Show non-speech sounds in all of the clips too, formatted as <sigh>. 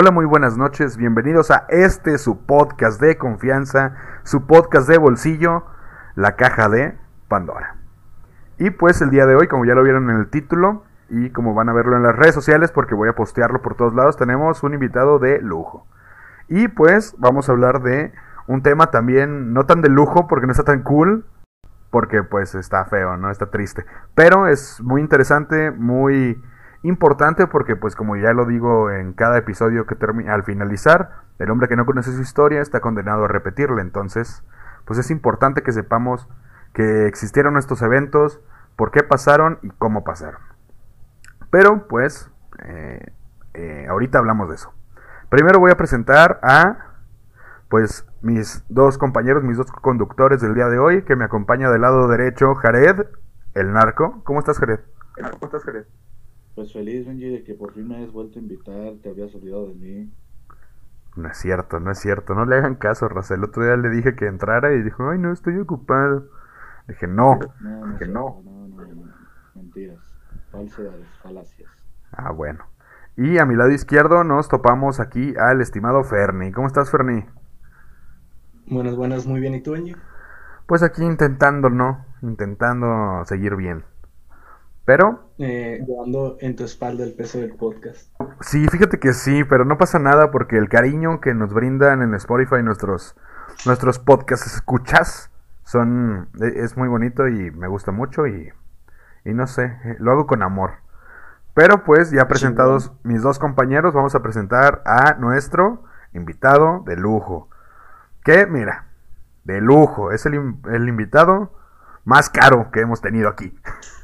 Hola, muy buenas noches, bienvenidos a este su podcast de confianza, su podcast de bolsillo, la caja de Pandora. Y pues el día de hoy, como ya lo vieron en el título y como van a verlo en las redes sociales porque voy a postearlo por todos lados, tenemos un invitado de lujo. Y pues vamos a hablar de un tema también no tan de lujo porque no está tan cool, porque pues está feo, ¿no? Está triste. Pero es muy interesante, muy importante porque pues como ya lo digo en cada episodio que termina al finalizar, el hombre que no conoce su historia está condenado a repetirla, entonces pues es importante que sepamos que existieron estos eventos, por qué pasaron y cómo pasaron. Pero pues eh, eh, ahorita hablamos de eso. Primero voy a presentar a pues mis dos compañeros, mis dos conductores del día de hoy, que me acompaña del lado derecho Jared, el narco. ¿Cómo estás Jared? ¿Cómo estás Jared? Pues feliz, Benji, de que por fin me hayas vuelto a invitar, te habías olvidado de mí. No es cierto, no es cierto, no le hagan caso, Raza. El otro día le dije que entrara y dijo, ay, no, estoy ocupado. Dije, no, no, no dije, no. No, no, no, mentiras, falsedades, falacias. Ah, bueno. Y a mi lado izquierdo nos topamos aquí al estimado Ferni. ¿Cómo estás, Ferni? Buenas, buenas, muy bien. ¿Y tú, Benji? Pues aquí intentando, ¿no? Intentando seguir bien. Pero... Eh, llevando en tu espalda el peso del podcast. Sí, fíjate que sí, pero no pasa nada porque el cariño que nos brindan en Spotify nuestros, nuestros podcasts escuchas son e, es muy bonito y me gusta mucho y, y no sé, eh, lo hago con amor. Pero pues ya presentados mis dos compañeros, vamos a presentar a nuestro invitado de lujo. Que mira, de lujo, es el, el invitado más caro que hemos tenido aquí. <laughs>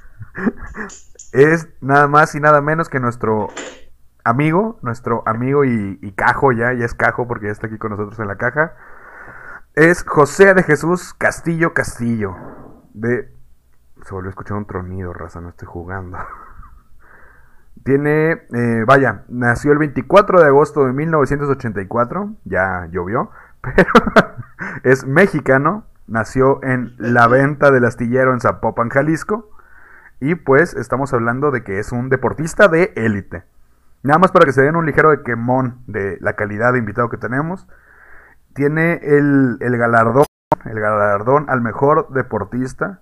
es nada más y nada menos que nuestro amigo, nuestro amigo y, cajo ya, ya es cajo porque ya está aquí con nosotros en la caja. Es José de Jesús Castillo Castillo. De. Se volvió a escuchar un tronido, raza, no estoy jugando. <laughs> Tiene, eh, vaya, nació el 24 de agosto de 1984, ya llovió, <laughs> pero es mexicano, nació en la venta del astillero en Zapopan, Jalisco. Y pues estamos hablando de que es un deportista de élite. Nada más para que se den un ligero de quemón de la calidad de invitado que tenemos. Tiene el, galardón, el galardón al mejor deportista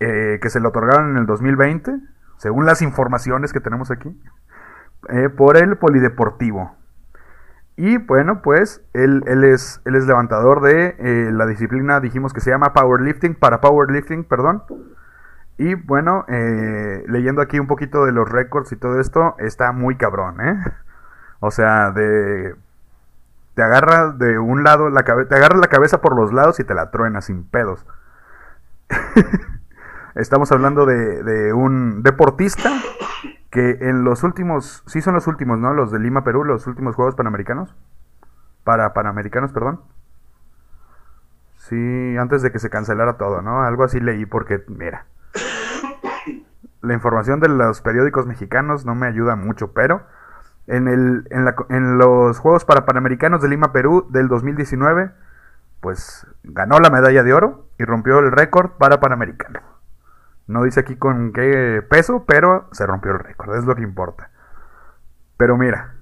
eh, que se le otorgaron en el 2020, según las informaciones que tenemos aquí, eh, por el Polideportivo. Y bueno, pues él, él, es, él es levantador de eh, la disciplina, dijimos que se llama powerlifting, para powerlifting, perdón. Y bueno, eh, leyendo aquí un poquito de los récords y todo esto, está muy cabrón, ¿eh? O sea, de... Te agarra de un lado, la te agarra la cabeza por los lados y te la truena sin pedos. <laughs> Estamos hablando de, de, un deportista que en los últimos, sí son los últimos, ¿no? Los de Lima, Perú, los últimos Juegos Panamericanos. Para Panamericanos, perdón. Sí, antes de que se cancelara todo, ¿no? Algo así leí porque, mira, la información de los periódicos mexicanos no me ayuda mucho, pero en, los Juegos para Panamericanos de Lima, Perú del 2019, pues ganó la medalla de oro y rompió el récord para Panamericano. No dice aquí con qué peso, pero se rompió el récord, es lo que importa. Pero mira,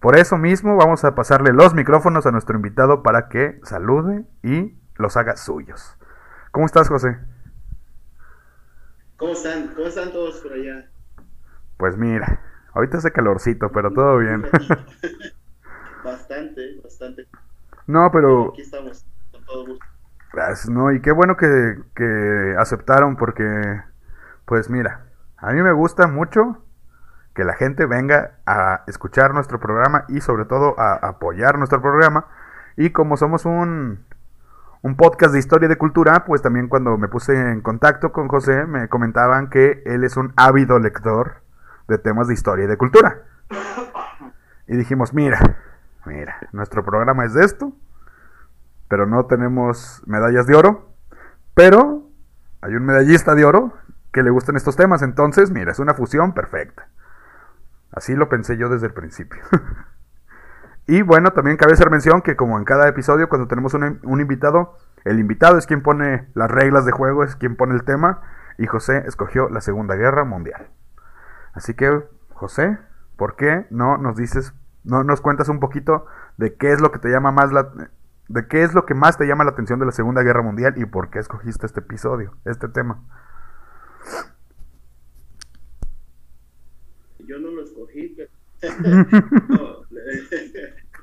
por eso mismo vamos a pasarle los micrófonos a nuestro invitado para que salude y los haga suyos. ¿Cómo estás, José? ¿Cómo están? ¿Cómo están todos por allá? Pues mira, ahorita hace calorcito, pero todo bien. <laughs> bastante, bastante. No, pero... Aquí estamos, con todo gusto. Gracias, no, y qué bueno que, que aceptaron porque, pues mira, a mí me gusta mucho que la gente venga a escuchar nuestro programa y sobre todo a apoyar nuestro programa. Y como somos un, un podcast de historia y de cultura, pues también cuando me puse en contacto con José me comentaban que él es un ávido lector de temas de historia y de cultura. Y dijimos, mira, mira, nuestro programa es de esto, pero no tenemos medallas de oro, pero hay un medallista de oro que le gustan estos temas, entonces, mira, es una fusión perfecta. Así lo pensé yo desde el principio. <laughs> Y bueno, también cabe hacer mención que como en cada episodio, cuando tenemos un, invitado, el invitado es quien pone las reglas de juego, es quien pone el tema, y José escogió la Segunda Guerra Mundial. Así que, José, ¿por qué no nos dices ¿no nos cuentas un poquito de qué es lo que te llama más la de qué es lo que más te llama la atención de la Segunda Guerra Mundial y por qué escogiste este episodio, este tema? Yo no lo escogí, pero... <laughs> <laughs> no,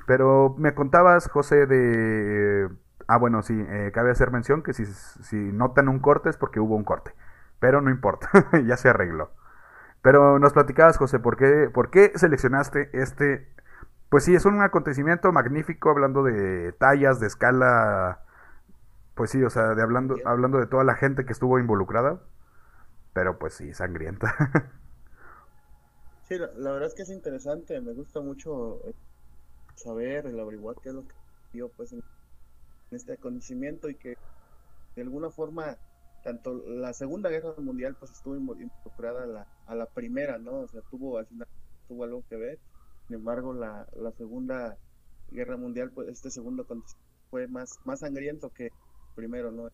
Pero me contabas, José, de... Ah, bueno, sí, eh, cabe hacer mención que si, si notan un corte es porque hubo un corte. Pero no importa, <laughs> ya se arregló. Pero nos platicabas, José, ¿por qué, ¿por qué seleccionaste este? Pues sí, es un acontecimiento magnífico hablando de tallas, de escala. Pues sí, o sea, de hablando, hablando de toda la gente que estuvo involucrada. Pero pues sí, sangrienta. <laughs> Sí, la, la verdad es que es interesante, me gusta mucho eh, saber, el averiguar qué es lo que dio pues en, este acontecimiento y que de alguna forma tanto la Segunda Guerra Mundial pues estuvo invo- involucrada a la, a la primera, ¿no? O sea, tuvo al final tuvo algo que ver. Sin embargo, la, la Segunda Guerra Mundial, pues este segundo fue más, más sangriento que primero, ¿no?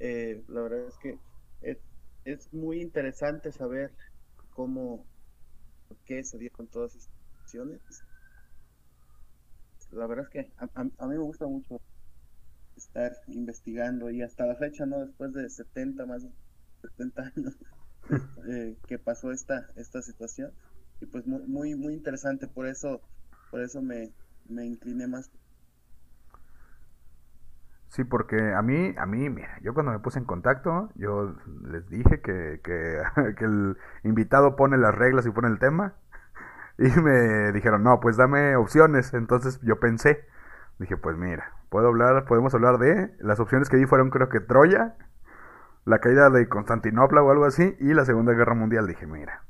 Eh, la verdad es que es, es muy interesante saber cómo, por qué se dieron todas estas. La verdad es que a, a- a mí me gusta mucho estar investigando y hasta la fecha, ¿no? Después de 70, más de 70 años <laughs> eh, que pasó esta, esta situación. Y pues muy, muy, muy interesante, por eso, por eso me, me incliné más. Sí, porque a mí, a mí, mira, yo cuando me puse en contacto, yo les dije que, que, <laughs> que el invitado pone las reglas y pone el tema. <laughs> Y me dijeron, no, pues dame opciones. Entonces yo pensé, dije, pues mira, puedo hablar, podemos hablar de, las opciones que di fueron creo que Troya, la caída de Constantinopla o algo así, y la Segunda Guerra Mundial. Dije, mira,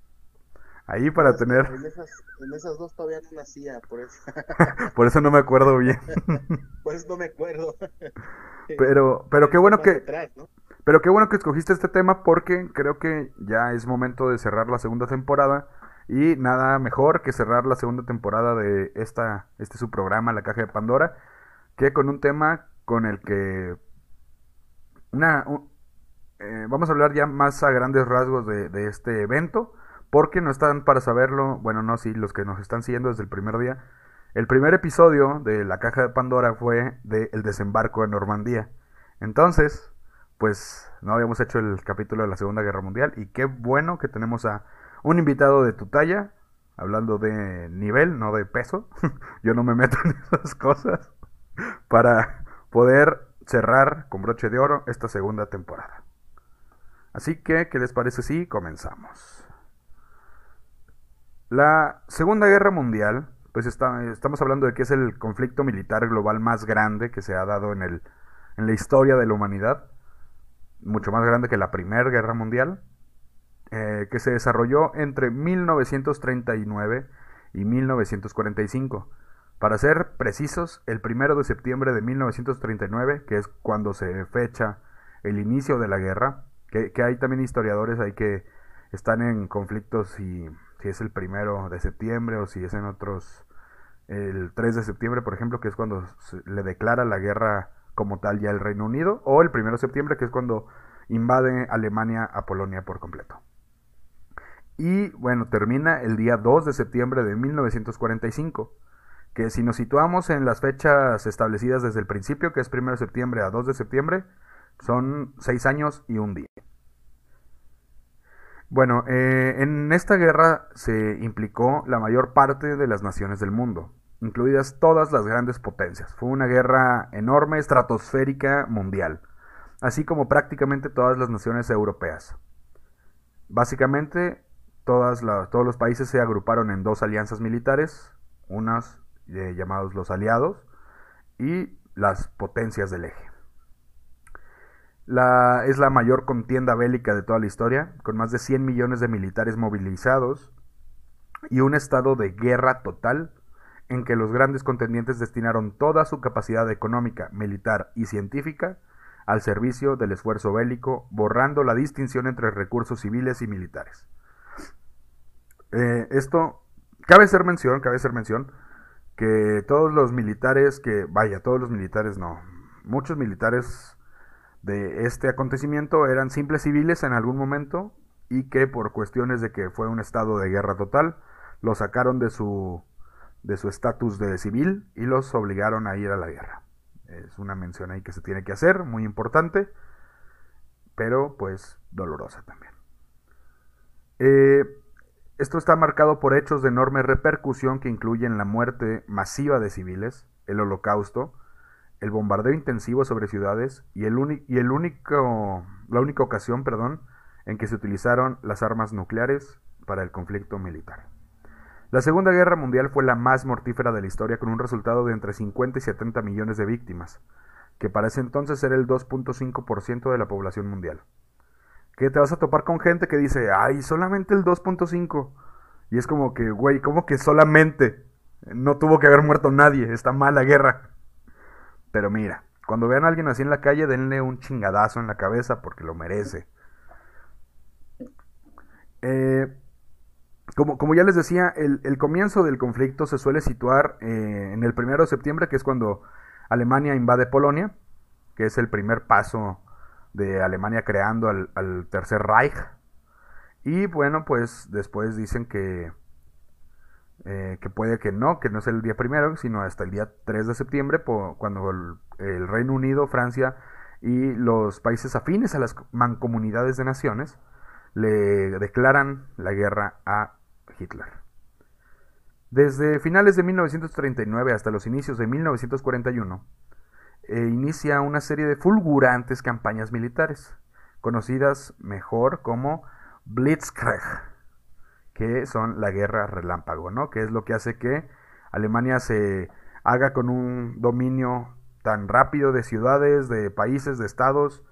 ahí para Es que tener, En esas, en esas dos todavía no nacía, por eso, <laughs> por eso no me acuerdo bien. <laughs> por eso no me acuerdo. Pero, pero qué bueno que, atrás, ¿no? Pero qué bueno que escogiste este tema porque creo que ya es momento de cerrar la segunda temporada y nada mejor que cerrar la segunda temporada de esta, este su programa, La Caja de Pandora, que con un tema con el que una, un- eh, vamos a hablar ya más a grandes rasgos de, de este evento, porque no están para saberlo, bueno, no, sí, los que nos están siguiendo desde el primer día. El primer episodio de La Caja de Pandora fue de El desembarco de Normandía. Entonces, pues no habíamos hecho el capítulo de la Segunda Guerra Mundial y qué bueno que tenemos a un invitado de tu talla, hablando de nivel, no de peso. <laughs> Yo no me meto en esas cosas para poder cerrar con broche de oro esta segunda temporada. Así que, ¿qué les parece si comenzamos? La Segunda Guerra Mundial, pues está- estamos hablando de que es el conflicto militar global más grande que se ha dado en, el, en la historia de la humanidad, mucho más grande que la Primera Guerra Mundial, eh, que se desarrolló entre 1939 y 1945. Para ser precisos, el primero de septiembre de 1939, que es cuando se fecha el inicio de la guerra, que, hay también historiadores ahí que están en conflictos si, si es el primero de septiembre o si es en otros, el 3 de septiembre, por ejemplo, que es cuando se le declara la guerra como tal ya el Reino Unido, o el primero de septiembre, que es cuando invade Alemania a Polonia por completo. Y bueno, termina el día 2 de septiembre de 1945, que si nos situamos en las fechas establecidas desde el principio, que es 1 de septiembre a 2 de septiembre, son 6 años y un día. Bueno, eh, en esta guerra se implicó la mayor parte de las naciones del mundo, incluidas todas las grandes potencias. Fue una guerra enorme, estratosférica, mundial, así como prácticamente todas las naciones europeas. Básicamente, todos los países se agruparon en dos alianzas militares, unas eh, llamados los aliados y las potencias del eje. Es la mayor contienda bélica de toda la historia, con más de 100 millones de militares movilizados y un estado de guerra total en que los grandes contendientes destinaron toda su capacidad económica, militar y científica al servicio del esfuerzo bélico, borrando la distinción entre recursos civiles y militares. Eh, esto cabe ser mención, cabe ser mención que todos los militares que, vaya, todos los militares no, muchos militares de este acontecimiento eran simples civiles en algún momento y que por cuestiones de que fue un estado de guerra total, lo sacaron de su de su estatus de civil y los obligaron a ir a la guerra. Es una mención ahí que se tiene que hacer, muy importante, pero pues dolorosa también. Eh, esto está marcado por hechos de enorme repercusión que incluyen la muerte masiva de civiles, el holocausto, el bombardeo intensivo sobre ciudades y, el, único, la única ocasión perdón, en que se utilizaron las armas nucleares para el conflicto militar. La Segunda Guerra Mundial fue la más mortífera de la historia con un resultado de entre 50 y 70 millones de víctimas, que para ese entonces era el 2.5% de la población mundial. Que te vas a topar con gente que dice, ay, solamente el 2.5%. Y es como que, güey, como que solamente no tuvo que haber muerto nadie, está mala guerra. Pero mira, cuando vean a alguien así en la calle, denle un chingadazo en la cabeza porque lo merece. Eh, como, como, ya les decía, el, el, comienzo del conflicto se suele situar eh, en el primero de septiembre, que es cuando Alemania invade Polonia, que es el primer paso de Alemania creando al, Tercer Reich. Y bueno, pues después dicen que, eh, que puede que no, que no es el día primero, sino hasta el día 3 de septiembre, cuando el, el, Reino Unido, Francia y los países afines a las mancomunidades de naciones le declaran la guerra a Hitler. Desde finales de 1939 hasta los inicios de 1941, eh, inicia una serie de fulgurantes campañas militares, conocidas mejor como Blitzkrieg, que son la guerra relámpago, ¿no? Que es lo que hace que Alemania se haga con un dominio tan rápido de ciudades, de países, de estados,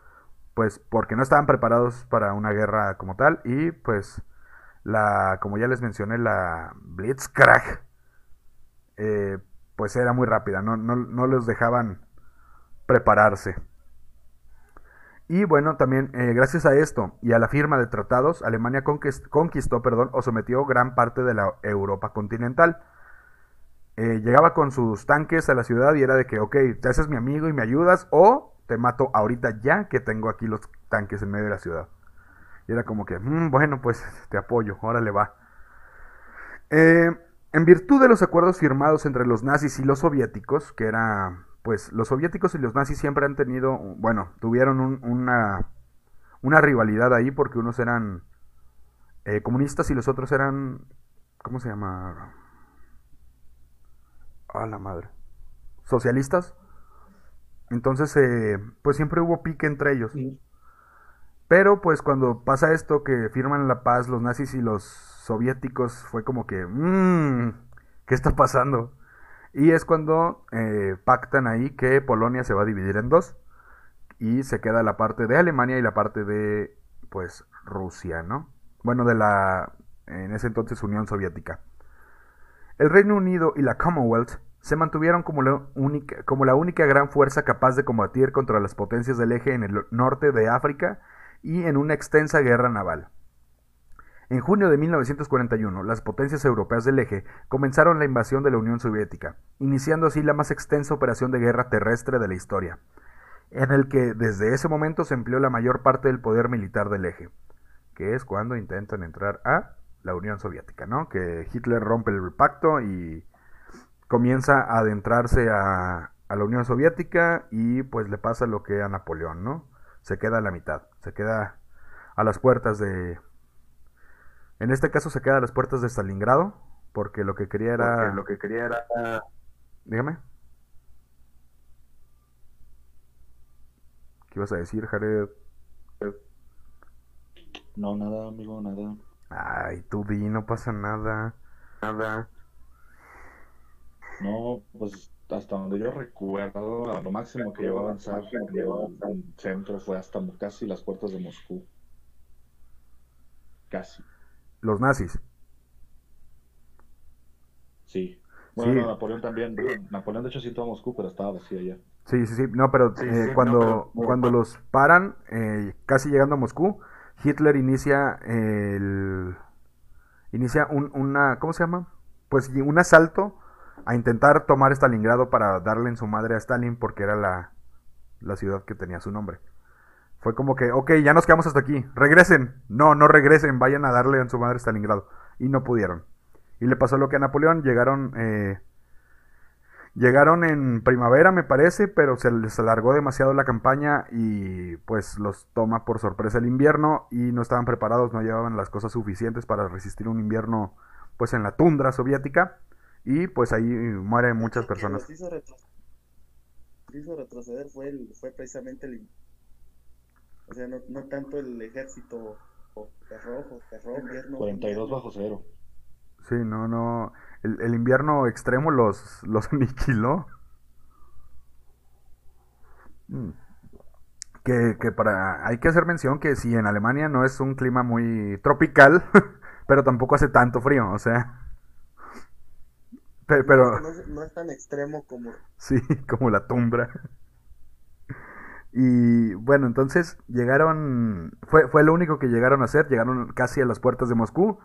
pues porque no estaban preparados para una guerra como tal y pues la, como ya les mencioné, la Blitzkrieg, eh, pues era muy rápida, no, no, no, los dejaban prepararse. Y bueno, también eh, gracias a esto y a la firma de tratados, Alemania conquistó, perdón, o sometió gran parte de la Europa continental. Eh, llegaba con sus tanques a la ciudad y era de que, ok, te haces mi amigo y me ayudas, o te mato ahorita ya que tengo aquí los tanques en medio de la ciudad. Y era como que, mm, bueno, pues te apoyo, órale va. Eh, en virtud de los acuerdos firmados entre los nazis y los soviéticos, que era, pues los soviéticos y los nazis siempre han tenido, bueno, tuvieron una, una rivalidad ahí porque unos eran eh, comunistas y los otros eran, ¿cómo se llama? A la madre. Socialistas. Entonces, eh, pues siempre hubo pique entre ellos. Pero pues cuando pasa esto que firman la paz los nazis y los soviéticos fue como que, mmm, ¿qué está pasando? Y es cuando eh, pactan ahí que Polonia se va a dividir en dos y se queda la parte de Alemania y la parte de pues Rusia, ¿no? Bueno, de la en ese entonces Unión Soviética. El Reino Unido y la Commonwealth se mantuvieron como la, única, como la única gran fuerza capaz de combatir contra las potencias del eje en el norte de África y en una extensa guerra naval. En junio de 1941, las potencias europeas del eje comenzaron la invasión de la Unión Soviética, iniciando así la más extensa operación de guerra terrestre de la historia, en el que desde ese momento se empleó la mayor parte del poder militar del eje, que es cuando intentan entrar a la Unión Soviética, ¿no? Que Hitler rompe el pacto y comienza a adentrarse a, a la Unión Soviética y pues le pasa lo que a Napoleón, ¿no? Se queda a la mitad, se queda a las puertas de... En este caso se queda a las puertas de Stalingrado, porque lo que quería era... Porque lo que quería era... Dígame. ¿Qué ibas a decir, Jared? No, nada, amigo, nada. Ay, tú di, no pasa nada. Nada. No, pues hasta donde yo recuerdo, lo máximo que llegó a avanzar en centro fue hasta casi las puertas de Moscú. Casi. Los nazis. Sí. Bueno, Sí. no, Napoleón también. Napoleón de hecho sí a Moscú, pero estaba vacía ya. Sí, sí, sí. No, pero Sí, eh, sí, cuando, no, pero- cuando los paran, eh, casi llegando a Moscú, Hitler inicia el... Inicia un, una... ¿Cómo se llama? Pues un asalto a intentar tomar Stalingrado para darle en su madre a Stalin porque era la, la ciudad que tenía su nombre. Fue como que, ok, ya nos quedamos hasta aquí, regresen. No, no regresen, vayan a darle en su madre a Stalingrado. Y no pudieron. Y le pasó lo que a Napoleón, llegaron... Eh, Llegaron en primavera, me parece, pero se les alargó demasiado la campaña y pues los toma por sorpresa el invierno y no estaban preparados, no llevaban las cosas suficientes para resistir un invierno pues en la tundra soviética y pues ahí mueren muchas personas. Lo que hizo, retroceder, hizo retroceder fue, el, fue precisamente el... O sea, no, no tanto el ejército rojo, rojo, invierno. 42 bajo cero. Sí, no, no. El, el invierno extremo los, los <laughs> aniquiló. Mm. Que, que para. Hay que hacer mención que si en Alemania no es un clima muy tropical, <laughs> pero tampoco hace tanto frío, o sea. pe- Pero. No, es- no es tan extremo como... <laughs> Sí, como la tumbra. Y bueno, entonces llegaron, fue, fue lo único que llegaron a hacer, llegaron casi a las puertas de Moscú.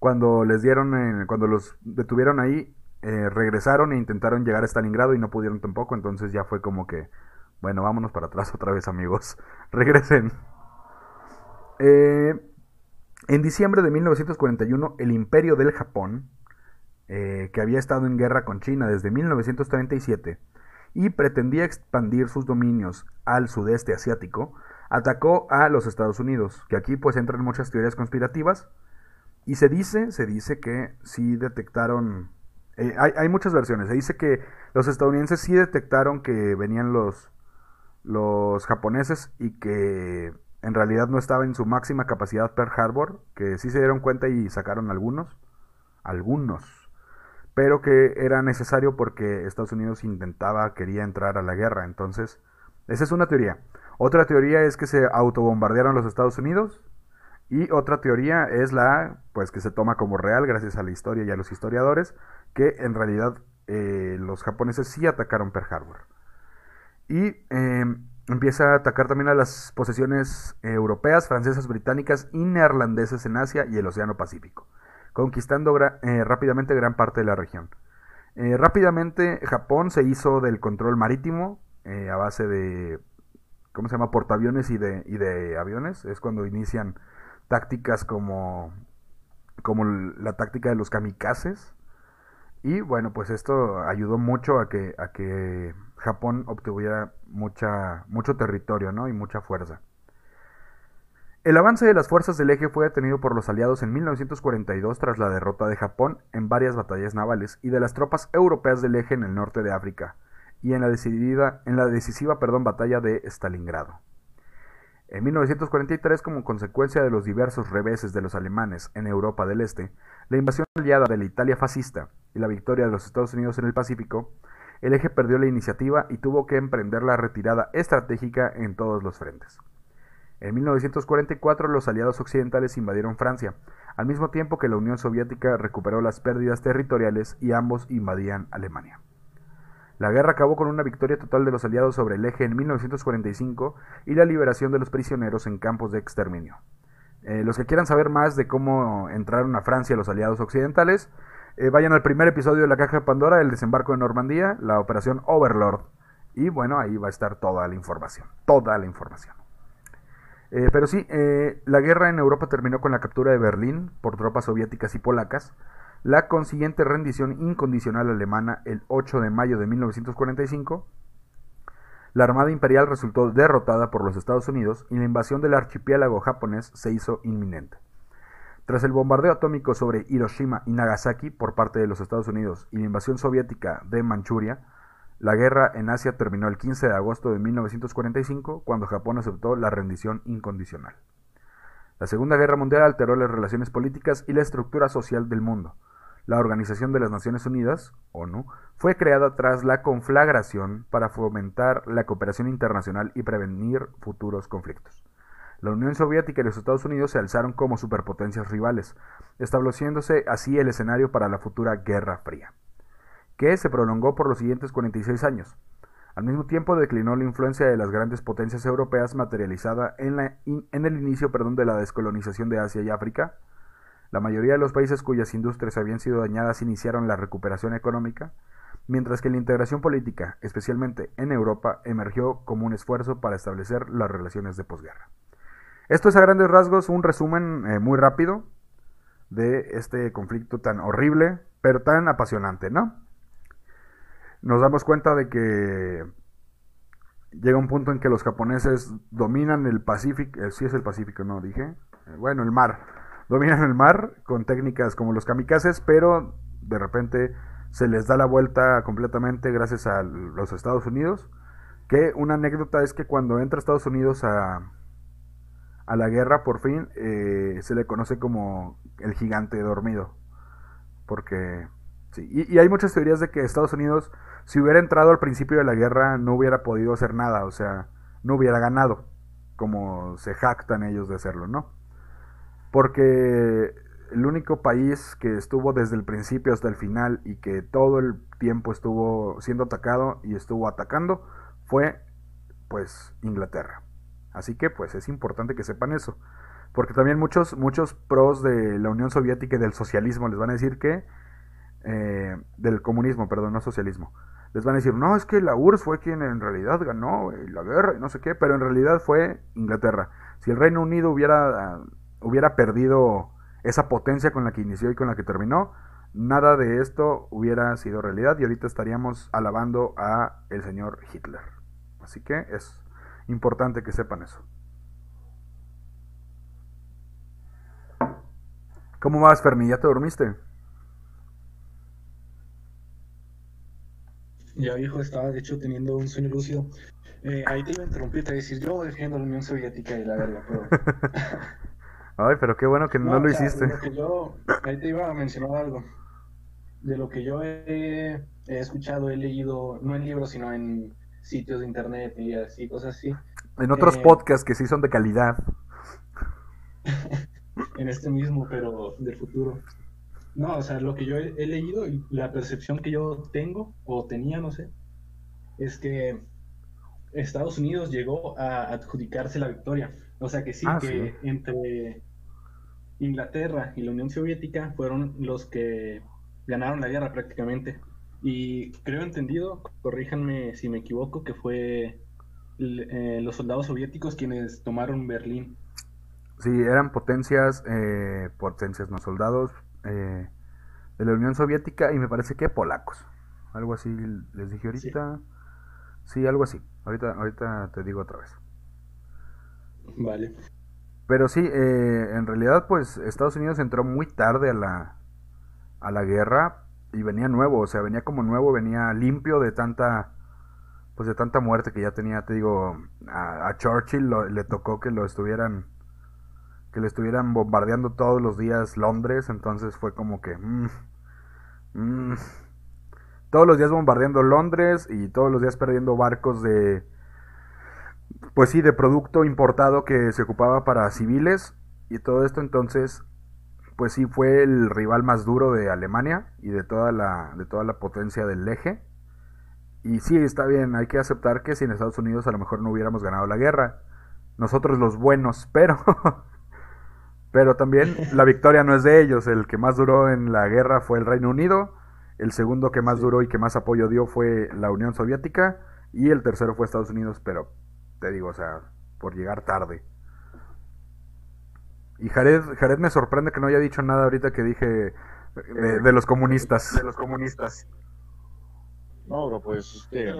Cuando les dieron, eh, cuando los detuvieron ahí, eh, regresaron e intentaron llegar a Stalingrado y no pudieron tampoco, entonces ya fue como que, bueno, vámonos para atrás <laughs> otra vez amigos, <laughs> regresen. Eh, en diciembre de 1941, el Imperio del Japón, eh, que había estado en guerra con China desde 1937 y pretendía expandir sus dominios al sudeste asiático, atacó a los Estados Unidos, que aquí pues entran muchas teorías conspirativas y se dice, se dice que sí detectaron, eh, hay, hay muchas versiones, se dice que los estadounidenses sí detectaron que venían los, los japoneses y que en realidad no estaba en su máxima capacidad Pearl Harbor, que sí se dieron cuenta y sacaron algunos, algunos, pero que era necesario porque Estados Unidos intentaba, quería entrar a la guerra, entonces esa es una teoría. Otra teoría es que se autobombardearon los Estados Unidos y otra teoría es la, pues que se toma como real gracias a la historia y a los historiadores, que en realidad eh, los japoneses sí atacaron Pearl Harbor. Y eh, empieza a atacar también a las posesiones europeas, francesas, británicas y neerlandesas en Asia y el Océano Pacífico, conquistando eh, rápidamente gran parte de la región. Eh, rápidamente Japón se hizo del control marítimo eh, a base de, ¿cómo se llama? Portaaviones y de, y de aviones. Es cuando inician tácticas como, como la táctica de los kamikazes. Y bueno, pues esto ayudó mucho a que, a que Japón obtuviera mucha, mucho territorio ¿no? y mucha fuerza. El avance de las fuerzas del eje fue detenido por los aliados en 1942 tras la derrota de Japón en varias batallas navales y de las tropas europeas del eje en el norte de África y en la, decidida, en la decisiva perdón, batalla de Stalingrado. En 1943, como consecuencia de los diversos reveses de los alemanes en Europa del Este, la invasión aliada de la Italia fascista y la victoria de los Estados Unidos en el Pacífico, el eje perdió la iniciativa y tuvo que emprender la retirada estratégica en todos los frentes. En 1944 los aliados occidentales invadieron Francia, al mismo tiempo que la Unión Soviética recuperó las pérdidas territoriales y ambos invadían Alemania. La guerra acabó con una victoria total de los aliados sobre el eje en 1945 y la liberación de los prisioneros en campos de exterminio. Eh, los que quieran saber más de cómo entraron a Francia los aliados occidentales, eh, vayan al primer episodio de la Caja de Pandora, el desembarco de Normandía, la operación Overlord. Y bueno, ahí va a estar toda la información, toda la información. Eh, pero sí, eh, la guerra en Europa terminó con la captura de Berlín por tropas soviéticas y polacas, la consiguiente rendición incondicional alemana el 8 de mayo de 1945, la Armada Imperial resultó derrotada por los Estados Unidos y la invasión del archipiélago japonés se hizo inminente. Tras el bombardeo atómico sobre Hiroshima y Nagasaki por parte de los Estados Unidos y la invasión soviética de Manchuria, la guerra en Asia terminó el 15 de agosto de 1945 cuando Japón aceptó la rendición incondicional. La Segunda Guerra Mundial alteró las relaciones políticas y la estructura social del mundo. La Organización de las Naciones Unidas, ONU, fue creada tras la conflagración para fomentar la cooperación internacional y prevenir futuros conflictos. La Unión Soviética y los Estados Unidos se alzaron como superpotencias rivales, estableciéndose así el escenario para la futura Guerra Fría, que se prolongó por los siguientes 46 años. Al mismo tiempo declinó la influencia de las grandes potencias europeas materializada en, el inicio perdón, de la descolonización de Asia y África. La mayoría de los países cuyas industrias habían sido dañadas iniciaron la recuperación económica, mientras que la integración política, especialmente en Europa, emergió como un esfuerzo para establecer las relaciones de posguerra. Esto es a grandes rasgos un resumen eh, muy rápido de este conflicto tan horrible, pero tan apasionante, ¿no? Nos damos cuenta de que llega un punto en que los japoneses dominan el Pacífico, eh, sí es el Pacífico, no dije, eh, bueno, el mar, dominan el mar con técnicas como los kamikazes, pero de repente se les da la vuelta completamente gracias a los Estados Unidos. Que una anécdota es que cuando entra Estados Unidos a, a la guerra, por fin, eh, se le conoce como el gigante dormido. Porque, sí, y, y, hay muchas teorías de que Estados Unidos, si hubiera entrado al principio de la guerra, no hubiera podido hacer nada, o sea, no hubiera ganado, como se jactan ellos de hacerlo, ¿no? Porque el único país que estuvo desde el principio hasta el final y que todo el tiempo estuvo siendo atacado y estuvo atacando fue pues Inglaterra. Así que pues es importante que sepan eso. Porque también muchos, muchos pros de la Unión Soviética y del socialismo les van a decir que... Eh, del comunismo, perdón, no socialismo. Les van a decir, no, es que la URSS fue quien en realidad ganó la guerra y no sé qué, pero en realidad fue Inglaterra. Si el Reino Unido hubiera, hubiera perdido esa potencia con la que inició y con la que terminó, nada de esto hubiera sido realidad y ahorita estaríamos alabando a el señor Hitler. Así que es importante que sepan eso. ¿Cómo vas, Fermi? ¿Ya te dormiste? Ya, viejo, estaba de hecho teniendo un sueño lúcido. Eh, ahí te iba a interrumpir, te iba a decir, yo defiendo la Unión Soviética y la verga, pero... <laughs> Ay, pero qué bueno que no, No, lo o sea, hiciste. lo que yo, ahí te iba a mencionar algo. De lo que yo he, he escuchado, he leído, no en libros, sino en sitios de internet y así, cosas así. En otros eh, podcasts que sí son de calidad. <laughs> en este mismo, pero del futuro. No, o sea, lo que yo he, he leído y la percepción que yo tengo, o tenía, no sé, es que Estados Unidos llegó a adjudicarse la victoria. O sea que sí, Ah, que entre Inglaterra y la Unión Soviética fueron los que ganaron la guerra prácticamente. Y creo entendido, corríjanme si me equivoco, que fue eh, los soldados soviéticos quienes tomaron Berlín. Sí, eran potencias, eh, potencias, no soldados, eh, de la Unión Soviética y me parece que polacos. Algo así les dije ahorita. Sí, algo así. Ahorita, ahorita te digo otra vez. Vale. Pero sí, eh, en realidad, pues Estados Unidos entró muy tarde a la, a la guerra y venía nuevo, o sea, venía como nuevo, venía limpio de tanta, pues de tanta muerte que ya tenía, te digo, a, a Churchill lo- le tocó que lo estuvieran, que le estuvieran bombardeando todos los días Londres, entonces fue como que, mm, mm, todos los días bombardeando Londres y todos los días perdiendo barcos de, pues sí, de producto importado que se ocupaba para civiles y todo esto entonces pues sí fue el rival más duro de Alemania y de toda la de toda la potencia del eje. Y sí, está bien, hay que aceptar que sin Estados Unidos a lo mejor no hubiéramos ganado la guerra. Nosotros los buenos, <laughs> pero pero también <laughs> la victoria no es de ellos, el que más duró en la guerra fue el Reino Unido, el segundo que más duró y que más apoyo dio fue la Unión Soviética y el tercero fue Estados Unidos, pero te digo, o sea, por llegar tarde. Y Jared, Jared me sorprende que no haya dicho nada ahorita que dije de, de los comunistas. De los comunistas. No, bro, pues este,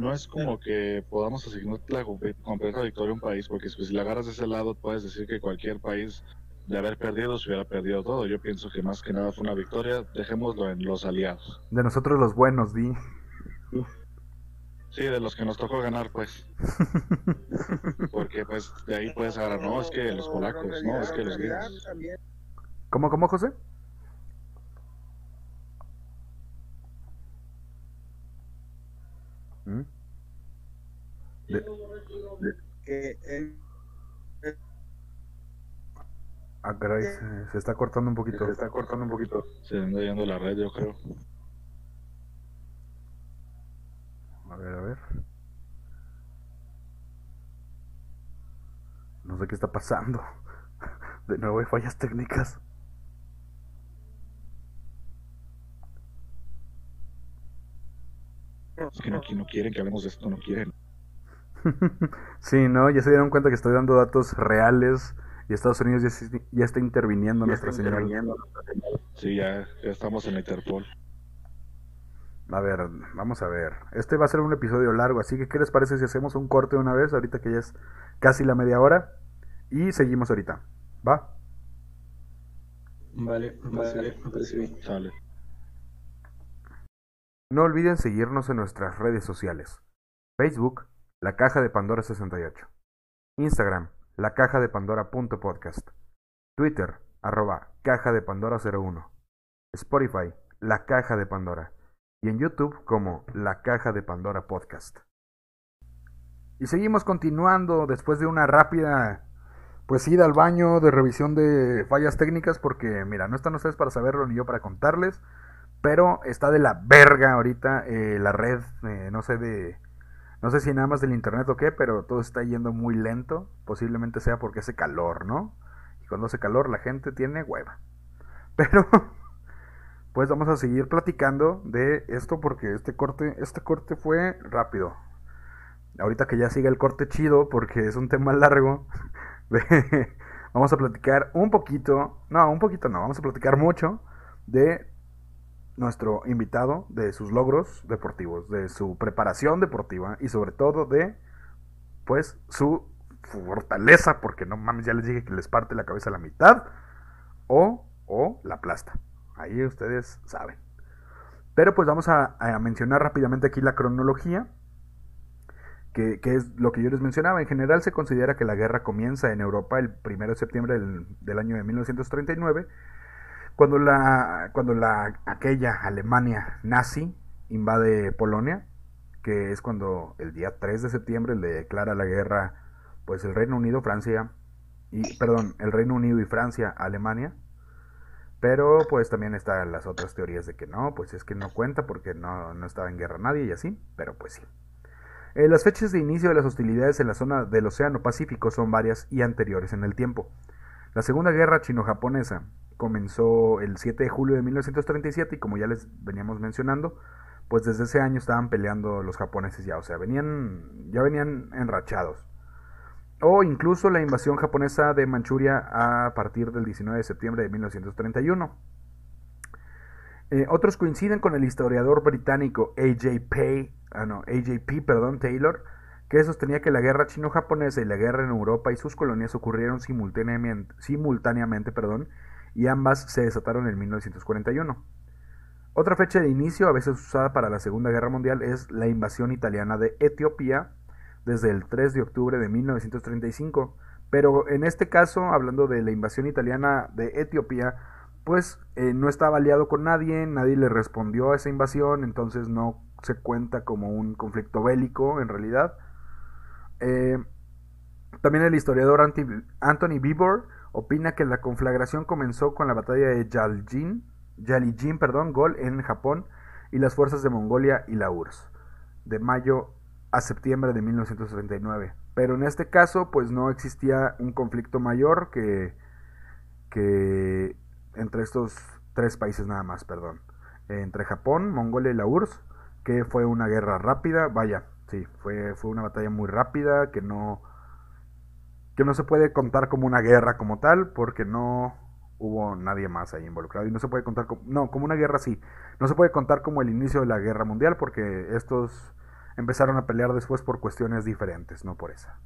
no es como que podamos asignar la comple- completa victoria a un país, porque si la agarras de ese lado, puedes decir que cualquier país de haber perdido se hubiera perdido todo. Yo pienso que más que nada fue una victoria, dejémoslo en los aliados. De nosotros los buenos, di. Sí, de los que nos tocó ganar, pues. <laughs> Porque pues de ahí puedes agarrar, no, es que los polacos, no, es que los griegos. ¿Cómo, cómo, José? ¿Mm? De- que el- ah, caray, se, se está cortando un poquito. Se está cortando un poquito. Se anda yendo la red, yo creo. A ver, a ver. No sé qué está pasando. <laughs> De nuevo hay fallas técnicas. Es que no, quieren que hablemos de esto, no quieren. <laughs> Sí, ¿no? Ya se dieron cuenta que estoy dando datos reales y Estados Unidos ya, se- ya está interviniendo nuestra señal. Sí, ya, ya estamos en la Interpol. A ver, vamos a ver. Este va a ser un episodio largo, así que ¿qué les parece si hacemos un corte de una vez, ahorita que ya es casi la media hora? Y seguimos ahorita. ¿Va? Vale, vale, me parece bien. Sale. No olviden seguirnos en nuestras redes sociales. Facebook, La Caja de Pandora 68. Instagram, La Caja de Pandora punto podcast. Twitter, arroba Caja de Pandora 01. Spotify, La Caja de Pandora. Y en YouTube como La Caja de Pandora Podcast. Y seguimos continuando después de una rápida pues ida al baño de revisión de fallas técnicas porque mira, no están ustedes para saberlo ni yo para contarles. Pero está de la verga ahorita eh, la red, eh, no sé de... No sé si nada más del internet o qué, pero todo está yendo muy lento. Posiblemente sea porque hace calor, ¿no? Y cuando hace calor la gente tiene hueva. <laughs> Pero, pues vamos a seguir platicando de esto porque este corte, este corte fue rápido. Ahorita que ya siga el corte chido porque es un tema largo. <laughs> vamos a platicar un poquito, no, un poquito no, vamos a platicar mucho de nuestro invitado, de sus logros deportivos, de su preparación deportiva y sobre todo de, pues, su fortaleza, porque no mames, ya les dije que les parte la cabeza a la mitad, o, o la aplasta. Ahí ustedes saben. Pero pues vamos a, mencionar rápidamente aquí la cronología, que, que es lo que yo les mencionaba. En general se considera que la guerra comienza en Europa el 1 de septiembre del, del año de 1939 cuando la cuando la aquella Alemania nazi invade Polonia, que es cuando el día 3 de septiembre le declara la guerra pues el Reino Unido, Francia y perdón, el Reino Unido y Francia Alemania. Pero pues también están las otras teorías de que no, pues es que no cuenta porque no, no estaba en guerra nadie y así, pero pues sí. Eh, las fechas de inicio de las hostilidades en la zona del Océano Pacífico son varias y anteriores en el tiempo. La Segunda Guerra Chino-Japonesa comenzó el 7 de julio de 1937 y como ya les veníamos mencionando, pues desde ese año estaban peleando los japoneses ya, o sea, venían ya venían enrachados. O incluso la invasión japonesa de Manchuria a partir del 19 de septiembre de 1931. Eh, otros coinciden con el historiador británico A.J. ah, no, AJP perdón, Taylor, que sostenía que la guerra chino-japonesa y la guerra en Europa y sus colonias ocurrieron simultáneamente, simultáneamente perdón, y ambas se desataron en 1941. Otra fecha de inicio, a veces usada para la Segunda Guerra Mundial, es la invasión italiana de Etiopía desde el 3 de octubre de 1935. Pero en este caso, hablando de la invasión italiana de Etiopía, pues eh, no estaba aliado con nadie, nadie le respondió a esa invasión, entonces no se cuenta como un conflicto bélico en realidad. Eh, también el historiador Anthony Bibor opina que la conflagración comenzó con la batalla de Yaljin, Yalijin, perdón, Gol en Japón y las fuerzas de Mongolia y la URSS, de mayo a septiembre de 1939. Pero en este caso, pues no existía un conflicto mayor que, que entre estos tres países nada más, perdón. Entre Japón, Mongolia y la URSS, que fue una guerra rápida, vaya, sí, fue, fue una batalla muy rápida que no, que no se puede contar como una guerra como tal, porque no hubo nadie más ahí involucrado. Y no se puede contar como, no, como una guerra sí, no se puede contar como el inicio de la guerra mundial, porque estos empezaron a pelear después por cuestiones diferentes, no por esa.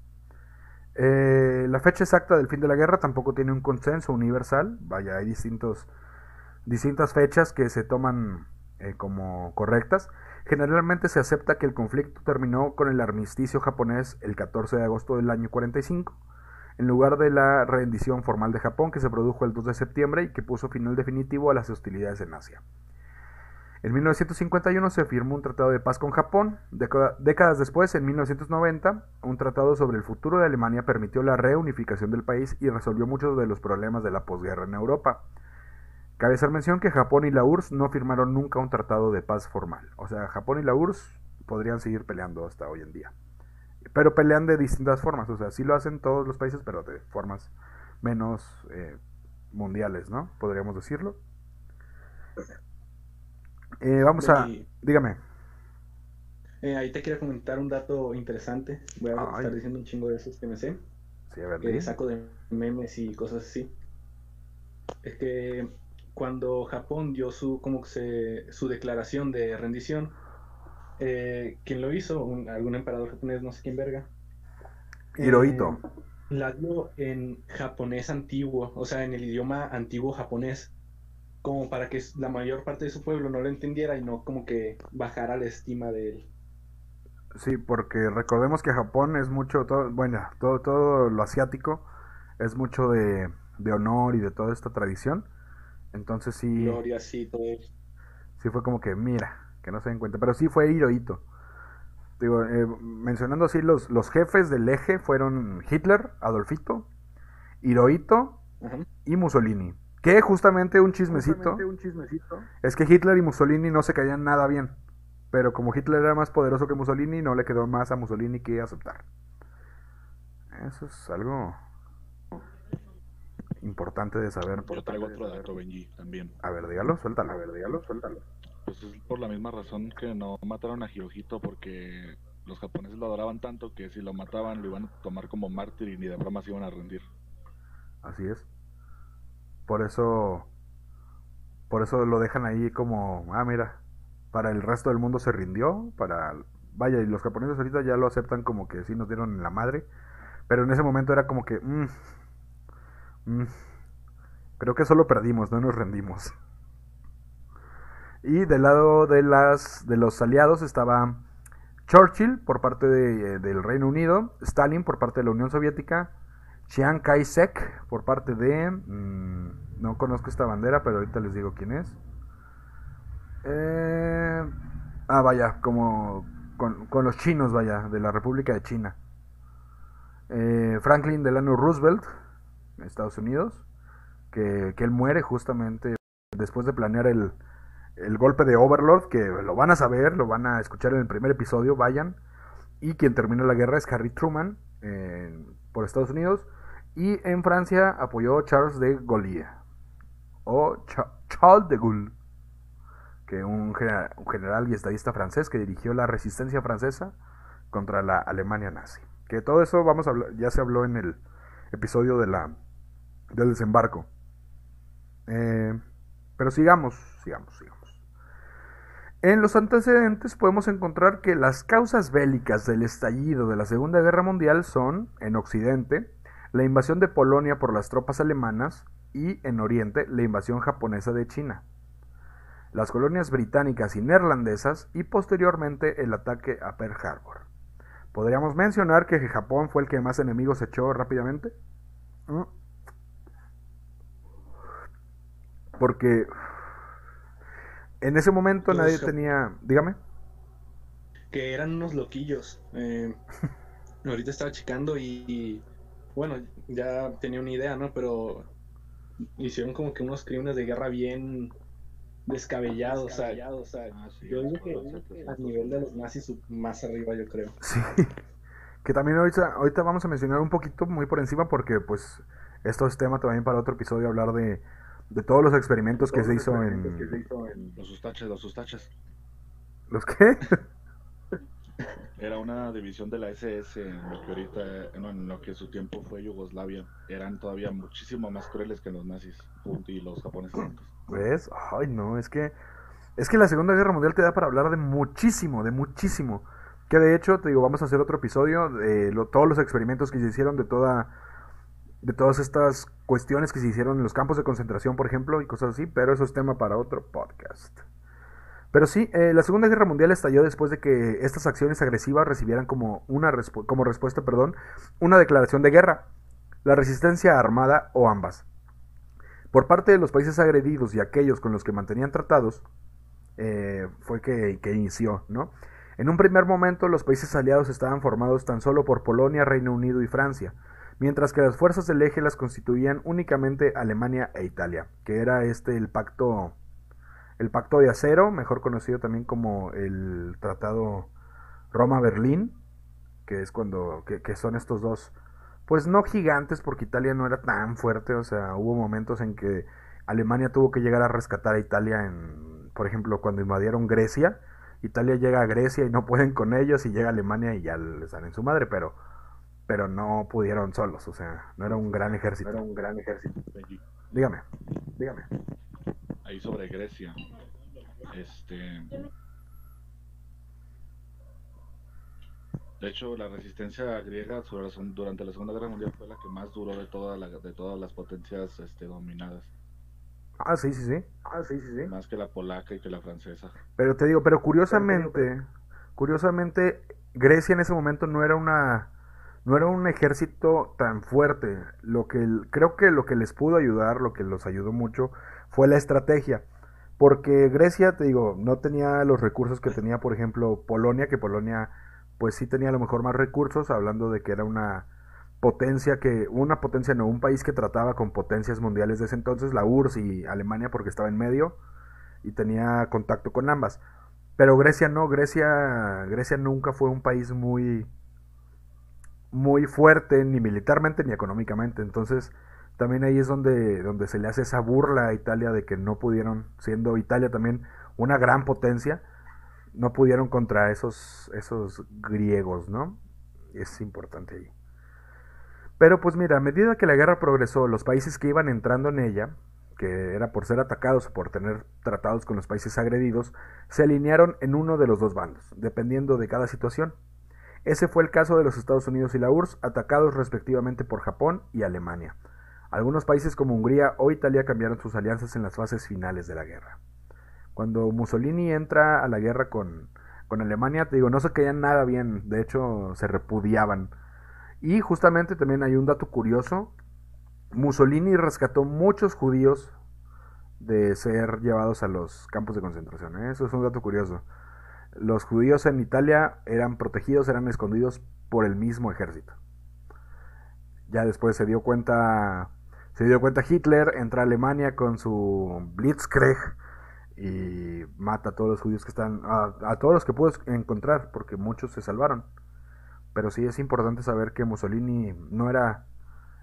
Eh, la fecha exacta del fin de la guerra tampoco tiene un consenso universal. Vaya, hay distintos, distintas fechas que se toman eh, como correctas. Generalmente se acepta que el conflicto terminó con el armisticio japonés el 14 de agosto del año 45, en lugar de la rendición formal de Japón que se produjo el 2 de septiembre y que puso final definitivo a las hostilidades en Asia. En 1951 se firmó un tratado de paz con Japón. Década- décadas después, en 1990, un tratado sobre el futuro de Alemania permitió la reunificación del país y resolvió muchos de los problemas de la posguerra en Europa. Cabe hacer mención que Japón y la URSS no firmaron nunca un tratado de paz formal. O sea, Japón y la URSS podrían seguir peleando hasta hoy en día. Pero pelean de distintas formas. O sea, sí lo hacen todos los países, pero de formas menos eh, mundiales, ¿no? Podríamos decirlo. Eh, vamos a... Dígame. eh, ahí te quería comentar un dato interesante. Voy a Ay. estar diciendo un chingo de esos que me sé. Sí, a ver, que saco de memes y cosas así. Es que cuando Japón dio su, como que se, su declaración de rendición, eh, quien lo hizo, Un- algún emperador japonés, no sé quién verga, Hirohito. eh, la dio en japonés antiguo, o sea, en el idioma antiguo japonés, como para que la mayor parte de su pueblo no lo entendiera y no como que bajara la estima de él. Sí, porque recordemos que Japón es mucho, todo, bueno, todo, todo lo asiático es mucho de, de honor y de toda esta tradición. Entonces sí, Gloria, sí, todo eso. sí fue como que, mira, que no se den cuenta. Pero sí fue Hirohito. Digo, eh, mencionando así, los, los jefes del eje fueron Hitler, Adolfito, Hirohito y Mussolini. Que justamente un chismecito es que Hitler y Mussolini no se caían nada bien. Pero como Hitler era más poderoso que Mussolini, no le quedó más a Mussolini que aceptar. Eso es algo importante de saber. Yo traigo otro dato, Benji, también. A ver, dígalo, suéltalo. A ver, dígalo, suéltalo. Pues es por la misma razón que no mataron a Hirohito, porque los japoneses lo adoraban tanto que si lo mataban lo iban a tomar como mártir y ni de broma se iban a rendir. Así es. Por eso, por eso lo dejan ahí como, ah, mira, para el resto del mundo se rindió, para, vaya, y los japoneses ahorita ya lo aceptan como que sí nos dieron en la madre, pero en ese momento era como que, mm, mm, creo que solo perdimos, no nos rendimos. Y del lado de las de los aliados estaba Churchill por parte de- del Reino Unido, Stalin por parte de la Unión Soviética, Chiang Kai-shek por parte de... mm, no conozco esta bandera, pero ahorita les digo quién es. Eh, ah, vaya, como con, con los chinos, vaya, de la República de China. Eh, Franklin Delano Roosevelt, Estados Unidos, que, que él muere justamente después de planear el, el golpe de Overlord, que lo van a saber, lo van a escuchar en el primer episodio, vayan. Y quien terminó la guerra es Harry Truman por Estados Unidos. Y en Francia apoyó Charles de Gaulle. O Cha- Charles de Gaulle. Que un general, y estadista francés que dirigió la resistencia francesa contra la Alemania nazi. Que todo eso vamos ya se habló en el episodio de la, del desembarco. Eh, pero sigamos, sigamos, sigamos. En los antecedentes podemos encontrar que las causas bélicas del estallido de la Segunda Guerra Mundial son, en Occidente, la invasión de Polonia por las tropas alemanas y, en Oriente, la invasión japonesa de China, las colonias británicas y neerlandesas y posteriormente el ataque a Pearl Harbor. Podríamos mencionar que Japón fue el que más enemigos echó rápidamente. ¿Mm? Porque en ese momento Los nadie tenía... Dígame. que eran unos loquillos. Eh, <laughs> ahorita estaba checando y, y, bueno, ya tenía una idea, ¿no? Pero hicieron como que unos crímenes de guerra bien descabellados. o sea, o sea, Ah, sí, yo digo que ese a nivel de los nazis más arriba, yo creo. <laughs> Sí. Que también ahorita, ahorita vamos a mencionar un poquito muy por encima porque pues esto es tema también para otro episodio hablar de, de todos los experimentos que se hizo en... Los sustaches, los sustaches. ¿Los qué? Era una división de la SS en lo que ahorita, no, en lo que su tiempo fue Yugoslavia. Eran todavía muchísimo más crueles que los nazis y los japoneses. ¿Ves? Ay, no, es que es que la Segunda Guerra Mundial te da para hablar de muchísimo, de muchísimo. Que de hecho, te digo, vamos a hacer otro episodio de lo- todos los experimentos que se hicieron de toda de todas estas cuestiones que se hicieron en los campos de concentración, por ejemplo, y cosas así, pero eso es tema para otro podcast. Pero sí, eh, la Segunda Guerra Mundial estalló después de que estas acciones agresivas recibieran como una como respuesta, perdón, una declaración de guerra, la resistencia armada o ambas. Por parte de los países agredidos y aquellos con los que mantenían tratados, eh, fue que, que inició, ¿no? En un primer momento los países aliados estaban formados tan solo por Polonia, Reino Unido y Francia, mientras que las fuerzas del eje las constituían únicamente Alemania e Italia, que era este el pacto el pacto de acero, mejor conocido también como el tratado Roma-Berlín, que es cuando que, son estos dos pues no gigantes porque Italia no era tan fuerte, o sea, hubo momentos en que Alemania tuvo que llegar a rescatar a Italia en, por ejemplo, cuando invadieron Grecia, Italia llega a Grecia y no pueden con ellos y llega a Alemania y ya les dan en su madre, pero pero no pudieron solos, o sea, no era un gran ejército. Era un gran ejército. Benji, Dígame, dígame. Ahí sobre Grecia. Este. De hecho, la resistencia griega durante la Segunda Guerra Mundial fue la que más duró de, toda la- de todas las potencias este, dominadas. Ah, sí, sí, sí. Ah, sí, sí, sí. Más que la polaca y que la francesa. Pero te digo, pero curiosamente, curiosamente, Grecia en ese momento no era una, no era un ejército tan fuerte. Lo que creo que lo que les pudo ayudar, lo que los ayudó mucho, fue la estrategia. Porque Grecia, te digo, no tenía los recursos que tenía, por ejemplo, Polonia, que Polonia, pues sí tenía a lo mejor más recursos, hablando de que era una potencia que, una potencia no, un país que trataba con potencias mundiales de ese entonces, la URSS y Alemania, porque estaba en medio y tenía contacto con ambas. Pero Grecia no, Grecia, Grecia nunca fue un país muy, muy fuerte, ni militarmente ni económicamente. Entonces, también ahí es donde, donde se le hace esa burla a Italia de que no pudieron, siendo Italia también una gran potencia, no pudieron contra esos, esos griegos, ¿no? Es importante ahí. Pero pues mira, a medida que la guerra progresó, los países que iban entrando en ella, que era por ser atacados o por tener tratados con los países agredidos, se alinearon en uno de los dos bandos, dependiendo de cada situación. Ese fue el caso de los Estados Unidos y la URSS, atacados respectivamente por Japón y Alemania. Algunos países como Hungría o Italia cambiaron sus alianzas en las fases finales de la guerra. Cuando Mussolini entra a la guerra con, con Alemania, te digo, no se caían nada bien, de hecho se repudiaban. Y justamente también hay un dato curioso, Mussolini rescató muchos judíos de ser llevados a los campos de concentración. ¿eh? Eso es un dato curioso. Los judíos en Italia eran protegidos, eran escondidos por el mismo ejército. Ya después se dio cuenta, se dio cuenta Hitler, entra a Alemania con su Blitzkrieg y mata a todos los judíos que están, a, todos los que pudo encontrar, porque muchos se salvaron. Pero sí es importante saber que Mussolini no era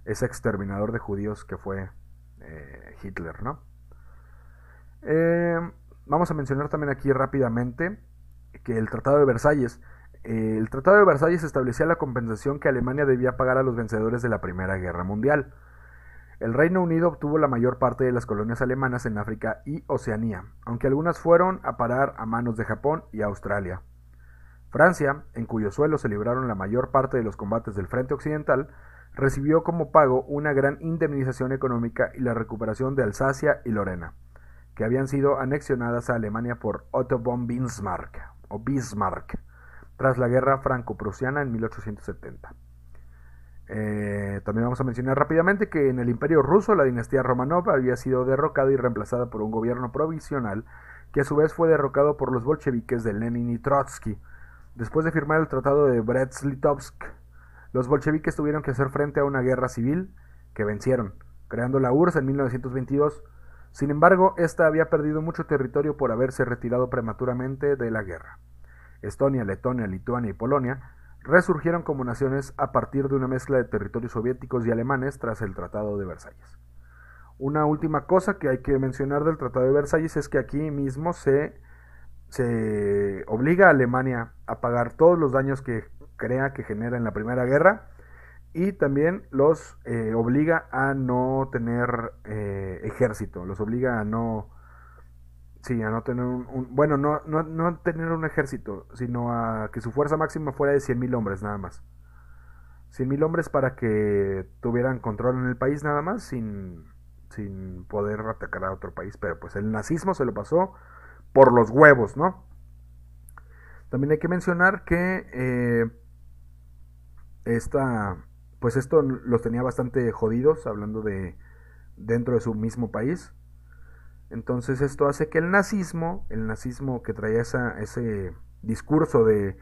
ese exterminador de judíos que fue eh, Hitler, ¿no? Eh, vamos a mencionar también aquí rápidamente que el Tratado de Versalles, eh, el Tratado de Versalles establecía la compensación que Alemania debía pagar a los vencedores de la Primera Guerra Mundial. El Reino Unido obtuvo la mayor parte de las colonias alemanas en África y Oceanía, aunque algunas fueron a parar a manos de Japón y Australia. Francia, en cuyo suelo se libraron la mayor parte de los combates del Frente Occidental, recibió como pago una gran indemnización económica y la recuperación de Alsacia y Lorena, que habían sido anexionadas a Alemania por Otto von Bismarck, o Bismarck tras la guerra franco-prusiana en 1870. Eh, también vamos a mencionar rápidamente que en el Imperio ruso la dinastía Romanov había sido derrocada y reemplazada por un gobierno provisional que a su vez fue derrocado por los bolcheviques de Lenin y Trotsky. Después de firmar el Tratado de Brest-Litovsk, los bolcheviques tuvieron que hacer frente a una guerra civil que vencieron, creando la URSS en 1922. Sin embargo, esta había perdido mucho territorio por haberse retirado prematuramente de la guerra. Estonia, Letonia, Lituania y Polonia resurgieron como naciones a partir de una mezcla de territorios soviéticos y alemanes tras el Tratado de Versalles. Una última cosa que hay que mencionar del Tratado de Versalles es que aquí mismo se, se obliga a Alemania a pagar todos los daños que crea que genera en la Primera Guerra y también los eh, obliga a no tener eh, ejército, los obliga a no Sí, a no tener un, bueno, no, no, no tener un ejército, sino a que su fuerza máxima fuera de 100.000 hombres nada más. 100.000 hombres para que tuvieran control en el país nada más sin, sin poder atacar a otro país. Pero pues el nazismo se lo pasó por los huevos, ¿no? También hay que mencionar que eh, esta, pues esto los tenía bastante jodidos, hablando de dentro de su mismo país. Entonces esto hace que el nazismo, el nazismo que traía esa, ese discurso de,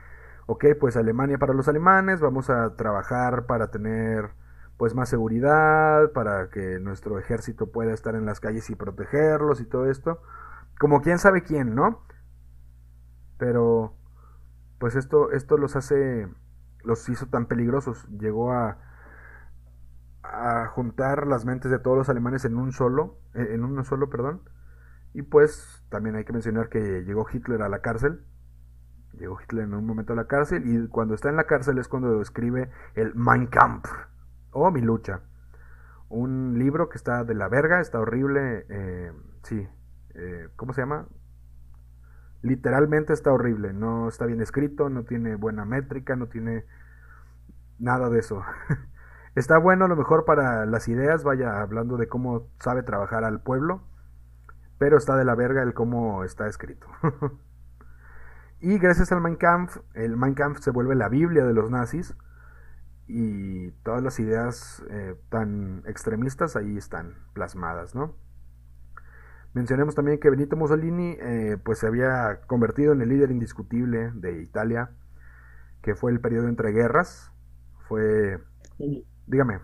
ok, pues Alemania para los alemanes, vamos a trabajar para tener pues más seguridad, para que nuestro ejército pueda estar en las calles y protegerlos y todo esto, como quién sabe quién, ¿no? Pero pues esto, esto los hace, los hizo tan peligrosos, llegó a, a juntar las mentes de todos los alemanes en un solo, eh, en uno solo, perdón. Y pues también hay que mencionar que llegó Hitler a la cárcel Llegó Hitler en un momento a la cárcel y cuando está en la cárcel es cuando escribe el Mein Kampf o Mi lucha. Un libro que está de la verga, está horrible. Eh, sí, eh, ¿cómo se llama? Literalmente está horrible. No está bien escrito, no tiene buena métrica, no tiene nada de eso. <laughs> está bueno a lo mejor para las ideas, vaya hablando de cómo sabe trabajar al pueblo. Pero está de la verga el cómo está escrito. <laughs> Y gracias al Mein Kampf, el Mein Kampf se vuelve la Biblia de los nazis y todas las ideas eh, tan extremistas ahí están plasmadas, ¿no? Mencionemos también que Benito Mussolini eh, pues se había convertido en el líder indiscutible de Italia, que fue el periodo entre guerras, fue... Dígame.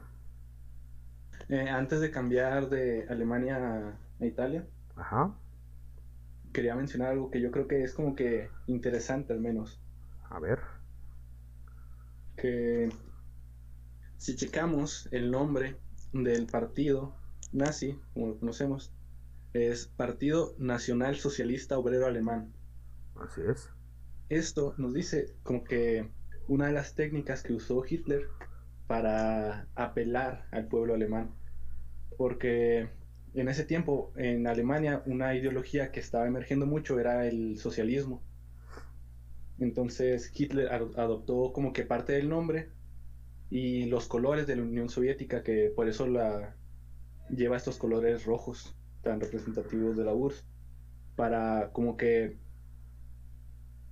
Eh, antes de cambiar de Alemania a Italia, Ajá quería mencionar algo que yo creo que es como que interesante al menos. A ver. Que si checamos el nombre del partido nazi, como lo conocemos, es Partido Nacional Socialista Obrero Alemán. Así es. Esto nos dice como que una de las técnicas que usó Hitler para apelar al pueblo alemán. Porque en ese tiempo en Alemania una ideología que estaba emergiendo mucho era el socialismo. Entonces Hitler adoptó como que parte del nombre y los colores de la Unión Soviética, que por eso la lleva estos colores rojos tan representativos de la URSS, para como que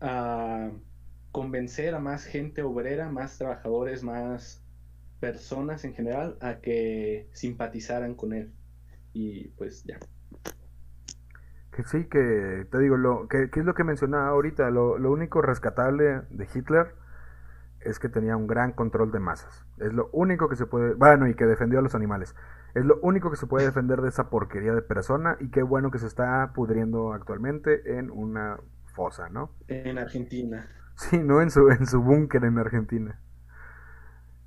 a convencer a más gente obrera, más trabajadores, más personas en general a que simpatizaran con él y pues ya. Que sí, que te digo, lo que, es lo que mencionaba ahorita, lo, único rescatable de Hitler es que tenía un gran control de masas. Es lo único que se puede, bueno, y que defendió a los animales. Es lo único que se puede defender de esa porquería de persona y qué bueno que se está pudriendo actualmente en una fosa, ¿no? En Argentina. Sí, no en su, en su búnker en Argentina.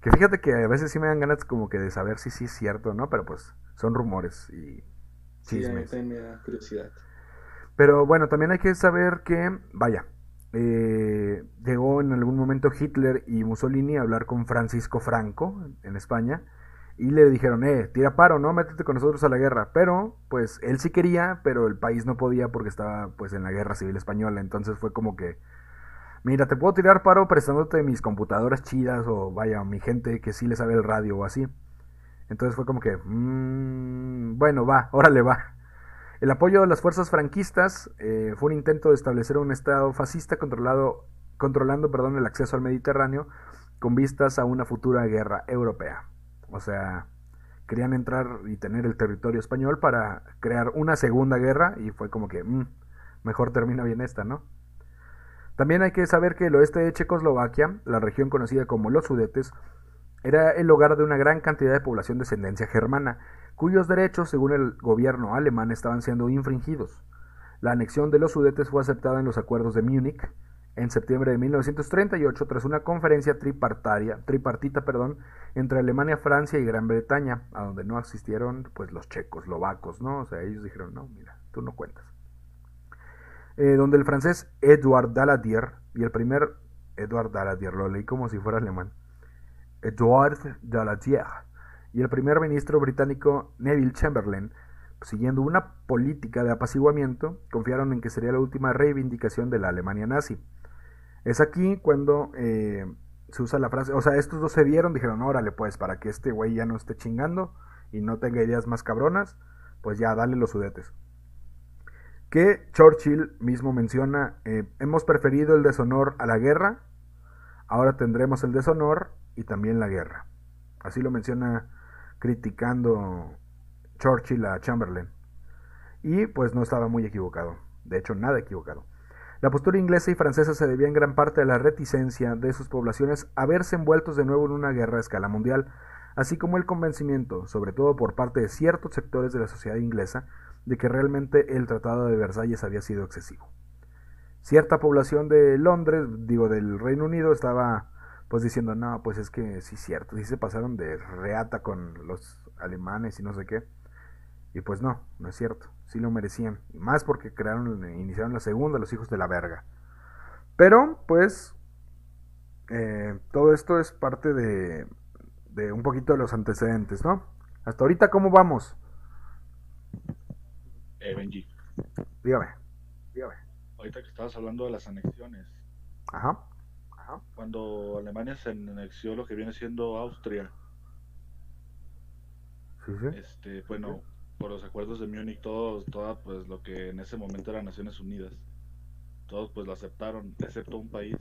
Que fíjate que a veces sí me dan ganas como que de saber si sí es cierto, ¿no? Pero pues son rumores y chismes. Sí, me da curiosidad. Pero bueno, también hay que saber que, vaya, eh, llegó en algún momento Hitler y Mussolini a hablar con Francisco Franco en España y le dijeron, eh, tira paro, ¿no? Métete con nosotros a la guerra. Pero, pues, él sí quería, pero el país no podía porque estaba, pues, en la guerra civil española. Entonces fue como que mira, te puedo tirar paro prestándote mis computadoras chidas o vaya, mi gente que sí le sabe el radio o así. Entonces fue como que, mmm, bueno, va, <laughs> órale, va. El apoyo de las fuerzas franquistas eh, fue un intento de establecer un estado fascista controlado, controlando perdón, el acceso al Mediterráneo con vistas a una futura guerra europea. O sea, querían entrar y tener el territorio español para crear una segunda guerra y fue como que, mmm, mejor termina bien esta, ¿no? También hay que saber que el oeste de Checoslovaquia, la región conocida como los Sudetes, era el hogar de una gran cantidad de población de descendencia germana, cuyos derechos, según el gobierno alemán, estaban siendo infringidos. La anexión de los Sudetes fue aceptada en los acuerdos de Múnich en septiembre de 1938 tras una conferencia tripartita perdón, entre Alemania, Francia y Gran Bretaña, a donde no asistieron pues los checoslovacos, ¿no? O sea, ellos dijeron, "No, mira, tú no cuentas." Eh, donde el francés Edouard Daladier y el primer Edouard Daladier, lo leí como si fuera alemán, Edouard Daladier y el primer ministro británico Neville Chamberlain, siguiendo una política de apaciguamiento, confiaron en que sería la última reivindicación de la Alemania nazi. Es aquí cuando eh, se usa la frase, o sea, estos dos se dieron, dijeron, órale, pues, para que este güey ya no esté chingando y no tenga ideas más cabronas, pues ya, dale los sudetes que Churchill mismo menciona, eh, hemos preferido el deshonor a la guerra, ahora tendremos el deshonor y también la guerra. Así lo menciona criticando Churchill a Chamberlain. Y pues no estaba muy equivocado, de hecho nada equivocado. La postura inglesa y francesa se debía en gran parte a la reticencia de sus poblaciones a verse envueltos de nuevo en una guerra a escala mundial, así como el convencimiento, sobre todo por parte de ciertos sectores de la sociedad inglesa, de que realmente el Tratado de Versalles había sido excesivo. Cierta población de Londres, digo del Reino Unido, estaba pues diciendo, no, pues es que sí cierto, sí se pasaron de reata con los alemanes y no sé qué. Y pues no, no es cierto, sí lo merecían. Y más porque crearon, iniciaron la segunda, los hijos de la verga. Pero, pues, eh, todo esto es parte de, de un poquito de los antecedentes, ¿no? Hasta ahorita, ¿cómo vamos? Eh, Benji, Dígame, dígame. ahorita que estabas hablando de las anexiones, Ajá. cuando Alemania se anexió lo que viene siendo Austria, Sí, sí. este, bueno, por los acuerdos de Múnich, todos, toda, pues, lo que en ese momento eran Naciones Unidas, todos, pues, lo aceptaron, excepto un país.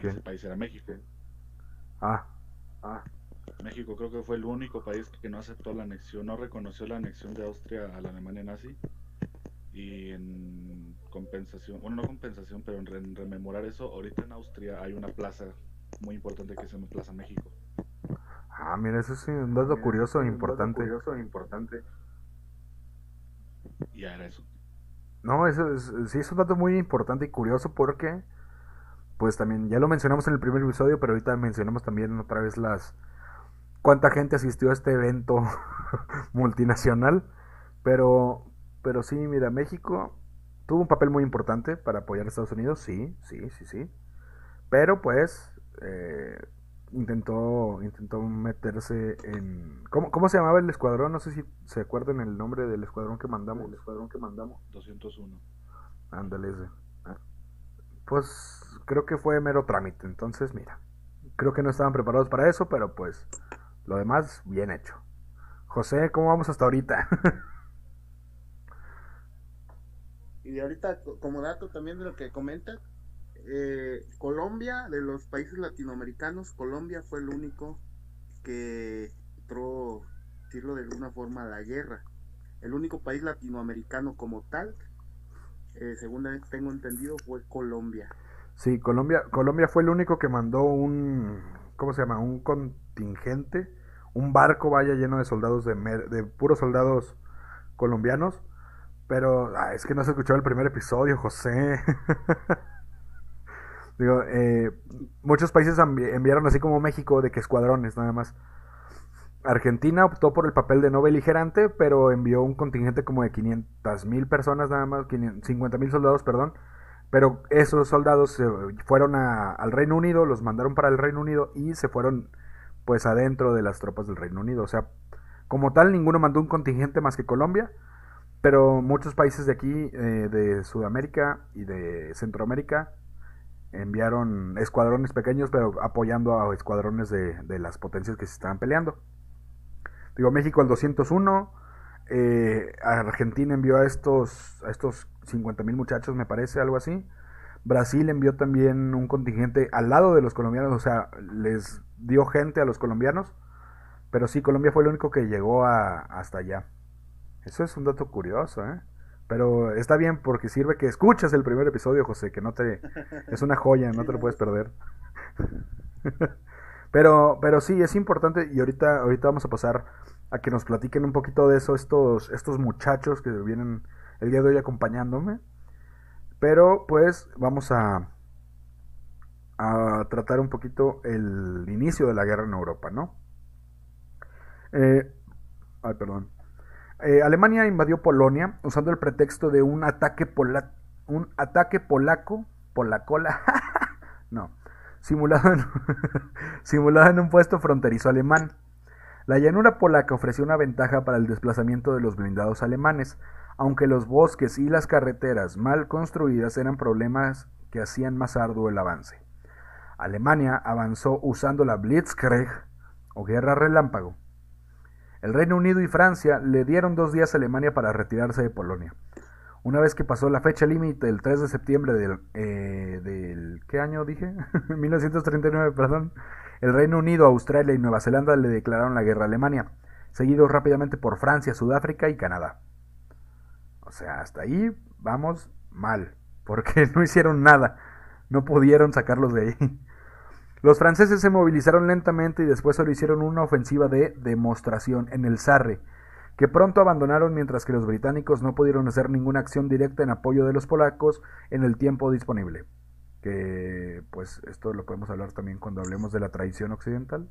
¿Quién? Ese país era México. Ah, México creo que fue el único país que no aceptó la anexión, no reconoció la anexión de Austria a la Alemania nazi. Y en compensación, bueno, no compensación, pero en, re- en rememorar eso, ahorita en Austria hay una plaza muy importante que se llama Plaza México. ah, mira, eso sí, un dato curioso e importante. importante. Y ya era eso. No, eso es, sí es un dato muy importante y curioso porque, pues también, ya lo mencionamos en el primer episodio, pero ahorita mencionamos también otra vez las... cuánta gente asistió a este evento <laughs> multinacional. Pero, pero sí, mira, México tuvo un papel muy importante para apoyar a Estados Unidos, sí, sí, sí, sí. Pero pues eh, intentó, intentó meterse en... ¿Cómo, ¿Cómo se llamaba el escuadrón? No sé si se acuerdan el nombre del escuadrón que mandamos. El escuadrón que mandamos. 201. Ándale ese. Pues creo que fue mero trámite. Entonces, mira. Creo que no estaban preparados para eso, pero pues lo demás, bien hecho. José, ¿cómo vamos hasta ahorita? <laughs> Y ahorita, co- como dato también de lo que comentas, eh, Colombia, de los países latinoamericanos, Colombia fue el único que entró, decirlo de alguna forma, a la guerra. El único país latinoamericano como tal, eh, según tengo entendido, fue Colombia. sí, Colombia, Colombia fue el único que mandó un, ¿cómo se llama? Un contingente, un barco vaya lleno de soldados de, puros soldados colombianos. Pero ah, es que no se escuchó el primer episodio, José. <laughs> Digo, eh, muchos países envi- enviaron así como México de que escuadrones nada más. Argentina optó por el papel de no beligerante, pero envió un contingente como de 500 mil personas nada más, 50 mil soldados, perdón. Pero esos soldados se fueron al Reino Unido, los mandaron para el Reino Unido y se fueron pues adentro de las tropas del Reino Unido. O sea, como tal, ninguno mandó un contingente más que Colombia. Pero muchos países de aquí, eh, de Sudamérica y de Centroamérica, enviaron escuadrones pequeños, pero apoyando a escuadrones de, de las potencias que se estaban peleando. Digo, México al 201, eh, Argentina envió a estos, a estos 50 mil muchachos, me parece, algo así. Brasil envió también un contingente al lado de los colombianos, o sea, les dio gente a los colombianos. Pero sí, Colombia fue el único que llegó a- hasta allá. Eso es un dato curioso, ¿eh? Pero está bien porque sirve que escuchas el primer episodio, José, que no te... Es una joya, no te lo puedes perder. <laughs> Pero, pero sí, es importante y ahorita, ahorita vamos a pasar a que nos platiquen un poquito de eso estos, estos muchachos que vienen el día de hoy acompañándome. Pero pues vamos a, tratar un poquito el inicio de la guerra en Europa, ¿no? Eh, ay, perdón. Eh, Alemania invadió Polonia usando el pretexto de un ataque pola- un ataque polaco, polacola, <laughs> no, simulado en, <laughs> simulado en un puesto fronterizo alemán. La llanura polaca ofreció una ventaja para el desplazamiento de los blindados alemanes, aunque los bosques y las carreteras mal construidas eran problemas que hacían más arduo el avance. Alemania avanzó usando la Blitzkrieg o guerra relámpago. El Reino Unido y Francia le dieron dos días a Alemania para retirarse de Polonia. Una vez que pasó la fecha límite, el 3 de septiembre del, eh, del ¿qué año dije? <laughs> 1939, perdón. El Reino Unido, Australia y Nueva Zelanda le declararon la guerra a Alemania, seguidos rápidamente por Francia, Sudáfrica y Canadá. O sea, hasta ahí vamos mal, porque <laughs> no hicieron nada, no pudieron sacarlos de ahí. Los franceses se movilizaron lentamente y después solo hicieron una ofensiva de demostración en el Sarre, que pronto abandonaron mientras que los británicos no pudieron hacer ninguna acción directa en apoyo de los polacos en el tiempo disponible. Que pues esto lo podemos hablar también cuando hablemos de la traición occidental.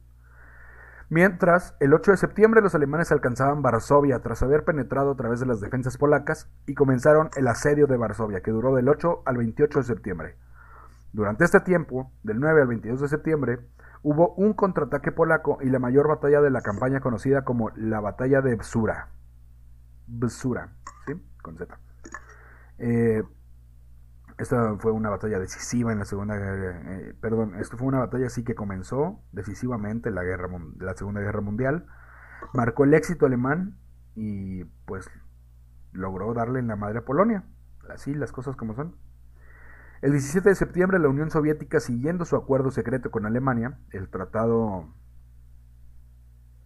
Mientras, el 8 de septiembre los alemanes alcanzaban Varsovia tras haber penetrado a través de las defensas polacas y comenzaron el asedio de Varsovia, que duró del 8 al 28 de septiembre. Durante este tiempo, del 9 al 22 de septiembre, hubo un contraataque polaco y la mayor batalla de la campaña conocida como la Batalla de Bsura. Bsura, ¿sí? Con Z. Eh, esta fue una batalla decisiva en la Segunda Guerra, eh, perdón, esto fue una batalla así que comenzó decisivamente la, guerra, la Segunda Guerra Mundial, marcó el éxito alemán y pues logró darle en la madre a Polonia, así las cosas como son. El 17 de septiembre la Unión Soviética, siguiendo su acuerdo secreto con Alemania, el tratado...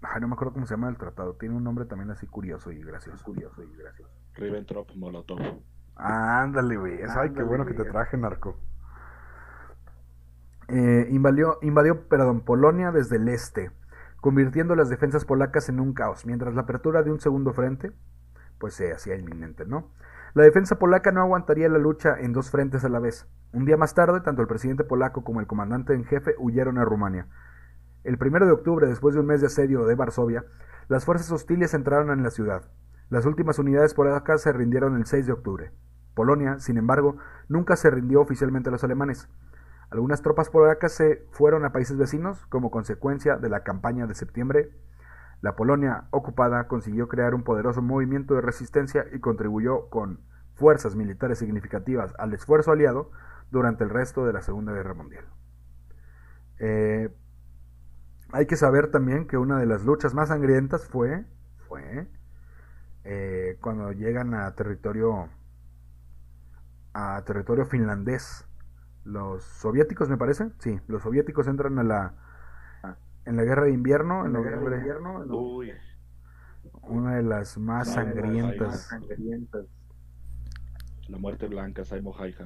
Ay, no me acuerdo cómo se llama el tratado, tiene un nombre también así curioso y gracioso. Curioso y gracioso. Ribbentrop-Molotov. Ándale, güey. Ay, qué bueno que te traje, narco. Eh, invadió, invadió perdón, Polonia desde el este, convirtiendo las defensas polacas en un caos, mientras la apertura de un segundo frente, pues se hacía inminente, ¿no? La defensa polaca no aguantaría la lucha en dos frentes a la vez. Un día más tarde, tanto el presidente polaco como el comandante en jefe huyeron a Rumania. El primero de octubre, después de un mes de asedio de Varsovia, las fuerzas hostiles entraron en la ciudad. Las últimas unidades polacas se rindieron el 6 de octubre. Polonia, sin embargo, nunca se rindió oficialmente a los alemanes. Algunas tropas polacas se fueron a países vecinos como consecuencia de la campaña de septiembre. La Polonia ocupada consiguió crear un poderoso movimiento de resistencia y contribuyó con fuerzas militares significativas al esfuerzo aliado durante el resto de la Segunda Guerra Mundial. Eh, hay que saber también que una de las luchas más sangrientas fue, fue eh, cuando llegan a territorio a territorio finlandés. Los soviéticos, me parece, sí, los soviéticos entran a la en la guerra de invierno en noviembre. Uy. Una de las más sangrientas. La muerte blanca, Saimo Haija.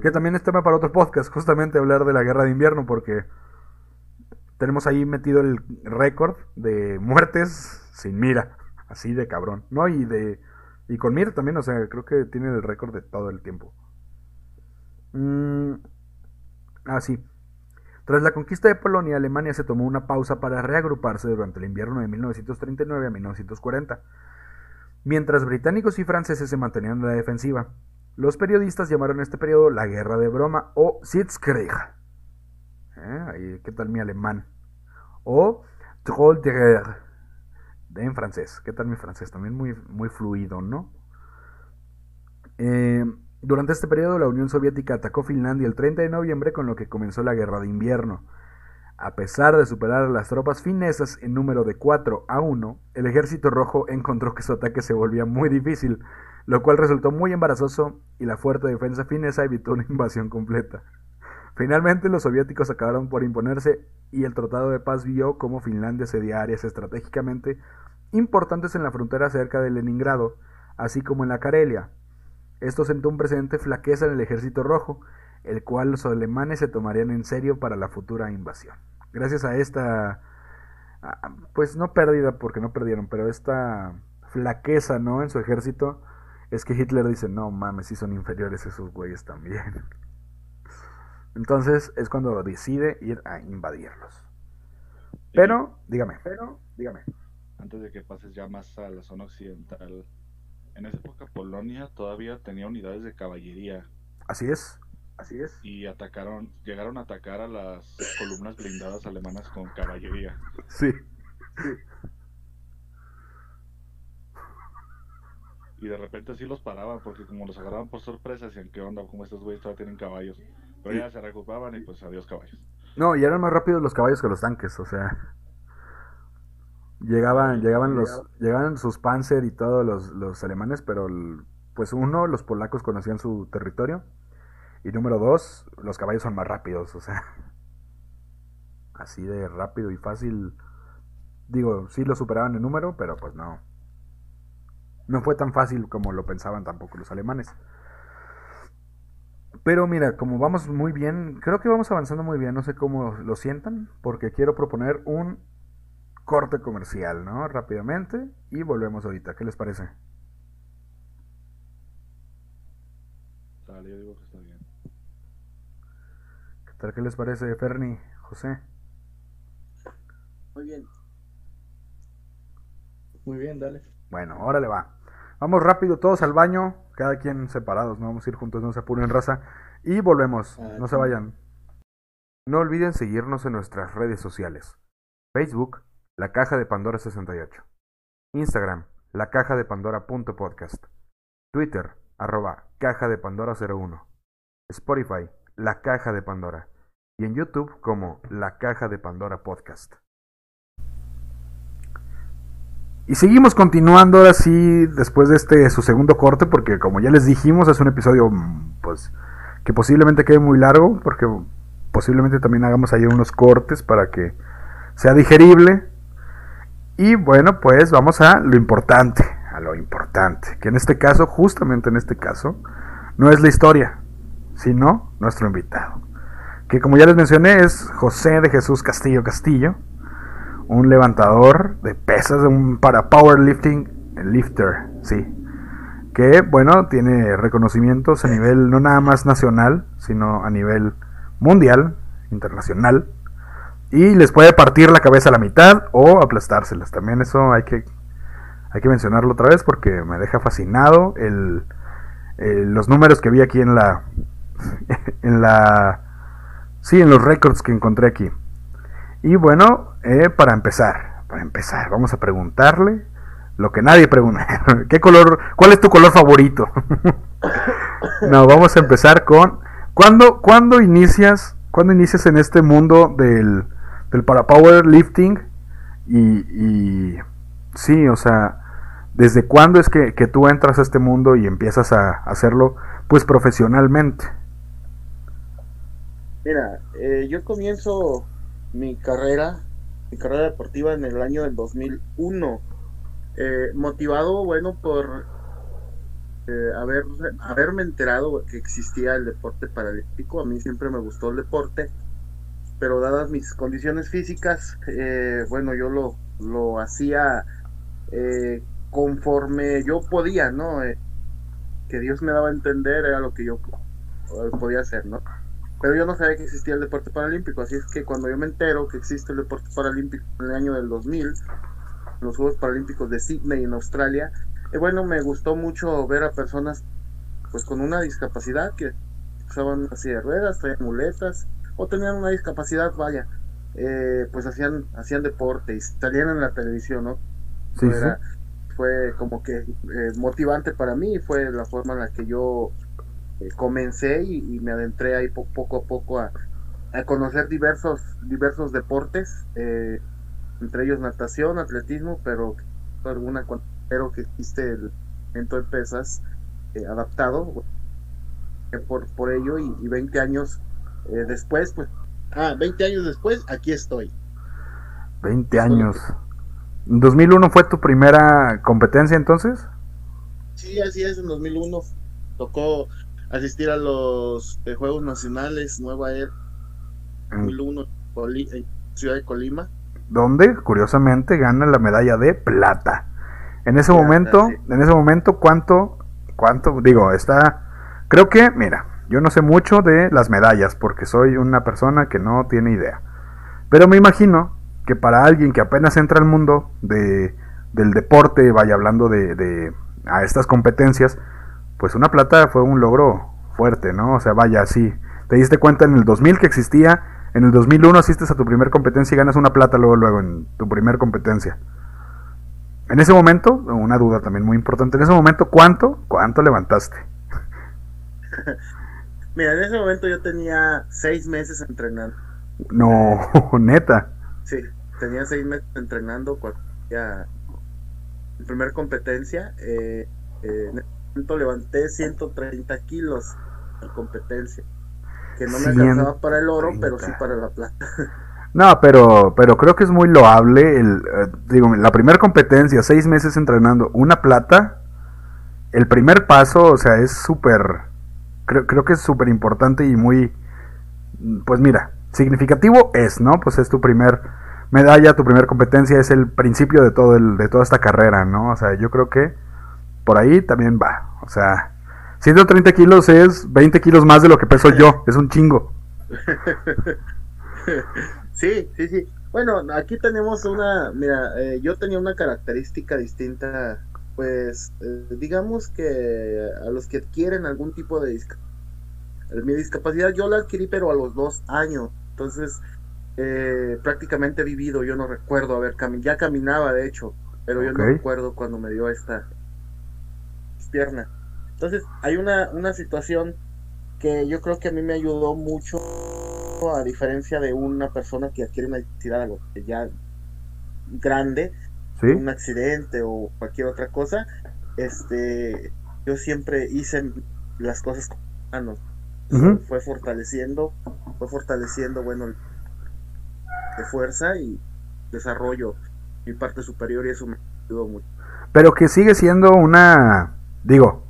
Que también es tema para otro podcast, justamente hablar de la guerra de invierno, porque tenemos ahí metido el récord de muertes sin mira, así de cabrón, ¿no? Y de y con mira también, o sea, creo que tiene el récord de todo el tiempo. Mm, ah, sí. Tras la conquista de Polonia, Alemania se tomó una pausa para reagruparse durante el invierno de 1939 a 1940. Mientras británicos y franceses se mantenían en la defensiva, los periodistas llamaron este periodo la Guerra de Broma o Sitzkrieg. ¿Eh? ¿Qué tal mi alemán? O Troll en francés. ¿Qué tal mi francés? También muy, muy fluido, ¿no? Eh, durante este periodo, la Unión Soviética atacó Finlandia el 30 de noviembre, con lo que comenzó la Guerra de Invierno. A pesar de superar a las tropas finesas en número de 4 a 1, el Ejército Rojo encontró que su ataque se volvía muy difícil, lo cual resultó muy embarazoso y la fuerte defensa finesa evitó una invasión completa. Finalmente, los soviéticos acabaron por imponerse y el Tratado de Paz vio cómo Finlandia cedía áreas estratégicamente importantes en la frontera cerca de Leningrado, así como en la Carelia. Esto sentó un precedente flaqueza en el ejército rojo, el cual los alemanes se tomarían en serio para la futura invasión. Gracias a esta, pues no pérdida porque no perdieron, pero esta flaqueza, ¿no? En su ejército, es que Hitler dice, no mames, si son inferiores esos güeyes también. Entonces es cuando decide ir a invadirlos. Pero, dígame. Pero, dígame. Antes de que pases ya más a la zona occidental, en esa época Polonia todavía tenía unidades de caballería. Así es. Así es. Y atacaron, llegaron a atacar a las columnas blindadas alemanas con caballería. Sí. Y de repente sí los paraban, porque como los agarraban por sorpresa, decían, ¿qué onda? Como estos güeyes todavía tienen caballos. Pero ya se recuperaban y pues adiós caballos. No, y eran más rápidos los caballos que los tanques, o sea. Llegaban, llegaban los, llegaban sus Panzer y todos los, los alemanes, pero el- pues uno, los polacos conocían su territorio. Y número dos, los caballos son más rápidos, o sea. Así de rápido y fácil. Digo, sí lo superaban en número, pero pues no. No fue tan fácil como lo pensaban tampoco los alemanes. Pero mira, como vamos muy bien, creo que vamos avanzando muy bien, no sé cómo lo sientan, porque quiero proponer un corte comercial, ¿no? Rápidamente y volvemos ahorita, ¿qué les parece? Dale, yo digo que está bien. ¿Qué tal, qué les parece, Ferni, José? Muy bien. Muy bien, dale. Bueno, ahora le va. Vamos rápido todos al baño, cada quien separados, no vamos a ir juntos, no se apuren raza. Y volvemos, Ah, no se vayan. No olviden seguirnos en nuestras redes sociales. Facebook, La Caja de Pandora 68. Instagram, La Caja de Pandora punto podcast. Twitter, arroba Caja de Pandora 01. Spotify, La Caja de Pandora. Y en YouTube como La Caja de Pandora Podcast. Y seguimos continuando ahora después de este su segundo corte, porque como ya les dijimos, es un episodio mm, pues que posiblemente quede muy largo, porque posiblemente también hagamos ahí unos cortes para que sea digerible. Y bueno, pues vamos a lo importante, a lo importante, que en este caso, justamente en este caso, no es la historia, sino nuestro invitado. Que como ya les mencioné es José de Jesús Castillo Castillo, un levantador de pesas, un para powerlifting lifter, sí. Que bueno, tiene reconocimientos a nivel no nada más nacional, sino a nivel mundial, internacional. Y les puede partir la cabeza a la mitad o aplastárselas. También eso hay que, hay que mencionarlo otra vez porque me deja fascinado el, el- los números que vi aquí en la, <laughs> en la, sí, en los récords que encontré aquí. Y bueno, eh, para empezar, para empezar, vamos a preguntarle lo que nadie pregunta. <laughs> ¿Qué color, cuál es tu color favorito? <laughs> no, vamos a empezar con ¿cuándo, cuándo inicias, cuándo inicias en este mundo del, del para powerlifting? Y, y sí, o sea, ¿desde cuándo es que, que tú entras a este mundo y empiezas a hacerlo pues profesionalmente? Mira, eh, yo comienzo mi carrera, mi carrera deportiva en el año del 2001, eh, motivado, bueno, por eh, haber, haberme enterado que existía el deporte paralímpico. A mí siempre me gustó el deporte, pero dadas mis condiciones físicas, eh, bueno, yo lo, lo hacía eh, conforme yo podía, ¿no? Eh, que Dios me daba a entender era lo que yo podía hacer, ¿no? Pero yo no sabía que existía el deporte paralímpico, así es que cuando yo me entero que existe el deporte paralímpico en el año del 2000, los Juegos Paralímpicos de Sydney en Australia, eh, bueno, me gustó mucho ver a personas pues con una discapacidad que usaban silla de ruedas, traían muletas o tenían una discapacidad, vaya, eh, pues hacían hacían deporte y salían en la televisión, ¿no? Sí, Era- fue como que eh, motivante para mí, fue la forma en la que yo eh, comencé y, y me adentré ahí po- poco a poco a, a conocer diversos diversos deportes, eh, entre ellos natación, atletismo, pero alguna pero que existe el evento de pesas eh, adaptado eh, por, por ello y, y 20 años después, pues, ah, 20 años después, aquí estoy. 20 años. ¿2001 fue tu primera competencia entonces? Sí, así es, en 2001 tocó asistir a los eh, Juegos Nacionales Nueva Era Mm. 2001 Coli- en Ciudad de Colima. donde curiosamente gana la medalla de plata. En ese Plata, momento, sí. en ese momento, ¿cuánto, cuánto, digo, está, creo que, mira, yo no sé mucho de las medallas porque soy una persona que no tiene idea. Pero me imagino que para alguien que apenas entra al mundo de, del deporte, vaya hablando de, de a estas competencias, pues una plata fue un logro fuerte, ¿no? O sea, vaya, sí, te diste cuenta en el 2000 que existía, en el 2001 asistes a tu primer competencia y ganas una plata luego, luego en tu primer competencia. En ese momento, una duda también muy importante, en ese momento, ¿cuánto, cuánto levantaste? <laughs> Mira, en ese momento yo tenía seis meses entrenando. No, <laughs> neta. Sí, tenía seis meses entrenando cuando ya mi primer competencia. eh, eh, en momento levanté 130 kilos en competencia. Que no me alcanzaba para el oro, pero sí 130. para la plata. <laughs> No, pero, pero creo que es muy loable. El, eh, digo, la primera competencia, seis meses entrenando, una plata. El primer paso, o sea, es súper. Creo, creo que es súper importante y muy. Pues mira, significativo es, ¿no? Pues es tu primer medalla, tu primer competencia, es el principio de todo el, de toda esta carrera, ¿no? O sea, yo creo que por ahí también va. O sea, 130 kilos es 20 kilos más de lo que peso yo, es un chingo. <laughs> Sí, sí, sí. Bueno, aquí tenemos una, mira, eh, yo tenía una característica distinta, pues eh, digamos que a los que adquieren algún tipo de discapacidad, mi discapacidad yo la adquirí pero a los dos años, entonces eh, prácticamente he vivido, yo no recuerdo haber caminado, ya caminaba de hecho, pero yo no recuerdo cuando me dio esta pierna. Entonces hay una, una situación que yo creo que a mí me ayudó mucho a diferencia de una persona que adquiere una que ya grande, ¿Sí? un accidente o cualquier otra cosa, este, yo siempre hice las cosas con manos. Ujú. Fue fortaleciendo, fue fortaleciendo, bueno, de fuerza y desarrollo mi parte superior y eso me ayudó mucho. Pero que sigue siendo una, digo,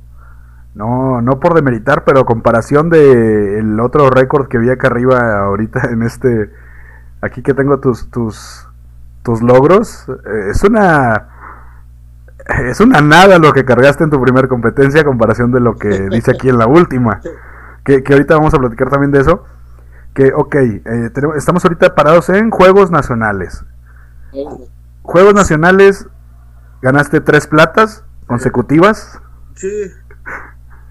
no, no por demeritar, pero comparación de el otro récord que vi acá arriba ahorita en este, aquí que tengo tus, tus, tus logros, eh, es una, es una nada lo que cargaste en tu primer competencia a comparación de lo que <laughs> dice aquí en la última, que, que ahorita vamos a platicar también de eso, que, ok, eh, tenemos- estamos ahorita parados en Juegos Nacionales, Juegos Nacionales, ganaste tres platas consecutivas Sí,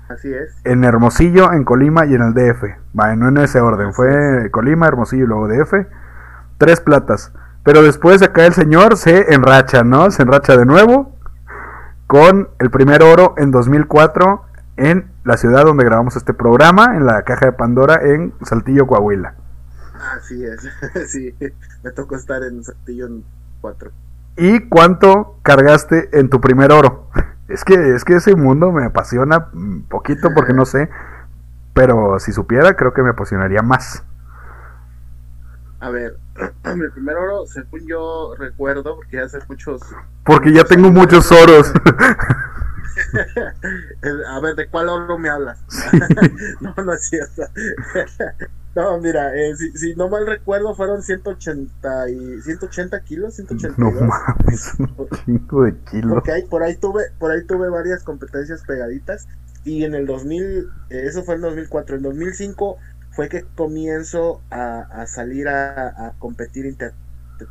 así es. en Hermosillo, en Colima y en el DF. Vale, no en ese orden, fue Colima, Hermosillo y luego DF. Tres platas. Pero después acá el señor se enracha, ¿no? Se enracha de nuevo con el primer oro en 2004 en la ciudad donde grabamos este programa, en la caja de Pandora en Saltillo, Coahuila. Así es. <laughs> sí, me tocó estar en Saltillo en cuatro. ¿Y cuánto cargaste en tu primer oro? Es que, es que ese mundo me apasiona un poquito porque no sé, pero si supiera creo que me apasionaría más. A ver, <clears throat> mi primer oro, según yo recuerdo, porque hace muchos Porque ya tengo muchos oros. <laughs> A ver, ¿de cuál oro me hablas? <laughs> no, no es cierto. <laughs> no, mira, eh, si, si no mal recuerdo, fueron 180, y, 180 kilos, 182. no mames, un chingo de kilos. Porque ahí, por ahí tuve, por ahí tuve varias competencias pegaditas. Y en el 2000, eh, eso fue en 2004. En 2005 fue que comienzo a, a salir a, a competir. inter-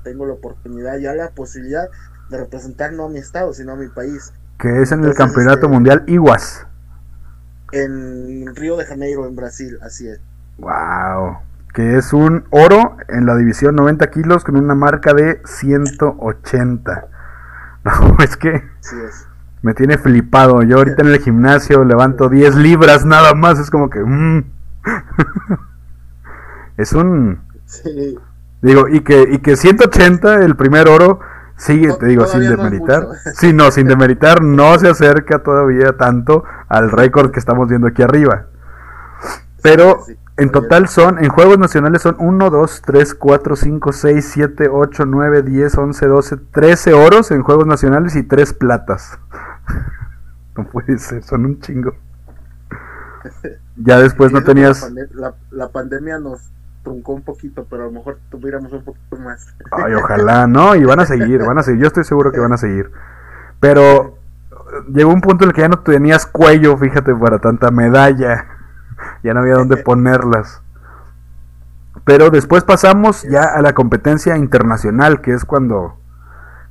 Tengo la oportunidad, ya la posibilidad de representar no a mi estado, sino a mi país. Que es en el campeonato este- mundial Iguas. En Río de Janeiro, en Brasil, así es. Wow. Que es un oro en la división 90 kilos con una marca de 180. <laughs> No, es que es. me tiene flipado. Yo ahorita en el gimnasio levanto 10 libras nada más. Es como que... mm. <laughs> es un... Sí. Digo, y que, y que 180, el primer oro, sigue, To- te digo, sin no demeritar. mucho. Sí, no, sin <laughs> demeritar, no se acerca todavía tanto al récord que estamos viendo aquí arriba. Pero Sí, sí, en total son, en juegos nacionales son 1, 2, 3, 4, 5, 6, 7, 8, 9, 10, 11, 12, 13 oros en juegos nacionales y 3 platas. <laughs> No puede ser, son un chingo. <laughs> Ya después no tenías... La, pande- la- la pandemia nos truncó un poquito, pero a lo mejor tuviéramos un poquito más. Ay, ojalá, ¿no? Y van a seguir, van a seguir. Yo estoy seguro que van a seguir. Pero eh, llegó un punto en el que ya no tenías cuello, fíjate, para tanta medalla. <laughs> Ya no había dónde ponerlas. Pero después pasamos ya a la competencia internacional, que es cuando...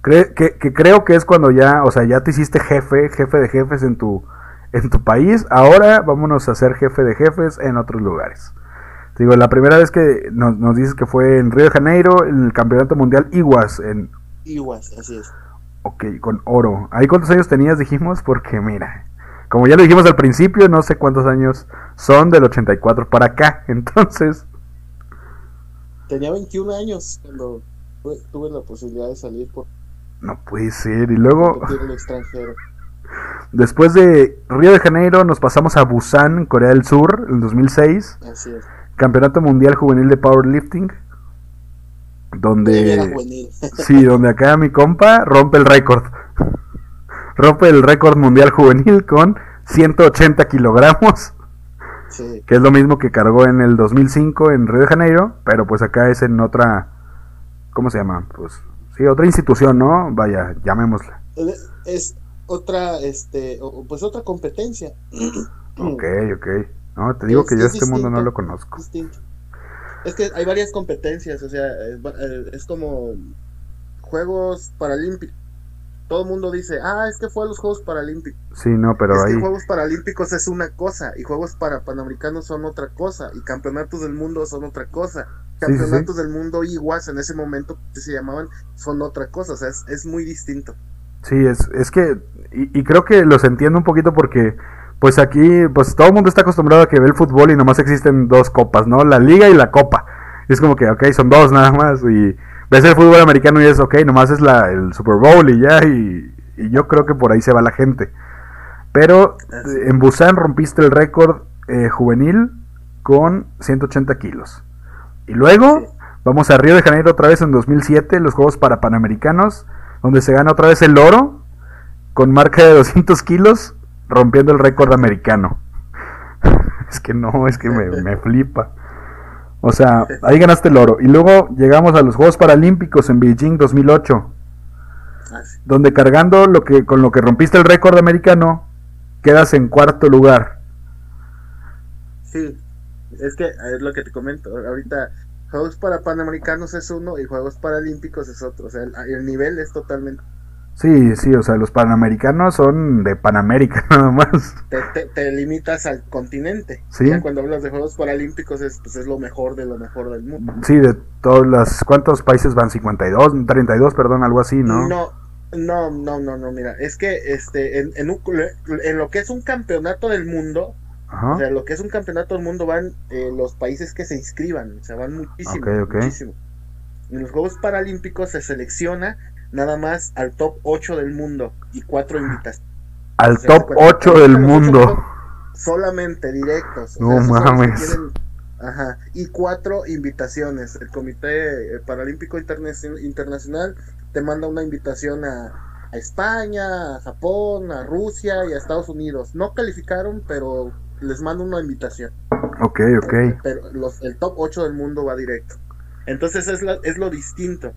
cre- que, que creo que es cuando ya, o sea, ya te hiciste jefe, jefe de jefes en tu, en tu país. Ahora vámonos a ser jefe de jefes en otros lugares. Te Digo, la primera vez que nos, nos dices que fue en Río de Janeiro, en el Campeonato Mundial Iguas, en, Iguas, así es. ok, con oro. ¿Ahí cuántos años tenías, dijimos? Porque mira, como ya lo dijimos al principio, no sé cuántos años son del 84 para acá. <laughs> Entonces, Tenía 21 años cuando tuve la posibilidad de salir por no puede ser. Y luego, el extranjero. <laughs> después de Río de Janeiro, nos pasamos a Busan, Corea del Sur, en 2006. Así es. Campeonato Mundial Juvenil de Powerlifting. Donde... Sí, <laughs> donde acá mi compa rompe el récord. Rompe el récord mundial juvenil con 180 kilogramos, Sí. que es lo mismo que cargó en el 2005 en Río de Janeiro, pero pues acá es en otra, ¿cómo se llama? Pues sí, otra institución, ¿no? Vaya, llamémosla. Es otra, este, pues otra competencia. Ok, ok. No, te digo Es- que yo es este mundo no lo conozco. Distinto. Es que hay varias competencias, o sea, es, va- eh, es como Juegos Paralímpicos. Todo el mundo dice, ah, es que fue a los Juegos Paralímpicos. Sí, no, pero es ahí. que Juegos Paralímpicos es una cosa y Juegos para Panamericanos son otra cosa y Campeonatos del Mundo son otra cosa. Sí, sí, sí. Campeonatos del Mundo iguas en ese momento que se llamaban son otra cosa, o sea, es, es muy distinto. Sí, es, es que, y, y creo que los entiendo un poquito porque, pues aquí, pues todo el mundo está acostumbrado a que ve el fútbol y nomás existen dos copas, ¿no? La liga y la copa. Y es como que, ok, son dos nada más. Y ves el fútbol americano y es, ok, nomás es la, el Super Bowl y ya. Y, y yo creo que por ahí se va la gente. Pero eh, en Busan rompiste el récord eh, juvenil con 180 kilos. Y luego vamos a Río de Janeiro otra vez en 2007, los Juegos para Panamericanos, donde se gana otra vez el oro con marca de 200 kilos, rompiendo el récord americano. <laughs> es que no, es que me, me flipa. O sea, ahí ganaste el oro. Y luego llegamos a los Juegos Paralímpicos en Beijing 2008, Así. donde cargando lo que con lo que rompiste el récord americano, quedas en cuarto lugar. Sí, es que es lo que te comento. Ahorita, Juegos para Panamericanos es uno y Juegos Paralímpicos es otro. O sea, el, el nivel es totalmente. Sí, sí, o sea, los panamericanos son de Panamérica <laughs> nada más. Te, te- te limitas al continente. Sí. Ya cuando hablas de Juegos Paralímpicos es, pues, es lo mejor de lo mejor del mundo. Sí, de todas las... ¿Cuántos países van? 52, 32, perdón, algo así, ¿no? No, no, no, no, no, mira, es que este, en, en, un- en lo que es un campeonato del mundo, Ajá. o sea, lo que es un campeonato del mundo van eh, los países que se inscriban, o sea, van muchísimo, Ok, ok. muchísimo. En los Juegos Paralímpicos se selecciona nada más al top 8 del mundo y cuatro invitaciones. Al o sea, top se cuenta- 8 del mundo. Solamente directos. o No sea, mames. Ajá, y cuatro invitaciones. El Comité eh, Paralímpico Internaci- Internacional te manda una invitación a, a España, a Japón, a Rusia y a Estados Unidos. No calificaron, pero les manda una invitación. Ok, ok. Pero los, el top 8 del mundo va directo. Entonces es, la- es lo distinto.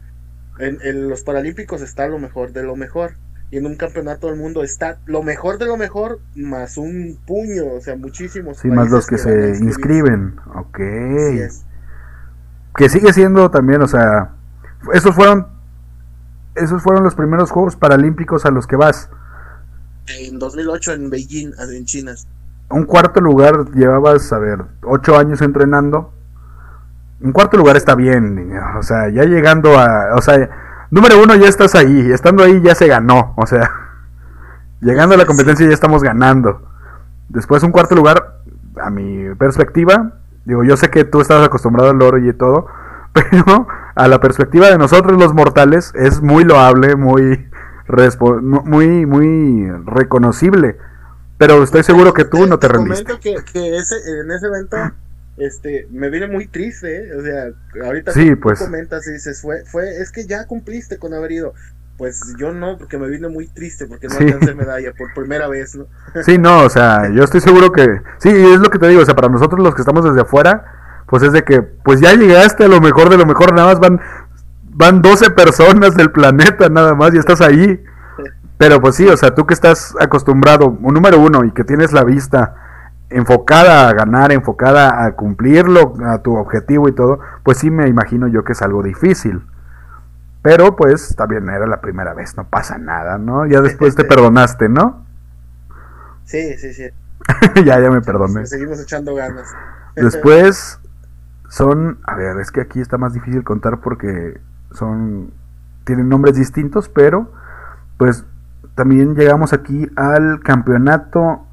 En, en los Paralímpicos está lo mejor de lo mejor. Y en un campeonato del mundo está lo mejor de lo mejor, más un puño, o sea, muchísimos. Sí, más los que se inscriben. Ok. Es. Que sigue siendo también, o sea, esos fueron esos fueron los primeros Juegos Paralímpicos a los que vas. En 2008 en Beijing, en China. Un cuarto lugar llevabas, a ver, ocho años entrenando. Un cuarto lugar está bien, niño, o sea, ya llegando a, o sea, número uno ya estás ahí, estando ahí ya se ganó, o sea, <laughs> llegando a la competencia ya estamos ganando. Después un cuarto lugar, a mi perspectiva, digo, yo sé que tú estás acostumbrado al oro y todo, <laughs> pero a la perspectiva de nosotros los mortales es muy loable, muy muy muy reconocible. Pero estoy seguro que tú no te rendiste. comento que, que ese, en ese evento este, me vine muy triste, ¿eh? o sea, ahorita Sí, tú- tú pues. comentas y dices, fue, fue, es que ya cumpliste con haber ido. Pues yo no, porque me vine muy triste, porque no Sí. alcancé medalla por primera vez, ¿no? Sí, no, o sea, yo estoy seguro que... Sí, es lo que te digo, o sea, para nosotros los que estamos desde afuera, pues es de que, pues ya llegaste a lo mejor de lo mejor, nada más van, van 12 personas del planeta, nada más, y estás ahí. Pero pues sí, o sea, tú que estás acostumbrado, un número uno, y que tienes la vista enfocada a ganar, enfocada a cumplirlo, a tu objetivo y todo, pues sí me imagino yo que es algo difícil. Pero pues también era la primera vez, no pasa nada, ¿no? Ya después te perdonaste, ¿no? Sí, sí, sí. <laughs> ya, ya me perdoné. Seguimos echando ganas. <laughs> Después son, a ver, es que aquí está más difícil contar porque son, tienen nombres distintos, pero pues también llegamos aquí al campeonato,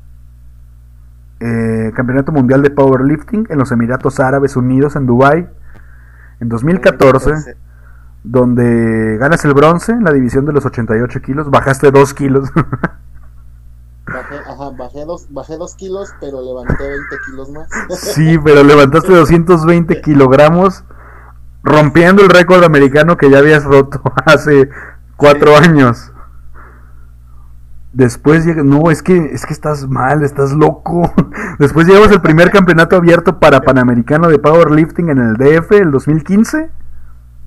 eh, campeonato mundial de powerlifting en los Emiratos Árabes Unidos en Dubai en 2014, donde ganas el bronce en la división de los 88 kilos, bajaste 2 kilos. <laughs> Bajé, ajá, bajé dos, bajé dos kilos, pero levanté 20 kilos más. Sí, pero levantaste 220 <laughs> kilogramos, rompiendo el récord americano que ya habías roto <laughs> hace cuatro años. Después llega, no, es que es que estás mal, estás loco. <laughs> Después llegamos al primer campeonato abierto para Panamericano de Powerlifting en el DF, el 2015.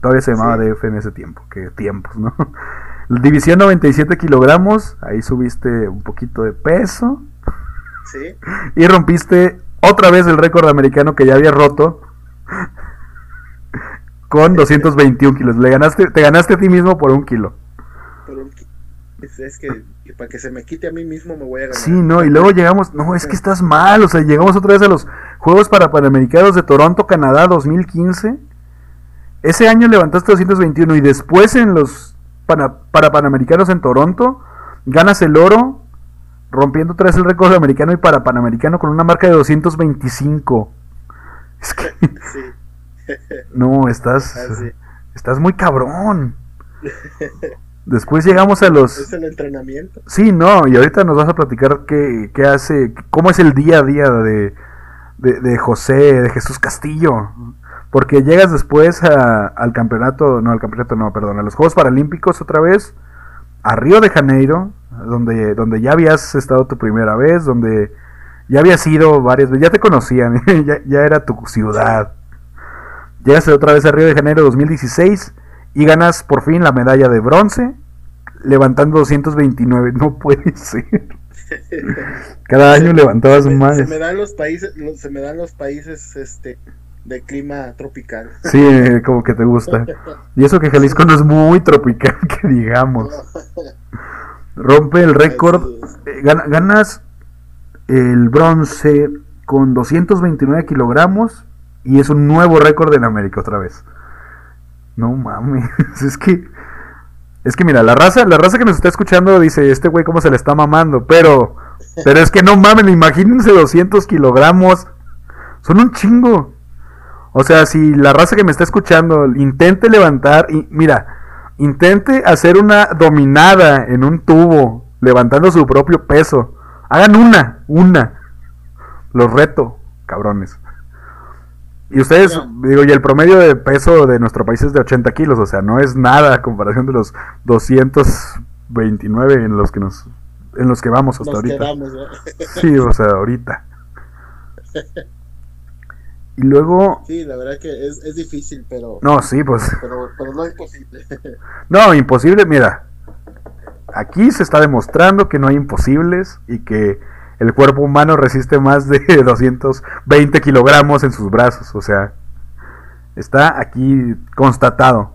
Todavía se llamaba Sí. DF en ese tiempo, qué tiempos, ¿no? <laughs> División 97 kilogramos, ahí subiste un poquito de peso. Sí, <laughs> Y rompiste otra vez el récord americano que ya había roto. con 221 kilos. Le ganaste, te ganaste a ti mismo por un kilo. Es, es que, que para que se me quite a mí mismo me voy a ganar. Sí, no, y luego llegamos, no, es que estás mal, o sea, llegamos otra vez a los Juegos para Panamericanos de Toronto, Canadá 2015. Ese año levantaste 221 y después en los pana- para Panamericanos en Toronto ganas el oro, rompiendo otra vez el récord americano y para Panamericano con una marca de 225. Es que, <laughs> Sí, <laughs> no, estás, así. estás muy cabrón. <laughs> Después llegamos a los... Es el entrenamiento. Sí, no, y ahorita nos vas a platicar qué, qué hace, cómo es el día a día de, de, de José, de Jesús Castillo. Porque llegas después a- al campeonato, no, al campeonato no, perdón, a los Juegos Paralímpicos otra vez, a Río de Janeiro, donde, donde ya habías estado tu primera vez, donde ya habías ido varias veces, ya te conocían, <laughs> ya, ya era tu ciudad. Llegas otra vez a Río de Janeiro 2016 y ganas por fin la medalla de bronce, levantando 229. No puede ser. Cada año levantabas Se más. Se me dan los países, se me dan los países este de clima tropical. Sí, eh, como que te gusta. Y eso que Jalisco no es muy tropical, <laughs> que digamos. Rompe el récord. Eh, gana- ganas el bronce con 229 kilogramos y es un nuevo récord en América otra vez. No mames, <laughs> es que es que mira, la raza, la raza que nos está escuchando dice, este güey cómo se le está mamando, pero <laughs> pero es que no mamen, imagínense 200 kilogramos. Son un chingo. O sea, si la raza que me está escuchando intente levantar y mira, intente hacer una dominada en un tubo levantando su propio peso. Hagan una, una. Los reto, cabrones. Y ustedes, digo, y el promedio de peso de nuestro país es de 80 kilos, o sea, no es nada a comparación de los 229 en los que nos, en los que vamos hasta Nos ahorita. quedamos, ¿no? Sí, o sea, ahorita. Y luego, Sí, la verdad que es, es difícil, pero, no, sí, pues, pero, pero no imposible. <laughs> no, imposible, mira. Aquí se está demostrando que no hay imposibles y que el cuerpo humano resiste más de <laughs> 220 kilogramos en sus brazos, o sea, está aquí constatado.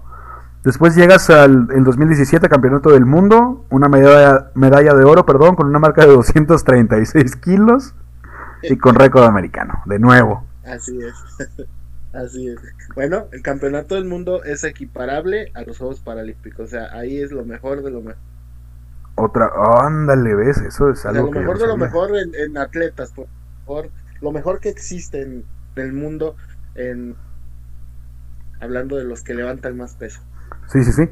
Después llegas al el 2017 Campeonato del Mundo, una medalla, medalla de oro, perdón, con una marca de 236 kilos y con <laughs> récord americano, de nuevo. Así es. <laughs> Así es. Bueno, el campeonato del mundo es equiparable a los Juegos Paralímpicos. O sea, ahí es lo mejor de lo mejor. Otra, ándale, ves, eso es algo lo que yo mejor no de lo mejor en, en atletas. Por favor, lo mejor que existe en, en el mundo en hablando de los que levantan más peso. Sí, sí, sí.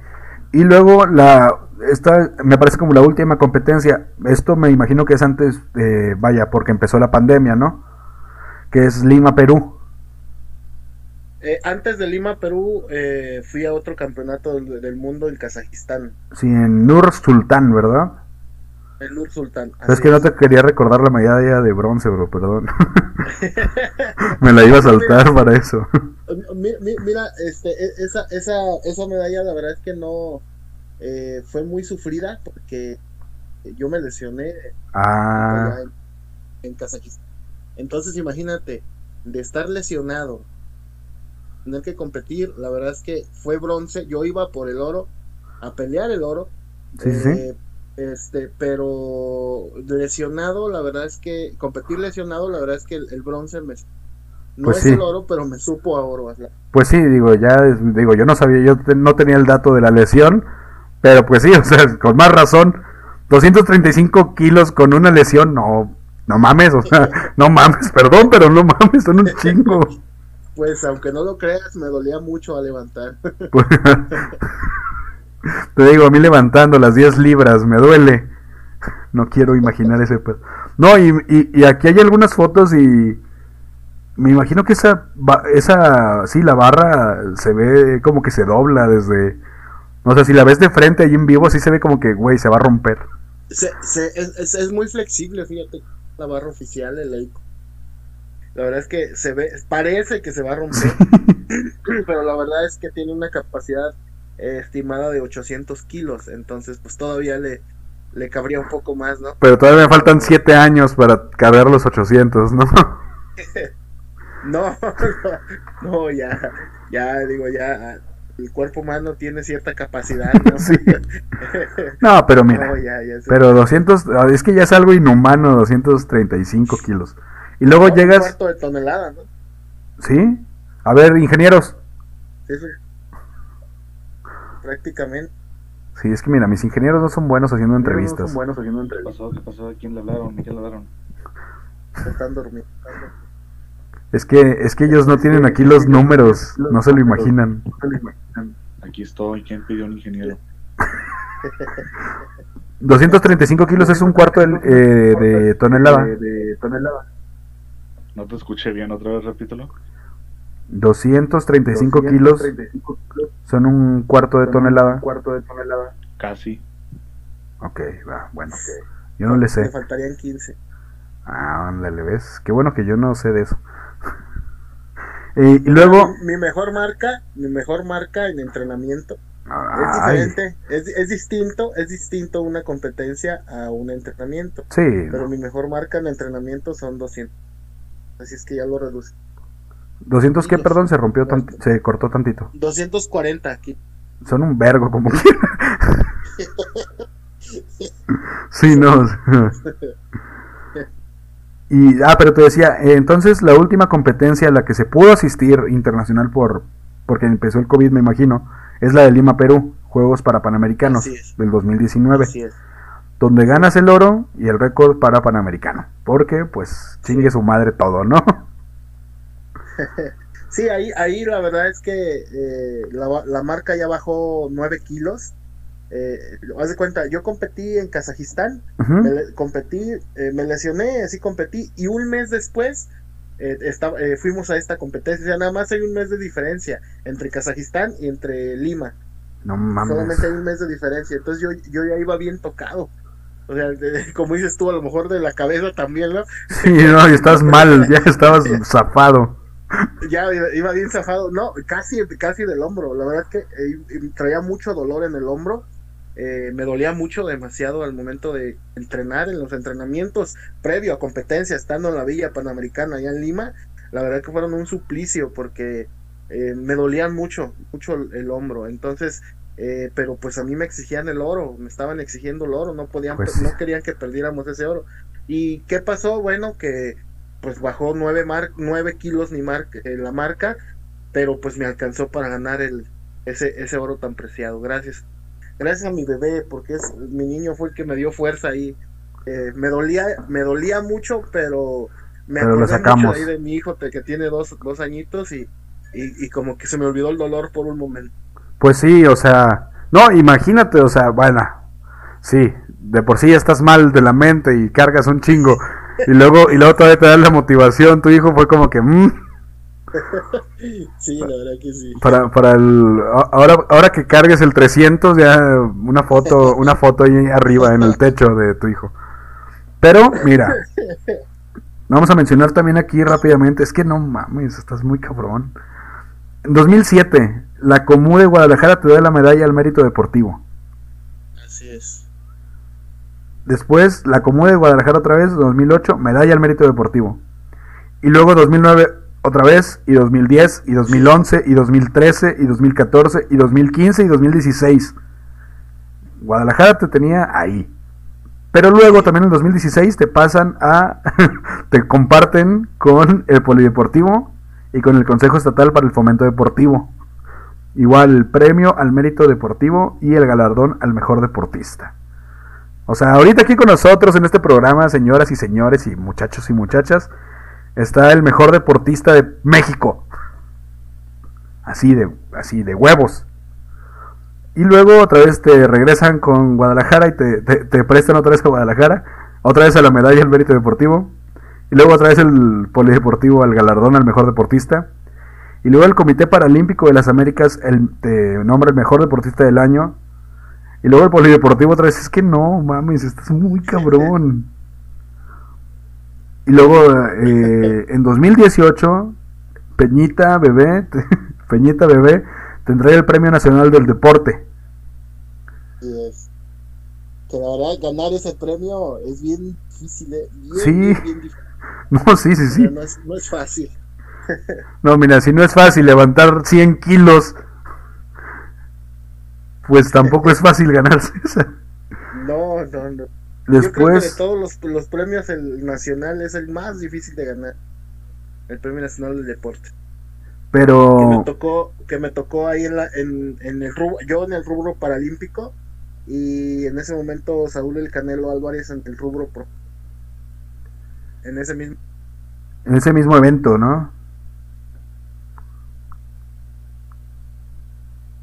Y luego la esta me parece como la última competencia. Esto me imagino que es antes, eh, vaya, porque empezó la pandemia, ¿no? Que es Lima, Perú. Eh, antes de Lima, Perú, eh, fui a otro campeonato del, del mundo en Kazajistán, Sí, en Nur Sultán, ¿verdad? en Nur Sultán. Es que no te quería recordar la medalla de bronce, bro, perdón. <laughs> me la iba a <laughs> saltar para eso. Mi- mi- Mira, este, e- esa, esa, esa medalla la verdad es que no eh, fue muy sufrida porque yo me lesioné Ah, en Kazajistán. Entonces imagínate, de estar lesionado, tener que competir, la verdad es que fue bronce, yo iba por el oro, a pelear el oro, Sí, sí, sí. eh, este, pero lesionado, la verdad es que competir lesionado, la verdad es que el, el bronce me no Pues es sí. el oro, pero me supo a oro. pues sí, digo, ya, digo, yo no sabía, yo te- no tenía el dato de la lesión, pero pues sí, <laughs> o sea, con más razón, 235 kilos con una lesión, no, no mames, o sea, <laughs> no mames, perdón, pero no mames, son un chingo. <laughs> Pues aunque no lo creas, me dolía mucho a levantar. <laughs> <laughs> Te digo, a mí levantando las 10 libras me duele. No quiero imaginar ese pedo. No, y, y- y aquí hay algunas fotos y me imagino que esa, esa, sí, la barra se ve como que se dobla desde... O sea, si la ves de frente ahí en vivo, sí se ve como que, güey, se va a romper. Se, se- es, es- es muy flexible, fíjate, la barra oficial, el Leico. La verdad es que se ve, parece que se va a romper, <laughs> pero la verdad es que tiene una capacidad eh, estimada de 800 kilos, entonces pues todavía le, le cabría un poco más, ¿no? Pero todavía me faltan 7 años para cargar los 800, ¿no? <laughs> No, no, <laughs> no, ya, ya, digo, ya, el cuerpo humano tiene cierta capacidad, ¿no? Sí. No, pero mira. No, ya, ya sé. Pero 200, ah, es que ya es algo inhumano, 235 kilos. Y luego No, Un llegas, cuarto de tonelada, ¿no? ¿sí? A ver, ingenieros. Eso. Prácticamente. Sí, es que mira, mis ingenieros no son buenos haciendo entrevistas. buenos haciendo entrevistas. ¿Qué pasó? ¿Qué pasó? ¿A quién le hablaron? ¿A quién le hablaron? Están durmiendo. Es que, es que ellos no tienen aquí los números, no se lo imaginan. Aquí estoy. ¿Quién pidió un ingeniero? <laughs> 235 kilos es un cuarto de, eh, de tonelada. No te escuché bien. Otra vez repítelo. 235 kilos son un cuarto de tonelada. Casi. Ok, va, bueno. Yo no le sé. faltarían 15. Ah, ándale, ¿ves? Qué bueno que yo no sé de eso. <laughs> y, y luego... Mi, mi mejor marca, mi mejor marca en entrenamiento es diferente, es, es distinto, es distinto una competencia a un entrenamiento. sí, Pero mi mejor marca en entrenamiento son 200. Así es que ya lo reduce. 200 que, perdón, se rompió, tant- se cortó tantito. 240 aquí. Son un vergo como <laughs> quiera. sí, no. y, ah, pero te decía, entonces la última competencia a la que se pudo asistir internacional por porque empezó el COVID, me imagino, es la de Lima, Perú, Juegos para Panamericanos del 2019, Así es. Donde ganas el oro y el récord para Panamericano, porque pues chingue su madre todo, ¿no? <laughs> Sí, ahí, ahí la verdad es que eh, la, la marca ya bajó 9 kilos. Eh, haz de cuenta, yo competí en Kazajistán, me competí, eh, me lesioné, así competí, y un mes después fuimos a esta competencia. Nada más hay un mes de diferencia entre Kazajistán y entre Lima. No mames. Solamente hay un mes de diferencia. Entonces yo, yo ya iba bien tocado. O sea, de- <laughs> como dices tú, a lo mejor de la cabeza también, ¿no? Sí, no, y estás mal, ya estabas <laughs> zafado. Ya iba, bien zafado. No, casi, casi del hombro. La verdad es que eh, traía mucho dolor en el hombro. Eh, me dolía mucho, demasiado al momento de entrenar en los entrenamientos previo a competencia, estando en la Villa Panamericana allá en Lima. La verdad que fueron un suplicio porque eh, me dolían mucho, mucho el, el hombro. Entonces, eh, pero pues a mí me exigían el oro, me estaban exigiendo el oro, no podían, Pues- no querían que perdiéramos ese oro. ¿Y qué pasó? Bueno, que pues bajó nueve, mar nueve kilos mi mar eh, la marca, pero pues me alcanzó para ganar el ese, ese oro tan preciado. Gracias. Gracias a mi bebé, porque es mi niño fue el que me dio fuerza ahí. Eh, me dolía, me dolía mucho, pero me Pero acordé sacamos. mucho ahí de mi hijo que tiene dos, dos añitos y, y, y como que se me olvidó el dolor por un momento. Pues sí, o sea, no, imagínate, o sea, bueno, sí, de por sí ya estás mal de la mente y cargas un chingo. Y luego, y luego todavía te da la motivación, tu hijo fue como que, mm, <laughs> Sí, la verdad que sí. para, para el, ahora, ahora que cargues el 300, ya una foto, una foto ahí arriba en el techo de tu hijo. Pero, mira, <laughs> vamos a mencionar también aquí rápidamente, es que no mames, estás muy cabrón. En 2007, la Comú de Guadalajara te da la medalla al mérito deportivo. Así es. Después, la Comuna de Guadalajara otra vez, 2008, medalla al mérito deportivo. Y luego 2009 otra vez, y 2010, y 2011, y 2013, y 2014, y 2015, y 2016. Guadalajara te tenía ahí. Pero luego también en 2016 te pasan a... te comparten con el Polideportivo y con el Consejo Estatal para el Fomento Deportivo. Igual el premio al mérito deportivo y el galardón al mejor deportista. O sea, ahorita aquí con nosotros en este programa, señoras y señores y muchachos y muchachas, está el mejor deportista de México. Así de, así de huevos. Y luego otra vez te regresan con Guadalajara y te, te- prestan otra vez a Guadalajara, otra vez a la medalla al mérito deportivo, y luego otra vez el polideportivo al galardón al mejor deportista, y luego el Comité Paralímpico de las Américas el, te nombra el mejor deportista del año, y luego el polideportivo otra vez, es que no, mames, estás muy cabrón. Y luego eh, en 2018, Peñita Bebé, <laughs> Peñita Bebé tendrá el Premio Nacional del Deporte. Que la verdad, ganar ese premio es bien difícil, ¿eh? Bien, Sí. bien, bien difícil. <laughs> No, sí, sí, sí. No, es, no es fácil. <laughs> No, mira, si no es fácil levantar 100 kilos, pues tampoco es fácil ganarse <laughs> esa. No, no, no. Yo creo que de Después, todos los, los premios, el nacional es el más difícil de ganar. El premio nacional del deporte. Que me pero tocó, que me tocó ahí en, la, en, en el rubro, yo en el rubro paralímpico y en ese momento Saúl el Canelo Álvarez en el rubro pro. En ese mismo. en ese mismo evento, ¿no?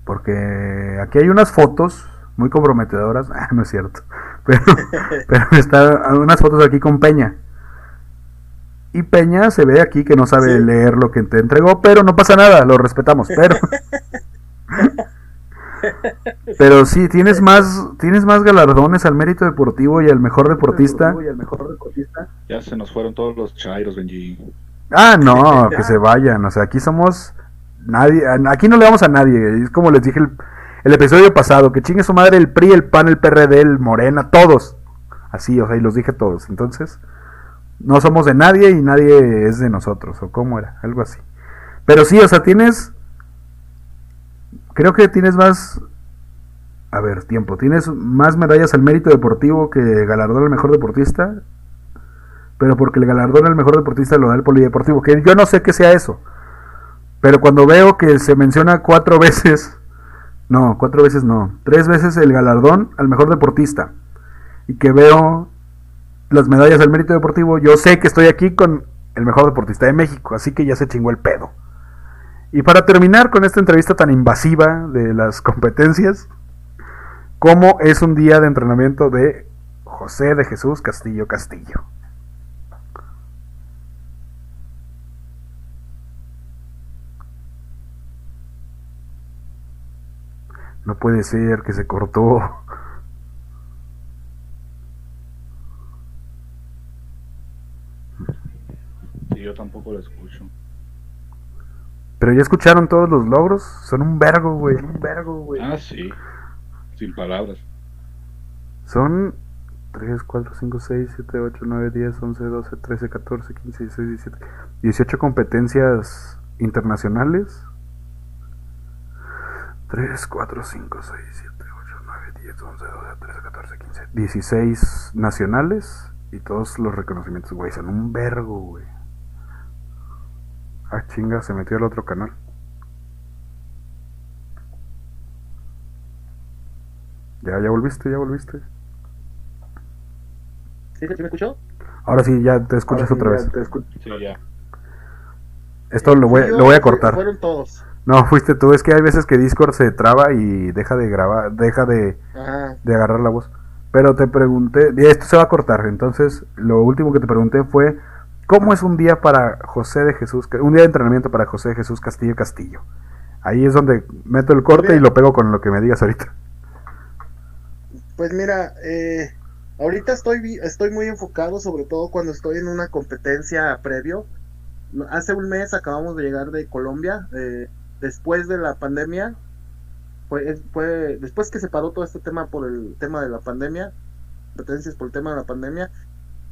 Porque aquí hay unas fotos muy comprometedoras, <laughs> ah, no es cierto, pero, <laughs> pero está unas fotos aquí con Peña. Y Peña se ve aquí que no sabe Sí. leer lo que te entregó, pero no pasa nada, lo respetamos, pero <laughs> <laughs> pero sí tienes más tienes más galardones al mérito deportivo y al mejor deportista. Ya se nos fueron todos los chairos, Benji. Ah, no, <laughs> que se vayan. O sea, aquí somos nadie. Aquí no le vamos a nadie. Es como les dije el, el episodio pasado: que chingue su madre el PRI, el PAN, el PRD, el Morena, todos. Así, o sea, y los dije todos. Entonces, no somos de nadie y nadie es de nosotros. ¿O cómo era? Algo así. Pero sí, o sea, tienes. Creo que tienes más. A ver, tiempo. Tienes más medallas al mérito deportivo que galardón al mejor deportista pero porque el galardón al mejor deportista lo da el polideportivo, que yo no sé qué sea eso. Pero cuando veo que se menciona cuatro <laughs> veces, no, cuatro veces no, tres veces el galardón al mejor deportista, y que veo las medallas al mérito deportivo, yo sé que estoy aquí con el mejor deportista de México, así que ya se chingó el pedo. Y para terminar con esta entrevista tan invasiva de las competencias, ¿cómo es un día de entrenamiento de José de Jesús Castillo Castillo? No puede ser que se cortó. Sí, yo tampoco lo escucho. Pero ya escucharon todos los logros. Son un vergo, güey. Un vergo, güey. Ah, sí. Sin palabras. Son 3, 4, 5, 6, 7, 8, 9, 10, 11, 12, 13, 14, 15, 16, 17. 18 competencias internacionales. 3, 4, 5, 6, 7, 8, 9, 10, 11, 12, 13, 14, 15. 16 nacionales. Y todos los reconocimientos, güey. Son un vergo, güey. Ah, chinga, se metió al otro canal. Ya, ya volviste, ya volviste. ¿Sí, sí me escuchó? Ahora sí, ya te escuchas otra vez. Sí, ya. Esto lo voy, yo- lo voy a cortar. Fueron todos. No, fuiste tú. Es que hay veces que Discord se traba y deja de grabar, deja de, Ajá. de agarrar la voz. Pero te pregunté, y esto se va a cortar. Entonces, lo último que te pregunté fue, ¿cómo es un día para José de Jesús, un día de entrenamiento para José de Jesús Castillo Castillo? Ahí es donde meto el corte y lo pego con lo que me digas ahorita. Pues mira, eh, ahorita estoy, estoy muy enfocado, sobre todo cuando estoy en una competencia previo. Hace un mes acabamos de llegar de Colombia, eh, después de la pandemia. Fue, fue después que se paró todo este tema por el tema de la pandemia, competencias por el tema de la pandemia.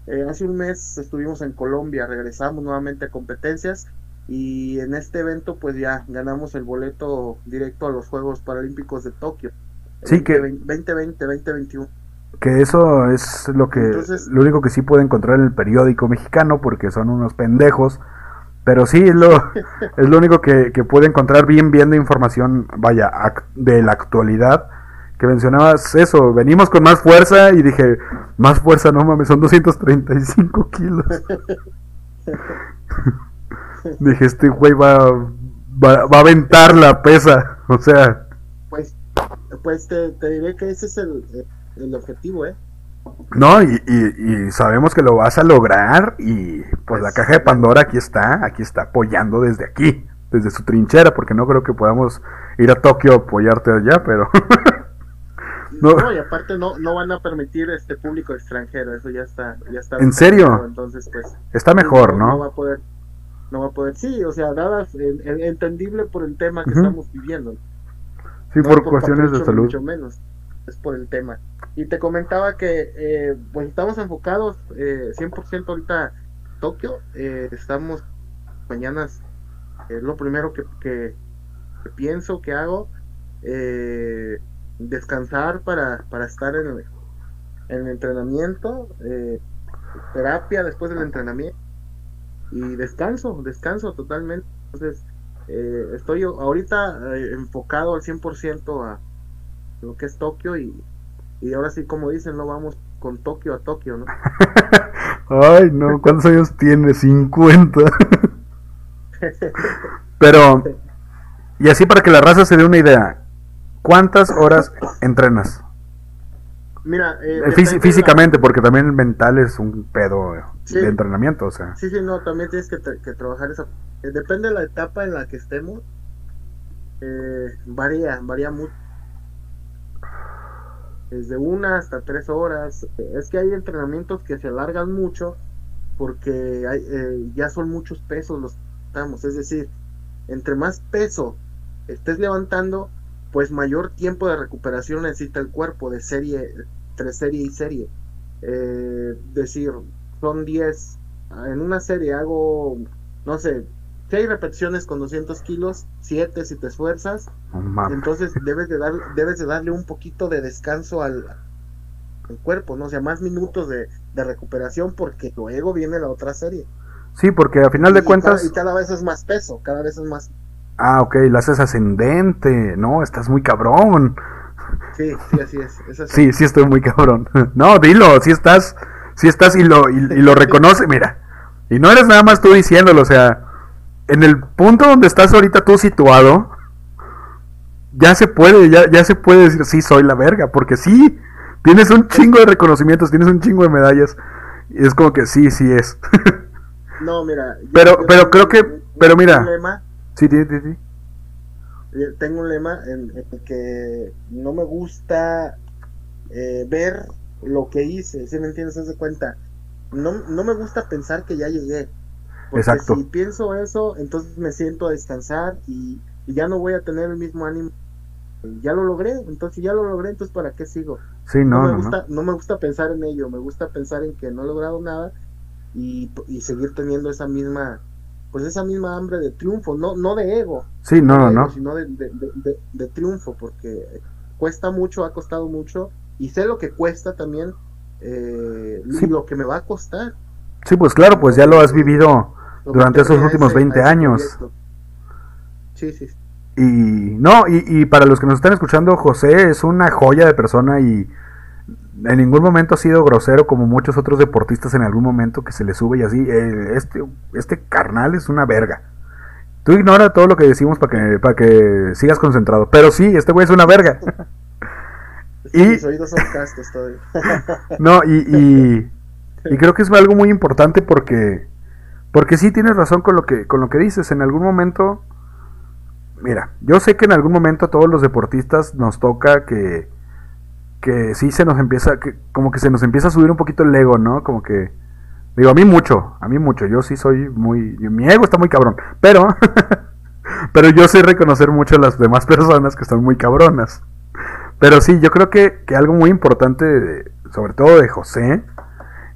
Eh, hace un mes estuvimos en Colombia, regresamos nuevamente a competencias y en este evento pues ya ganamos el boleto directo a los Juegos Paralímpicos de Tokio. Sí, que- 2020, 2021. Que eso es lo que Entonces- lo único que sí puede encontrar en el periódico mexicano porque son unos pendejos. Pero sí es lo, <laughs> es lo único que, que puede encontrar bien viendo información, vaya, de la actualidad. Que mencionabas eso, venimos con más fuerza y dije, más fuerza, no mames, son 235 <laughs> kilos. <laughs> dije, este güey va, va, va a aventar la pesa, <laughs> o sea, Pues, pues te, te diré que ese es el, el objetivo, ¿eh? No, y, y- y sabemos que lo vas a lograr y pues la caja de Pandora aquí está, aquí está apoyando desde aquí, desde su trinchera, porque no creo que podamos ir a Tokio a apoyarte allá, pero No. No, y aparte no, no van a permitir este público extranjero, eso ya está, ya está. ¿En serio? Entonces, pues. está mejor, No ¿no? va a poder, no va a poder, sí, o sea, dadas, en- en- entendible por el tema que estamos viviendo. Sí, No por es cuestiones de salud. Mucho menos, es por el tema. Y te comentaba que, eh, pues estamos enfocados eh, 100% ahorita Tokio, eh, estamos mañanas es lo primero que, que- que pienso, que hago. Eh, descansar para, para estar en el, en el entrenamiento, eh, terapia después del entrenamiento y descanso, descanso totalmente. Entonces, eh, estoy ahorita eh, enfocado al 100% a lo que es Tokio y, y ahora sí, como dicen, no vamos con Tokio a Tokio, ¿no? <laughs> Ay, no, ¿cuántos años tiene? 50. <laughs> Pero, y así para que la raza se dé una idea, ¿cuántas horas entrenas? Mira, eh, Eh, la- físicamente, porque también el mental es un pedo Sí. de entrenamiento, o sea. Sí, sí, no, también tienes que, tra- que trabajar esa... eh, depende de la etapa en la que estemos. eh, varía, varía mucho. Desde una hasta tres horas. Eh, Es que hay entrenamientos que se alargan mucho porque hay, eh, ya son muchos pesos los que estamos. Es decir, entre más peso estés levantando, pues mayor tiempo de recuperación necesita el cuerpo de serie, entre serie y serie. Eh, decir, son 10. En una serie hago, no sé, 6 repeticiones con 200 kilos, 7 si te esfuerzas. Entonces debes de, dar, debes de darle un poquito de descanso al, al cuerpo, ¿no? O sea, más minutos de, de recuperación porque luego viene la otra serie. Sí, porque a final de Y cuentas. cada- y cada vez es más peso, cada vez es más. Ah, ok, la haces ascendente. No, estás muy cabrón. Sí, sí, así es. así. Sí, sí estoy muy cabrón. <laughs> No, dilo, si estás, si estás y lo, y, y lo reconoce, mira. Y no eres nada más tú diciéndolo, o sea, en el punto donde estás ahorita tú situado, ya se puede, ya, ya se puede decir, sí, soy la verga, porque sí, tienes un chingo de reconocimientos, tienes un chingo de medallas. Y es como que sí, sí es. <laughs> No, mira. yo- Pero- yo pero creo que- pero mira. Sí, sí, sí, tengo un lema en, que no me gusta eh, ver lo que hice, si me entiendes? Haz de cuenta. No, no me gusta pensar que ya llegué. Porque Exacto. si pienso eso, entonces me siento a descansar y, y ya no voy a tener el mismo ánimo. Ya lo logré, entonces si ya lo logré, entonces ¿para qué sigo? Sí, No, no, me no, no. gusta, no me gusta pensar en ello, me gusta pensar en que no he logrado nada y, y seguir teniendo esa misma, pues esa misma hambre de triunfo, no, no de ego, Sí, no, no, de ego, no. sino de, de- de- de- triunfo, porque cuesta mucho, ha costado mucho, y sé lo que cuesta también, eh, Sí. lo que me va a costar. Sí, pues claro, pues ya lo has vivido lo Durante esos últimos ese- a 20 ese años. proyecto. Sí, sí. Y no, y, y para los que nos están escuchando, José es una joya de persona y en ningún momento ha sido grosero como muchos otros deportistas en algún momento que se le sube y así. Eh, este, este carnal es una verga. Tú ignora todo lo que decimos para que, para que sigas concentrado. Pero sí, este güey es una verga. <laughs> Y- Mis oídos son castos todavía. <laughs> No, y, y, y creo que es algo muy importante porque, porque sí tienes razón con lo que, con lo que dices. En algún momento, mira, yo sé que en algún momento a todos los deportistas nos toca que, que sí se nos empieza, que como que se nos empieza a subir un poquito el ego, ¿no? Como que, digo, a mí mucho, a mí mucho. Yo sí soy muy, mi ego está muy cabrón, pero, <laughs> pero yo sé reconocer mucho a las demás personas que están muy cabronas. Pero sí, yo creo que, que algo muy importante, de- sobre todo de José,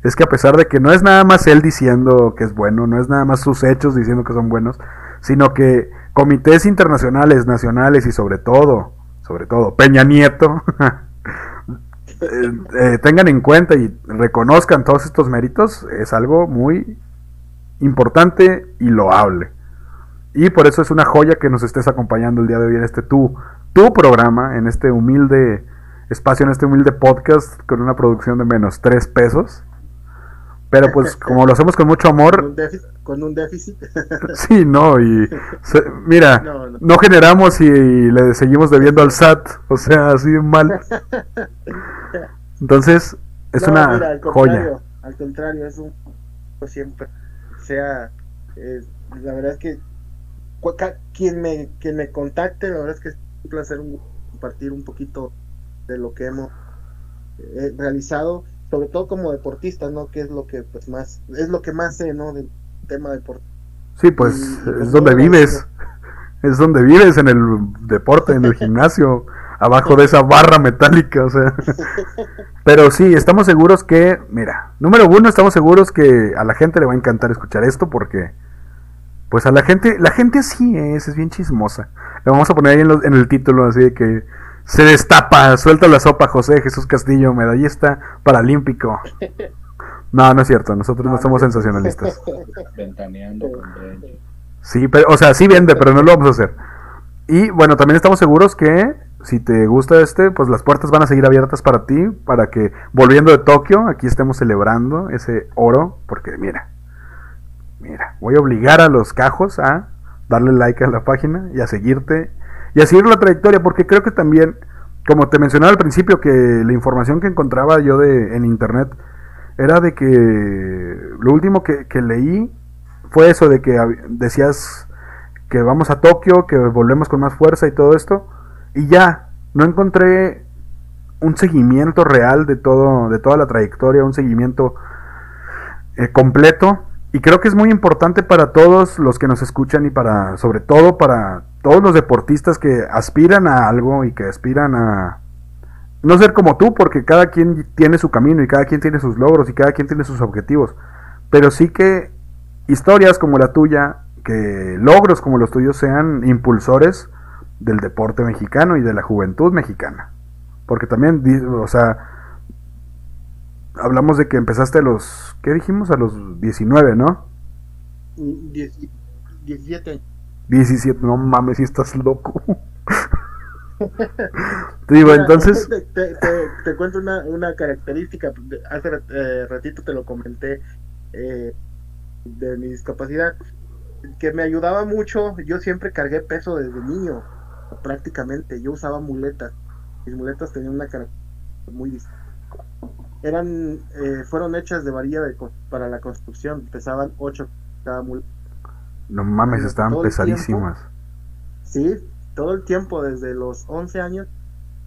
es que a pesar de que no es nada más él diciendo que es bueno, no es nada más sus hechos diciendo que son buenos, sino que comités internacionales, nacionales y sobre todo, sobre todo Peña Nieto, <laughs> eh, eh, tengan en cuenta y reconozcan todos estos méritos, es algo muy importante y loable. Y por eso es una joya que nos estés acompañando el día de hoy en este tu, tu programa, en este humilde espacio, en este humilde podcast con una producción de menos tres pesos. Pero pues como lo hacemos con mucho Con amor, un déficit. Con un déficit. <laughs> sí, no, y se- mira, No, no. no generamos y le seguimos debiendo al SAT, o sea, así mal. <laughs> Entonces, es No, una mira, al joya. Al contrario, es un siempre. O sea, eh, la verdad es que quien me, quien me contacte, la verdad es que es un placer compartir un poquito de lo que hemos eh, realizado, sobre todo como deportista, ¿no? Que es lo que pues más, es lo que más sé, ¿no? Del tema deportivo. Sí, pues Y- es donde vives. eso. Es donde vives, en el deporte, en el <laughs> gimnasio, abajo de esa barra metálica, o sea. <laughs> Pero sí, estamos seguros que, mira, número uno, estamos seguros que a la gente le va a encantar escuchar esto porque, pues a la gente, la gente sí es, es bien chismosa. Le vamos a poner ahí en, los- en el título así de que se destapa, suelta la sopa José Jesús Castillo, medallista paralímpico. No, no es cierto, nosotros no somos sensacionalistas. Ventaneando. Sí, pero, o sea, sí vende, pero no lo vamos a hacer. Y bueno, también estamos seguros que si te gusta este, pues las puertas van a seguir abiertas para ti, para que volviendo de Tokio, aquí estemos celebrando ese oro, porque mira, mira, voy a obligar a los cajos a darle like a la página y a seguirte y a seguir la trayectoria, porque creo que también, como te mencionaba al principio, que la información que encontraba yo de, en internet era de que lo último que, leí fue eso de que decías que vamos a Tokio, que volvemos con más fuerza y todo esto, y ya, no encontré un seguimiento real de todo, de toda la trayectoria, un seguimiento eh, completo, y creo que es muy importante para todos los que nos escuchan y para, sobre todo para todos los deportistas que aspiran a algo y que aspiran a no ser como tú, porque cada quien tiene su camino y cada quien tiene sus logros y cada quien tiene sus objetivos, pero sí que historias como la tuya, que logros como los tuyos sean impulsores del deporte mexicano y de la juventud mexicana. Porque también, o sea, hablamos de que empezaste a los, ¿qué dijimos? A los 19, ¿no? Dieci- 17 años. 17, no mames, si estás loco. <laughs> Digo, Mira, entonces, Te, te- te- te cuento una, una característica. Hace eh, ratito te lo comenté eh, de mi discapacidad. Que me ayudaba mucho. Yo siempre cargué peso desde niño, prácticamente. Yo usaba muletas. Mis muletas tenían una característica muy distinta. Eran, eh, fueron hechas de varilla de, para la construcción. Pesaban 8 cada muleta. No mames, estaban pesadísimas. Sí, todo el tiempo, desde los 11 años,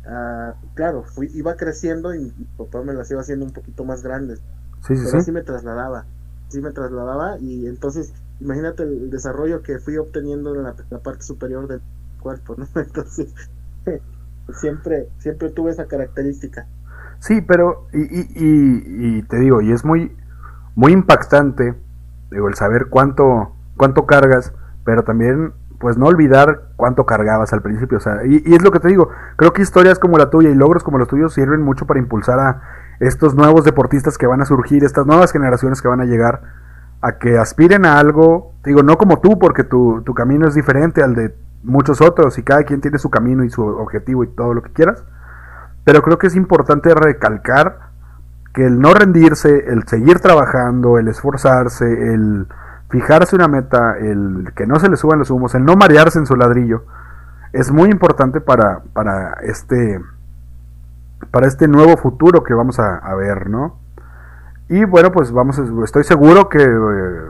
ah, claro, fui, iba creciendo y mi papá me las iba haciendo un poquito más grandes, Sí, sí, pero sí. así me trasladaba, sí me trasladaba y entonces, imagínate el desarrollo que fui obteniendo en la, la parte superior del cuerpo, ¿no? <laughs> Entonces, <laughs> siempre, siempre tuve esa característica. Sí, pero, y, y, y, y te digo, y es muy, muy impactante, digo, el saber cuánto, cuánto cargas, pero también, pues no olvidar cuánto cargabas al principio, o sea, y, es lo que te digo, creo que historias como la tuya y logros como los tuyos sirven mucho para impulsar a estos nuevos deportistas que van a surgir, estas nuevas generaciones que van a llegar, a que aspiren a algo, digo, no como tú, porque tu, tu camino es diferente al de muchos otros y cada quien tiene su camino y su objetivo y todo lo que quieras, pero creo que es importante recalcar que el no rendirse, el seguir trabajando, el esforzarse, el fijarse una meta, el que no se le suban los humos, el no marearse en su ladrillo, es muy importante para, para este para este nuevo futuro que vamos a, a ver, ¿no? Y bueno, pues vamos, estoy seguro que, eh,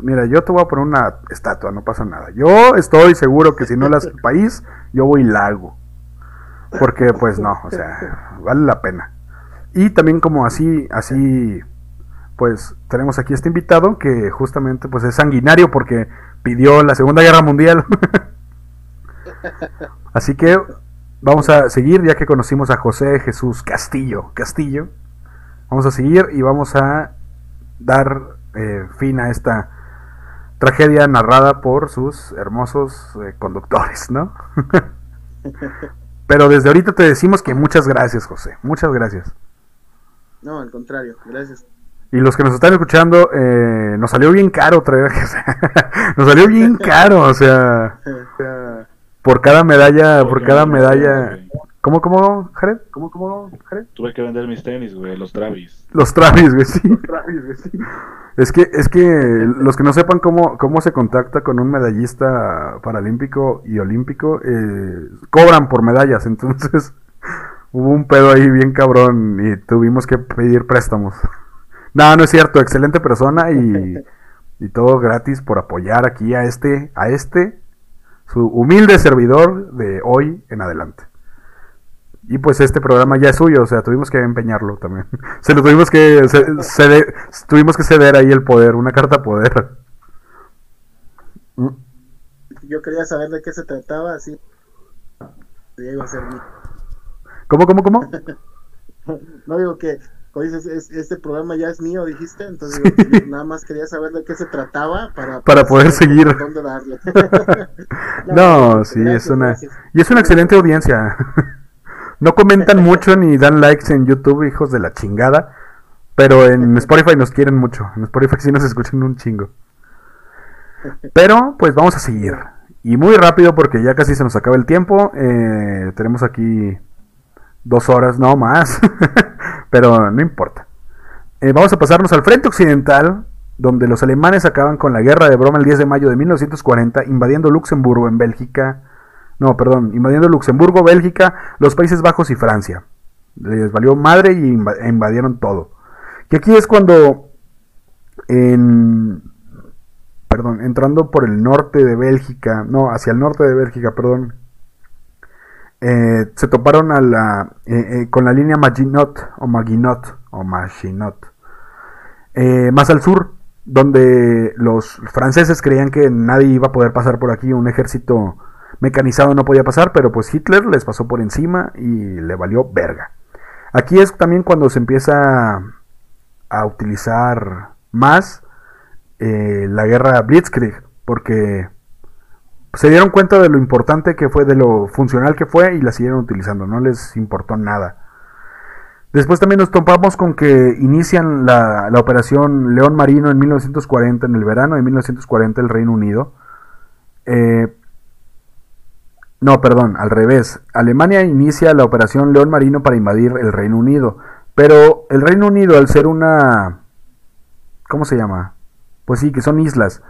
mira, yo te voy a poner una estatua, no pasa nada. Yo estoy seguro que si no la hace el <laughs> país, yo voy y la hago. Porque pues no, o sea, vale la pena. Y también como así, así, pues tenemos aquí este invitado que justamente pues es sanguinario porque pidió la Segunda Guerra Mundial. <laughs> así que vamos a seguir ya que conocimos a José Jesús Castillo. Castillo. Vamos a seguir y vamos a dar eh, fin a esta tragedia narrada por sus hermosos eh, conductores, ¿no? <laughs> Pero desde ahorita te decimos que muchas gracias, José. Muchas gracias. No, al contrario, gracias. Y los que nos están escuchando, eh, nos salió bien caro traer. <laughs> nos salió bien caro, o sea, por cada medalla, por cada medalla. ¿Cómo, cómo, Jared? ¿Cómo, cómo, Jared? Tuve que vender mis tenis, güey, los Travis. Los Travis, güey, sí. Es que, es que los que no sepan cómo, cómo se contacta con un medallista paralímpico y olímpico, eh, cobran por medallas, entonces <laughs> hubo un pedo ahí bien cabrón y tuvimos que pedir préstamos. No, no es cierto, excelente persona y, <laughs> y todo gratis por apoyar aquí a este, a este, su humilde servidor de hoy en adelante. Y pues este programa ya es suyo, o sea, tuvimos que empeñarlo también. <laughs> Se lo tuvimos que ce- ceder, tuvimos que ceder ahí el poder, una carta poder. Mm, Yo quería saber de qué se trataba, así. ¿Cómo, cómo, cómo? <laughs> No digo que Oye, es- es- este programa ya es mío, dijiste, entonces yo, pues, <laughs> nada más quería saber de qué se trataba para, Para poder saber seguir. dónde darle. <laughs> <laughs> No, sí, gracias, es una... gracias. Y es una excelente audiencia. No comentan mucho ni dan likes en YouTube, hijos de la chingada. Pero en Spotify nos quieren mucho. En Spotify sí nos escuchan un chingo. Pero, pues vamos a seguir. Y muy rápido porque ya casi se nos acaba el tiempo. Eh, tenemos aquí dos horas, no más. <laughs> Pero no importa. Eh, vamos a pasarnos al frente occidental, donde los alemanes acaban con la guerra de broma el 10 de mayo de 1940, invadiendo Luxemburgo en Bélgica. No, perdón, invadiendo Luxemburgo, Bélgica, los Países Bajos y Francia. Les valió madre y inva- invadieron todo. Y aquí es cuando, en, perdón, entrando por el norte de Bélgica, no, hacia el norte de Bélgica, perdón, eh, se toparon eh, eh, con la línea Maginot o Maginot o Maginot, eh, más al sur, donde los franceses creían que nadie iba a poder pasar por aquí, un ejército mecanizado no podía pasar, pero pues Hitler les pasó por encima y le valió verga. Aquí es también cuando se empieza a utilizar más la guerra Blitzkrieg, porque se dieron cuenta de lo importante que fue, de lo funcional que fue y la siguieron utilizando, no les importó nada. Después también nos topamos con que inician la, la operación León Marino en 1940, en el verano de 1940, el Reino Unido. Eh, no, perdón, al revés. Alemania inicia la operación León Marino para invadir el Reino Unido. Pero el Reino Unido, al ser una... ¿Cómo se llama? Pues sí, que son islas.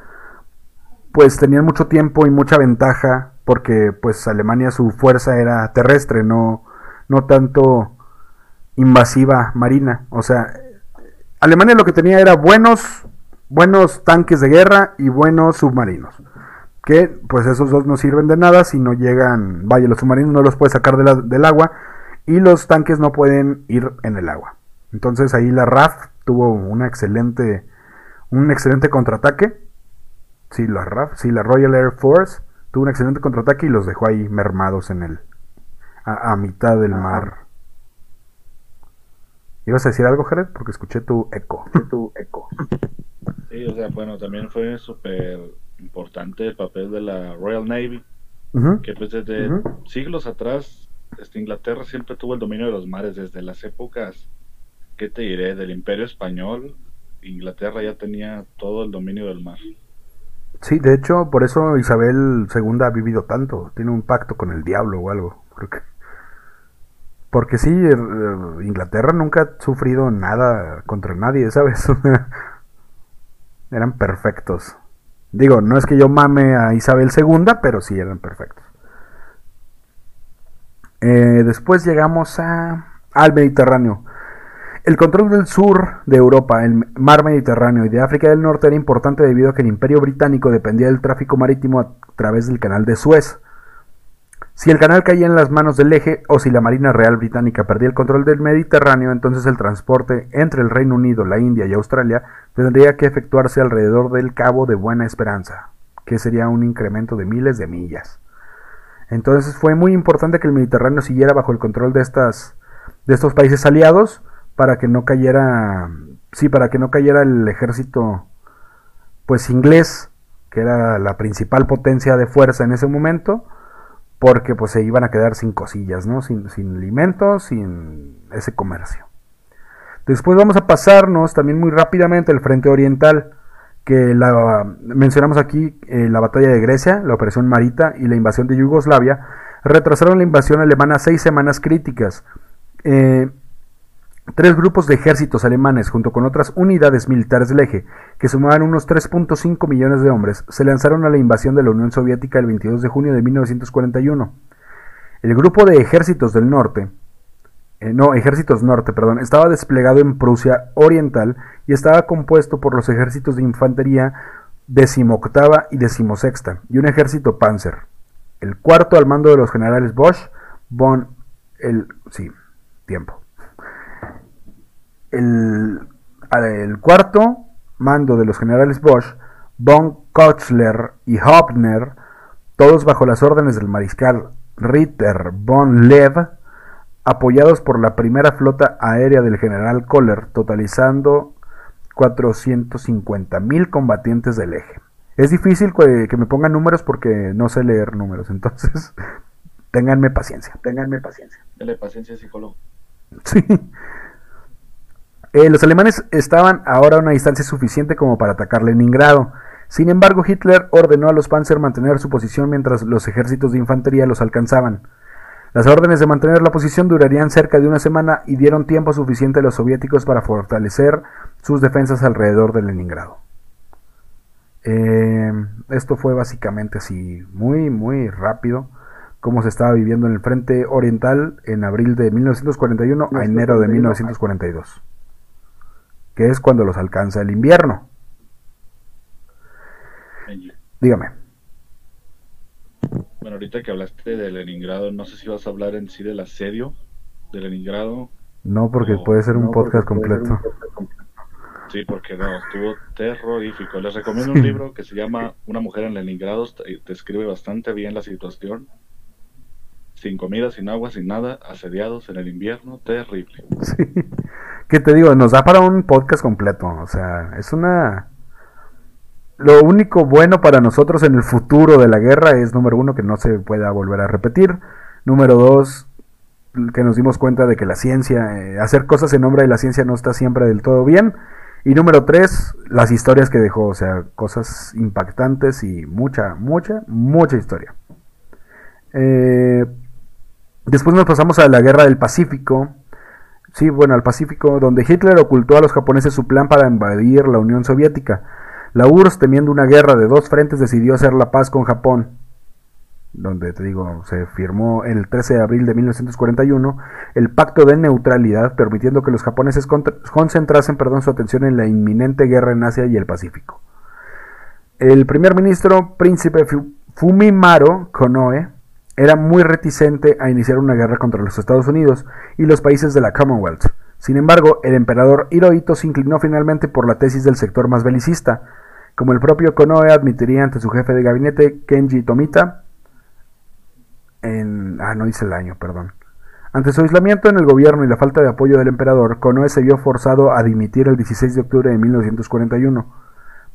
Pues tenían mucho tiempo y mucha ventaja porque pues Alemania su fuerza era terrestre, no, no tanto invasiva marina. O sea, Alemania lo que tenía era buenos, buenos tanques de guerra y buenos submarinos. Que pues esos dos no sirven de nada si no llegan, vaya, los submarinos no los puedes sacar del agua y los tanques no pueden ir en el agua. Entonces ahí la RAF tuvo una excelente, un excelente contraataque. Sí, la RAF, sí, la Royal Air Force tuvo un excelente contraataque y los dejó ahí mermados en el, a, a mitad del Ajá. mar. ¿Ibas a decir algo, Jared? Porque escuché tu eco. <laughs> tu eco. Sí, o sea, bueno, también fue súper importante el papel de la Royal Navy, que pues desde siglos atrás, este, Inglaterra siempre tuvo el dominio de los mares, desde las épocas, ¿qué te diré?, del Imperio Español, Inglaterra ya tenía todo el dominio del mar. Sí, de hecho, por eso Isabel II ha vivido tanto. Tiene un pacto con el diablo o algo. Creo que- Porque sí, er, eh, Inglaterra nunca ha sufrido nada contra nadie, <laughs> ¿sabes? <laughs> eran perfectos. Digo, no es que yo mame a Isabel II, pero sí eran perfectos. Eh, después llegamos a, al Mediterráneo. El control del sur de Europa, el mar Mediterráneo y de África del Norte era importante debido a que el Imperio Británico dependía del tráfico marítimo a través del canal de Suez. Si el canal caía en las manos del eje o si la Marina Real Británica perdía el control del Mediterráneo, entonces el transporte entre el Reino Unido, la India y Australia tendría que efectuarse alrededor del Cabo de Buena Esperanza, que sería un incremento de miles de millas. Entonces fue muy importante que el Mediterráneo siguiera bajo el control de estas de estos países aliados para que no cayera sí, para que no cayera el ejército pues inglés, que era la principal potencia de fuerza en ese momento, porque pues se iban a quedar sin cosillas, ¿no? Sin, sin alimentos, sin ese comercio. Después vamos a pasarnos también muy rápidamente al frente oriental, que la mencionamos aquí eh, la batalla de Grecia, la operación Marita y la invasión de Yugoslavia, retrasaron la invasión alemana seis semanas críticas. Eh, tres grupos de ejércitos alemanes, junto con otras unidades militares del eje, que sumaban unos 3.5 millones de hombres, se lanzaron a la invasión de la Unión Soviética el 22 de junio de 1941. El grupo de ejércitos del norte, eh, no, ejércitos norte, perdón, estaba desplegado en Prusia Oriental y estaba compuesto por los ejércitos de infantería decimoctava y decimosexta y un ejército panzer. El cuarto al mando de los generales Bosch, von, el, sí, tiempo. El, el cuarto mando de los generales Bosch, von Kochler y Hopner, todos bajo las órdenes del mariscal Ritter von Lev, apoyados por la primera flota aérea del general Kohler, totalizando 450 mil combatientes del eje. Es difícil que, que me pongan números porque no sé leer números, entonces <laughs> ténganme paciencia, ténganme paciencia. Dale paciencia, psicólogo. Sí. Eh, los alemanes estaban ahora a una distancia suficiente como para atacar Leningrado. Sin embargo, Hitler ordenó a los Panzer mantener su posición mientras los ejércitos de infantería los alcanzaban. Las órdenes de mantener la posición durarían cerca de una semana y dieron tiempo suficiente a los soviéticos para fortalecer sus defensas alrededor de Leningrado. Eh, esto fue básicamente así, muy, muy rápido, como se estaba viviendo en el frente oriental en abril de 1941 a enero de 1942, que es cuando los alcanza el invierno. Dígame. Bueno, ahorita que hablaste de Leningrado, no sé si vas a hablar en sí del asedio de Leningrado. No, porque puede ser un no, podcast un completo. Sí, porque no, estuvo terrorífico. Les recomiendo un <laughs> libro que se llama Una mujer en Leningrado. Te describe bastante bien la situación. Sin comida, sin agua, sin nada, asediados en el invierno, terrible. Sí. Que te digo, nos da para un podcast completo. O sea, es una. Lo único bueno para nosotros en el futuro de la guerra es, número uno, que no se pueda volver a repetir. Número dos, que nos dimos cuenta de que la ciencia, eh, hacer cosas en nombre de la ciencia no está siempre del todo bien. Y número tres, las historias que dejó, o sea, cosas impactantes y mucha, mucha, mucha historia. Eh, después nos pasamos a la guerra del Pacífico. Sí, bueno, al Pacífico, donde Hitler ocultó a los japoneses su plan para invadir la Unión Soviética. La URSS, temiendo una guerra de dos frentes, decidió hacer la paz con Japón, donde te digo, se firmó el 13 de abril de 1941 el pacto de neutralidad, permitiendo que los japoneses concentrasen perdón, su atención en la inminente guerra en Asia y el Pacífico. El primer ministro, príncipe Fu- Fumimaro Konoe, era muy reticente a iniciar una guerra contra los Estados Unidos y los países de la Commonwealth. Sin embargo, el emperador Hirohito se inclinó finalmente por la tesis del sector más belicista, como el propio Konoe admitiría ante su jefe de gabinete, Kenji Tomita, en... Ah, no dice el año, perdón. Ante su aislamiento en el gobierno y la falta de apoyo del emperador, Konoe se vio forzado a dimitir el 16 de octubre de 1941.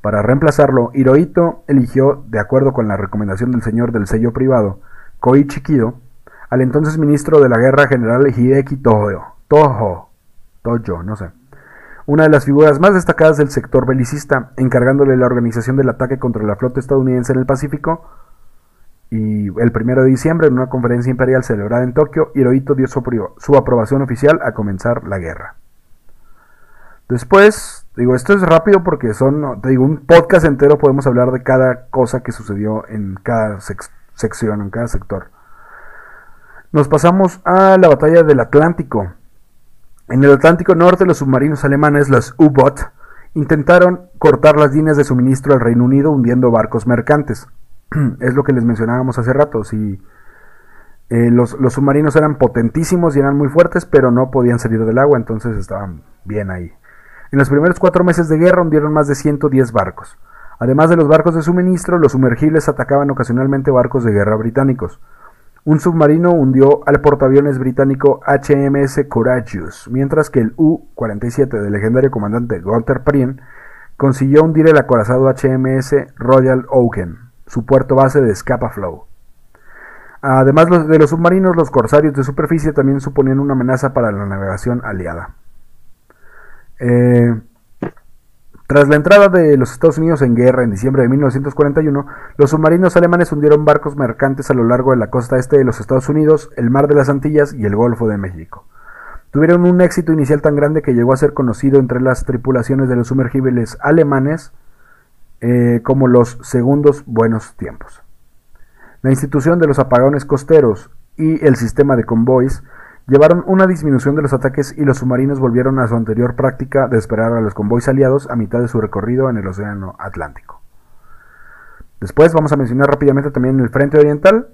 Para reemplazarlo, Hirohito eligió, de acuerdo con la recomendación del señor del sello privado, Koichi Kido, al entonces ministro de la guerra general Hideki Toho, Toho, Tojo, no sé, una de las figuras más destacadas del sector belicista, encargándole la organización del ataque contra la flota estadounidense en el Pacífico. Y el 1 de diciembre, en una conferencia imperial celebrada en Tokio, Hirohito dio su, su aprobación oficial a comenzar la guerra. Después, digo, esto es rápido porque son, te digo, un podcast entero podemos hablar de cada cosa que sucedió en cada sec- sección, en cada sector. Nos pasamos a la batalla del Atlántico. En el Atlántico Norte, los submarinos alemanes, los U-Boot, intentaron cortar las líneas de suministro al Reino Unido hundiendo barcos mercantes. <clears throat> es lo que les mencionábamos hace rato. Si, eh, los, los submarinos eran potentísimos y eran muy fuertes, pero no podían salir del agua, entonces estaban bien ahí. En los primeros cuatro meses de guerra hundieron más de 110 barcos. Además de los barcos de suministro, los sumergibles atacaban ocasionalmente barcos de guerra británicos. Un submarino hundió al portaaviones británico HMS Courageous, mientras que el U-47 del legendario comandante Walter Prien consiguió hundir el acorazado HMS Royal Oaken, su puerto base de Scapa Flow. Además de los submarinos, los corsarios de superficie también suponían una amenaza para la navegación aliada. Eh, tras la entrada de los Estados Unidos en guerra en diciembre de 1941, los submarinos alemanes hundieron barcos mercantes a lo largo de la costa este de los Estados Unidos, el Mar de las Antillas y el Golfo de México. Tuvieron un éxito inicial tan grande que llegó a ser conocido entre las tripulaciones de los sumergibles alemanes eh, como los segundos buenos tiempos. La institución de los apagones costeros y el sistema de convoys llevaron una disminución de los ataques y los submarinos volvieron a su anterior práctica de esperar a los convoys aliados a mitad de su recorrido en el Océano Atlántico. Después vamos a mencionar rápidamente también el Frente Oriental.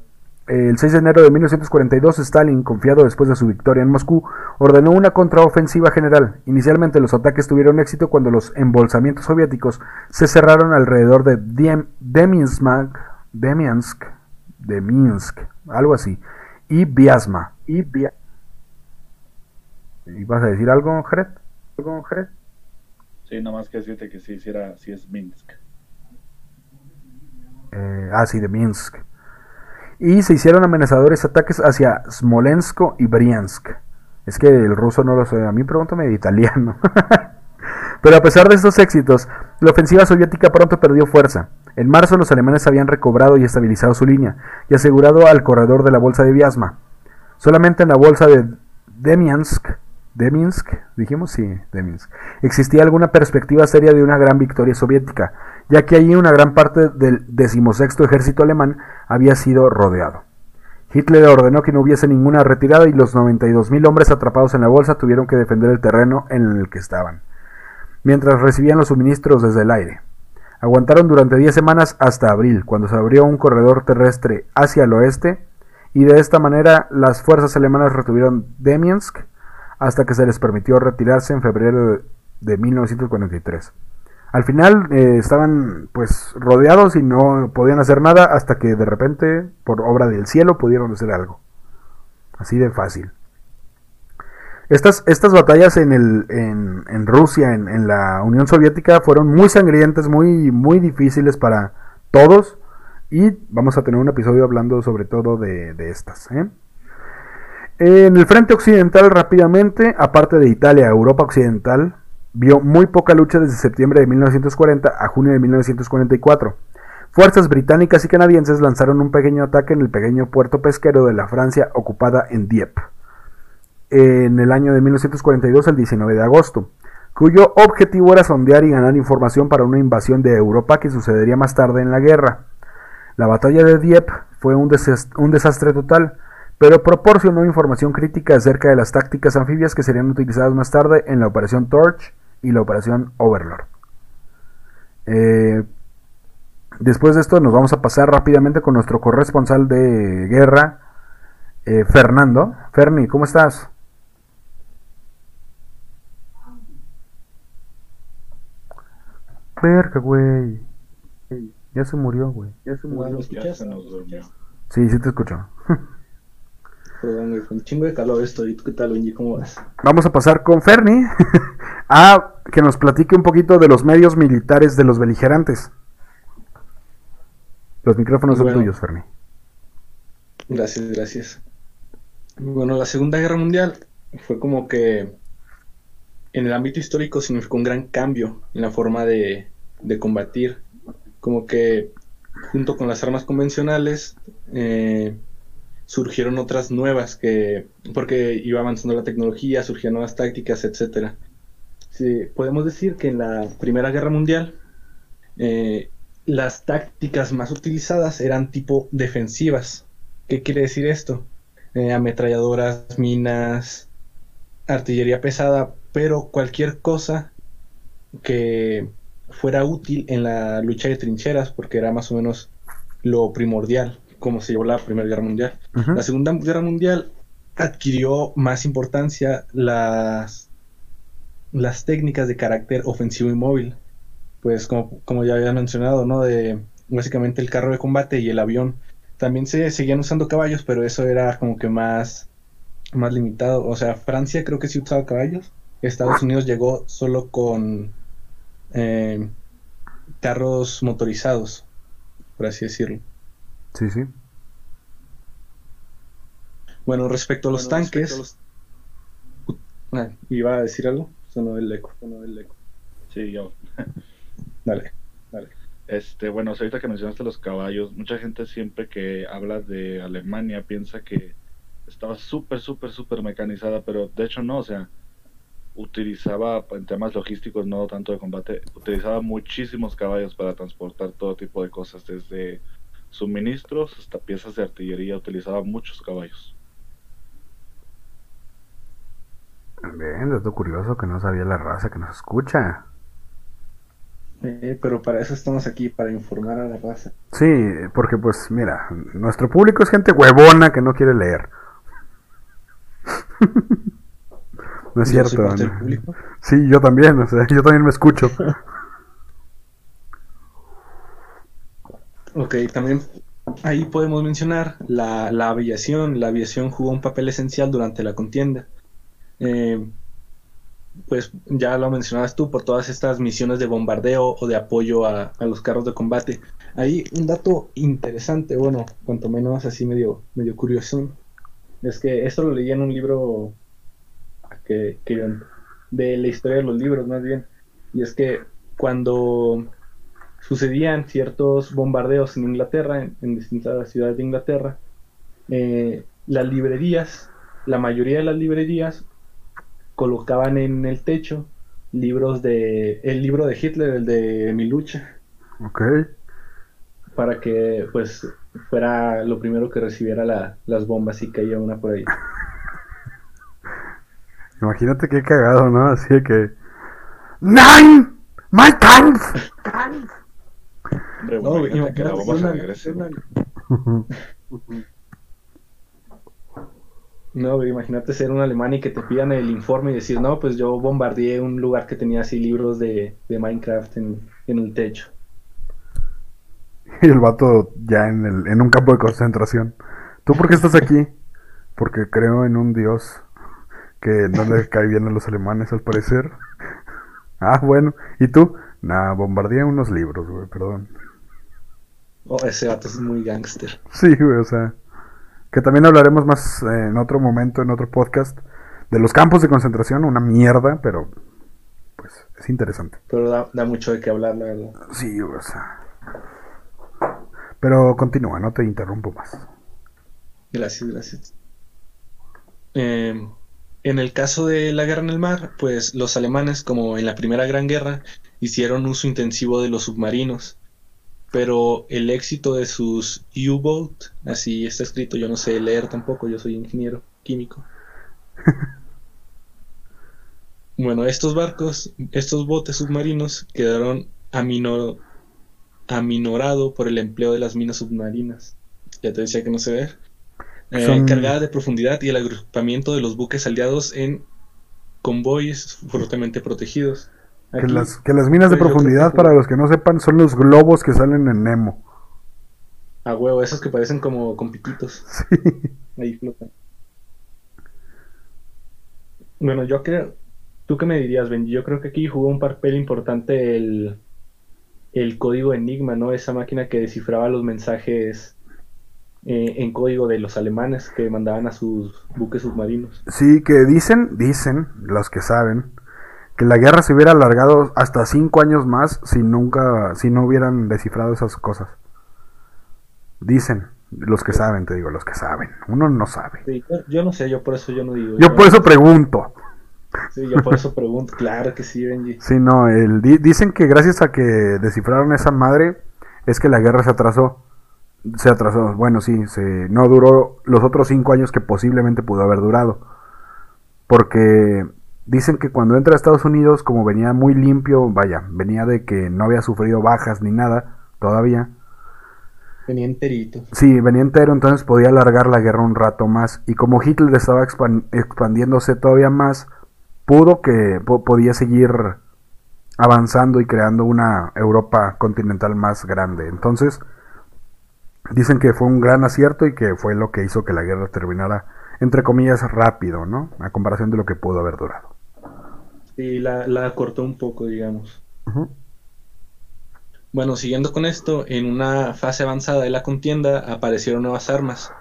El 6 de enero de 1942, Stalin, confiado después de su victoria en Moscú, ordenó una contraofensiva general. Inicialmente los ataques tuvieron éxito cuando los embolsamientos soviéticos se cerraron alrededor de Diem- Demiansk, Demiansk, algo así, y Vyazma. Y ¿Ibas a decir algo, Jared? ¿Algo, Jared? Sí, nada más que decirte que sí, sí, era, sí es Minsk. Eh, ah, sí, de Minsk. Y se hicieron amenazadores ataques hacia Smolensk y Briansk. Es que el ruso no lo sé, a mí pregúntame de italiano. <laughs> Pero a pesar de estos éxitos, la ofensiva soviética pronto perdió fuerza. En marzo los alemanes habían recobrado y estabilizado su línea y asegurado al corredor de la bolsa de Vyazma. Solamente en la bolsa de Demiansk, Deminsk, dijimos sí, Deminsk, existía alguna perspectiva seria de una gran victoria soviética, ya que allí una gran parte del decimosexto ejército alemán había sido rodeado. Hitler ordenó que no hubiese ninguna retirada y los 92.000 hombres atrapados en la bolsa tuvieron que defender el terreno en el que estaban, mientras recibían los suministros desde el aire. Aguantaron durante 10 semanas hasta abril, cuando se abrió un corredor terrestre hacia el oeste, y de esta manera las fuerzas alemanas retuvieron Demiansk hasta que se les permitió retirarse en febrero de 1943. Al final eh, estaban pues rodeados y no podían hacer nada hasta que de repente, por obra del cielo, pudieron hacer algo. Así de fácil. Estas, estas batallas en, el, en, en Rusia, en, la Unión Soviética, fueron muy sangrientas, muy, muy difíciles para todos. Y vamos a tener un episodio hablando sobre todo de, de estas. ¿eh? En el frente occidental rápidamente, aparte de Italia, Europa Occidental, vio muy poca lucha desde septiembre de 1940 a junio de 1944. Fuerzas británicas y canadienses lanzaron un pequeño ataque en el pequeño puerto pesquero de la Francia ocupada en Dieppe en el año de 1942, el 19 de agosto, cuyo objetivo era sondear y ganar información para una invasión de Europa que sucedería más tarde en la guerra. La batalla de Dieppe fue un, desastre total, pero proporcionó información crítica acerca de las tácticas anfibias que serían utilizadas más tarde en la Operación Torch y la Operación Overlord. Eh, después de esto nos vamos a pasar rápidamente con nuestro corresponsal de guerra, eh, Fernando. Ferni, ¿cómo estás? Verga, güey. Ya se murió, güey. Ya se murió. ¿Me escuchas? Sí, sí te escucho. <laughs> Perdón, güey, con chingo de calor estoy. ¿Tú qué tal, Benji? ¿Cómo vas? Vamos a pasar con Ferni <laughs> a que nos platique un poquito de los medios militares de los beligerantes. Los micrófonos son tuyos, Ferni. Gracias, gracias. Bueno, la Segunda Guerra Mundial fue como que en el ámbito histórico significó un gran cambio en la forma de, de combatir. Como que junto con las armas convencionales eh, surgieron otras nuevas que, porque iba avanzando la tecnología, surgían nuevas tácticas, etcétera. Sí, podemos decir que en la Primera Guerra Mundial eh, las tácticas más utilizadas eran tipo defensivas. ¿Qué quiere decir esto? Eh, ametralladoras, minas, artillería pesada, pero cualquier cosa que fuera útil en la lucha de trincheras, porque era más o menos lo primordial, como se llevó la Primera Guerra Mundial. La Segunda Guerra Mundial adquirió más importancia las, las técnicas de carácter ofensivo y móvil. Pues como, como ya había mencionado, ¿no? De básicamente el carro de combate y el avión. También se seguían usando caballos, pero eso era como que más, más limitado. O sea, Francia creo que sí usaba caballos. Estados Unidos llegó solo con eh, carros motorizados, por así decirlo. Sí, sí. Bueno, respecto a los Bueno, tanques, Ah, ¿iba a decir algo? Sonó el eco, sonó el eco. Sí, yo. <laughs> Dale. Este, bueno, ahorita que mencionaste los caballos, mucha gente siempre que habla de Alemania piensa que estaba súper, súper, súper mecanizada, pero de hecho no, o sea, utilizaba en temas logísticos, no tanto de combate, utilizaba muchísimos caballos para transportar todo tipo de cosas, desde suministros hasta piezas de artillería, utilizaba muchos caballos. Bien, dato curioso que no sabía la raza que nos escucha. Eh, pero para eso estamos aquí, para informar a la raza. Sí, porque pues mira, nuestro público es gente huevona que no quiere leer. <laughs> no es Yo soy cierto. parte del ¿no? público. Sí, yo también, o sea, yo también me escucho. <laughs> Ok, también ahí podemos mencionar la, la aviación. La aviación jugó un papel esencial durante la contienda. eh, pues ya lo mencionabas tú, por todas estas misiones de bombardeo o de apoyo a, a los carros de combate. Hay un dato interesante, bueno, cuanto menos así medio, medio curioso, es que esto lo leí en un libro que, que- de la historia de los libros más bien, y es que cuando sucedían ciertos bombardeos en Inglaterra, en, en distintas ciudades de Inglaterra, eh, las librerías, la mayoría de las librerías colocaban en el techo libros de el libro de Hitler, el de Mi lucha, Ok. para que pues fuera lo primero que recibiera la- las bombas y caía una por ahí. Imagínate qué cagado, ¿no? Así de que. ¡Nine! ¡My times! <laughs> Hombre, No, bueno, imagínate que la bomba se una- regrese. una- <laughs> No, güey, imagínate ser un alemán y que te pidan el informe y decir, no, pues yo bombardeé un lugar que tenía así libros de, de Minecraft en, en el techo. <laughs> Y el vato ya en, el, en un campo de concentración. ¿Tú por qué estás aquí? Porque creo en un dios que no le cae bien a los alemanes al parecer. <laughs> Ah, bueno. ¿Y tú? Nah, bombardeé unos libros, güey, perdón. Oh, ese vato es muy gángster. Sí, güey, o sea. Que también hablaremos más eh, en otro momento, en otro podcast, de los campos de concentración, una mierda, pero pues es interesante. Pero da, da mucho de qué hablar, la verdad. Sí, güey, o sea. Pero continúa, no te interrumpo más. Gracias, gracias. Eh, en el caso de la guerra en el mar, pues los alemanes, como en la Primera Gran Guerra, hicieron uso intensivo de los submarinos. Pero el éxito de sus U-Boat, así está escrito, yo no sé leer tampoco, yo soy ingeniero químico. <laughs> Bueno, estos barcos, estos botes submarinos quedaron amino- aminorado por el empleo de las minas submarinas. Ya te decía que no sé ver. Eh, Son- cargadas de profundidad y el agrupamiento de los buques aliados en convoyes fuertemente protegidos. Que las, que las minas de profundidad, para los que no sepan, son los globos que salen en Nemo. a huevo, esos que parecen como con pititos. Sí. Ahí flotan. Bueno, yo creo. ¿Tú qué me dirías, Benji? Yo creo que aquí jugó un papel importante el, el código Enigma, ¿no? Esa máquina que descifraba los mensajes eh, en código de los alemanes que mandaban a sus buques submarinos. Sí, que dicen, dicen, los que saben, que la guerra se hubiera alargado hasta cinco años más si nunca, si no hubieran descifrado esas cosas. Dicen, los que saben, te digo, los que saben. Uno no sabe. Sí, yo, yo no sé, yo por eso yo no digo. Yo por eso pregunto. Sí, yo por eso pregunto. Claro que sí, Benji. Sí, no, el, di- dicen que gracias a que descifraron esa madre es que la guerra se atrasó. Se atrasó, bueno, sí, se, no duró los otros cinco años que posiblemente pudo haber durado. Porque dicen que cuando entra a Estados Unidos, como venía muy limpio, vaya, venía de que no había sufrido bajas ni nada todavía. Venía enterito. Sí, venía entero, entonces podía alargar la guerra un rato más. Y como Hitler estaba expan- expandiéndose todavía más, pudo que po- podía seguir avanzando y creando una Europa continental más grande. Entonces, dicen que fue un gran acierto y que fue lo que hizo que la guerra terminara, entre comillas, rápido, ¿no? A comparación de lo que pudo haber durado. Sí, la, la cortó un poco, digamos. Bueno, siguiendo con esto, en una fase avanzada de la contienda aparecieron nuevas armas.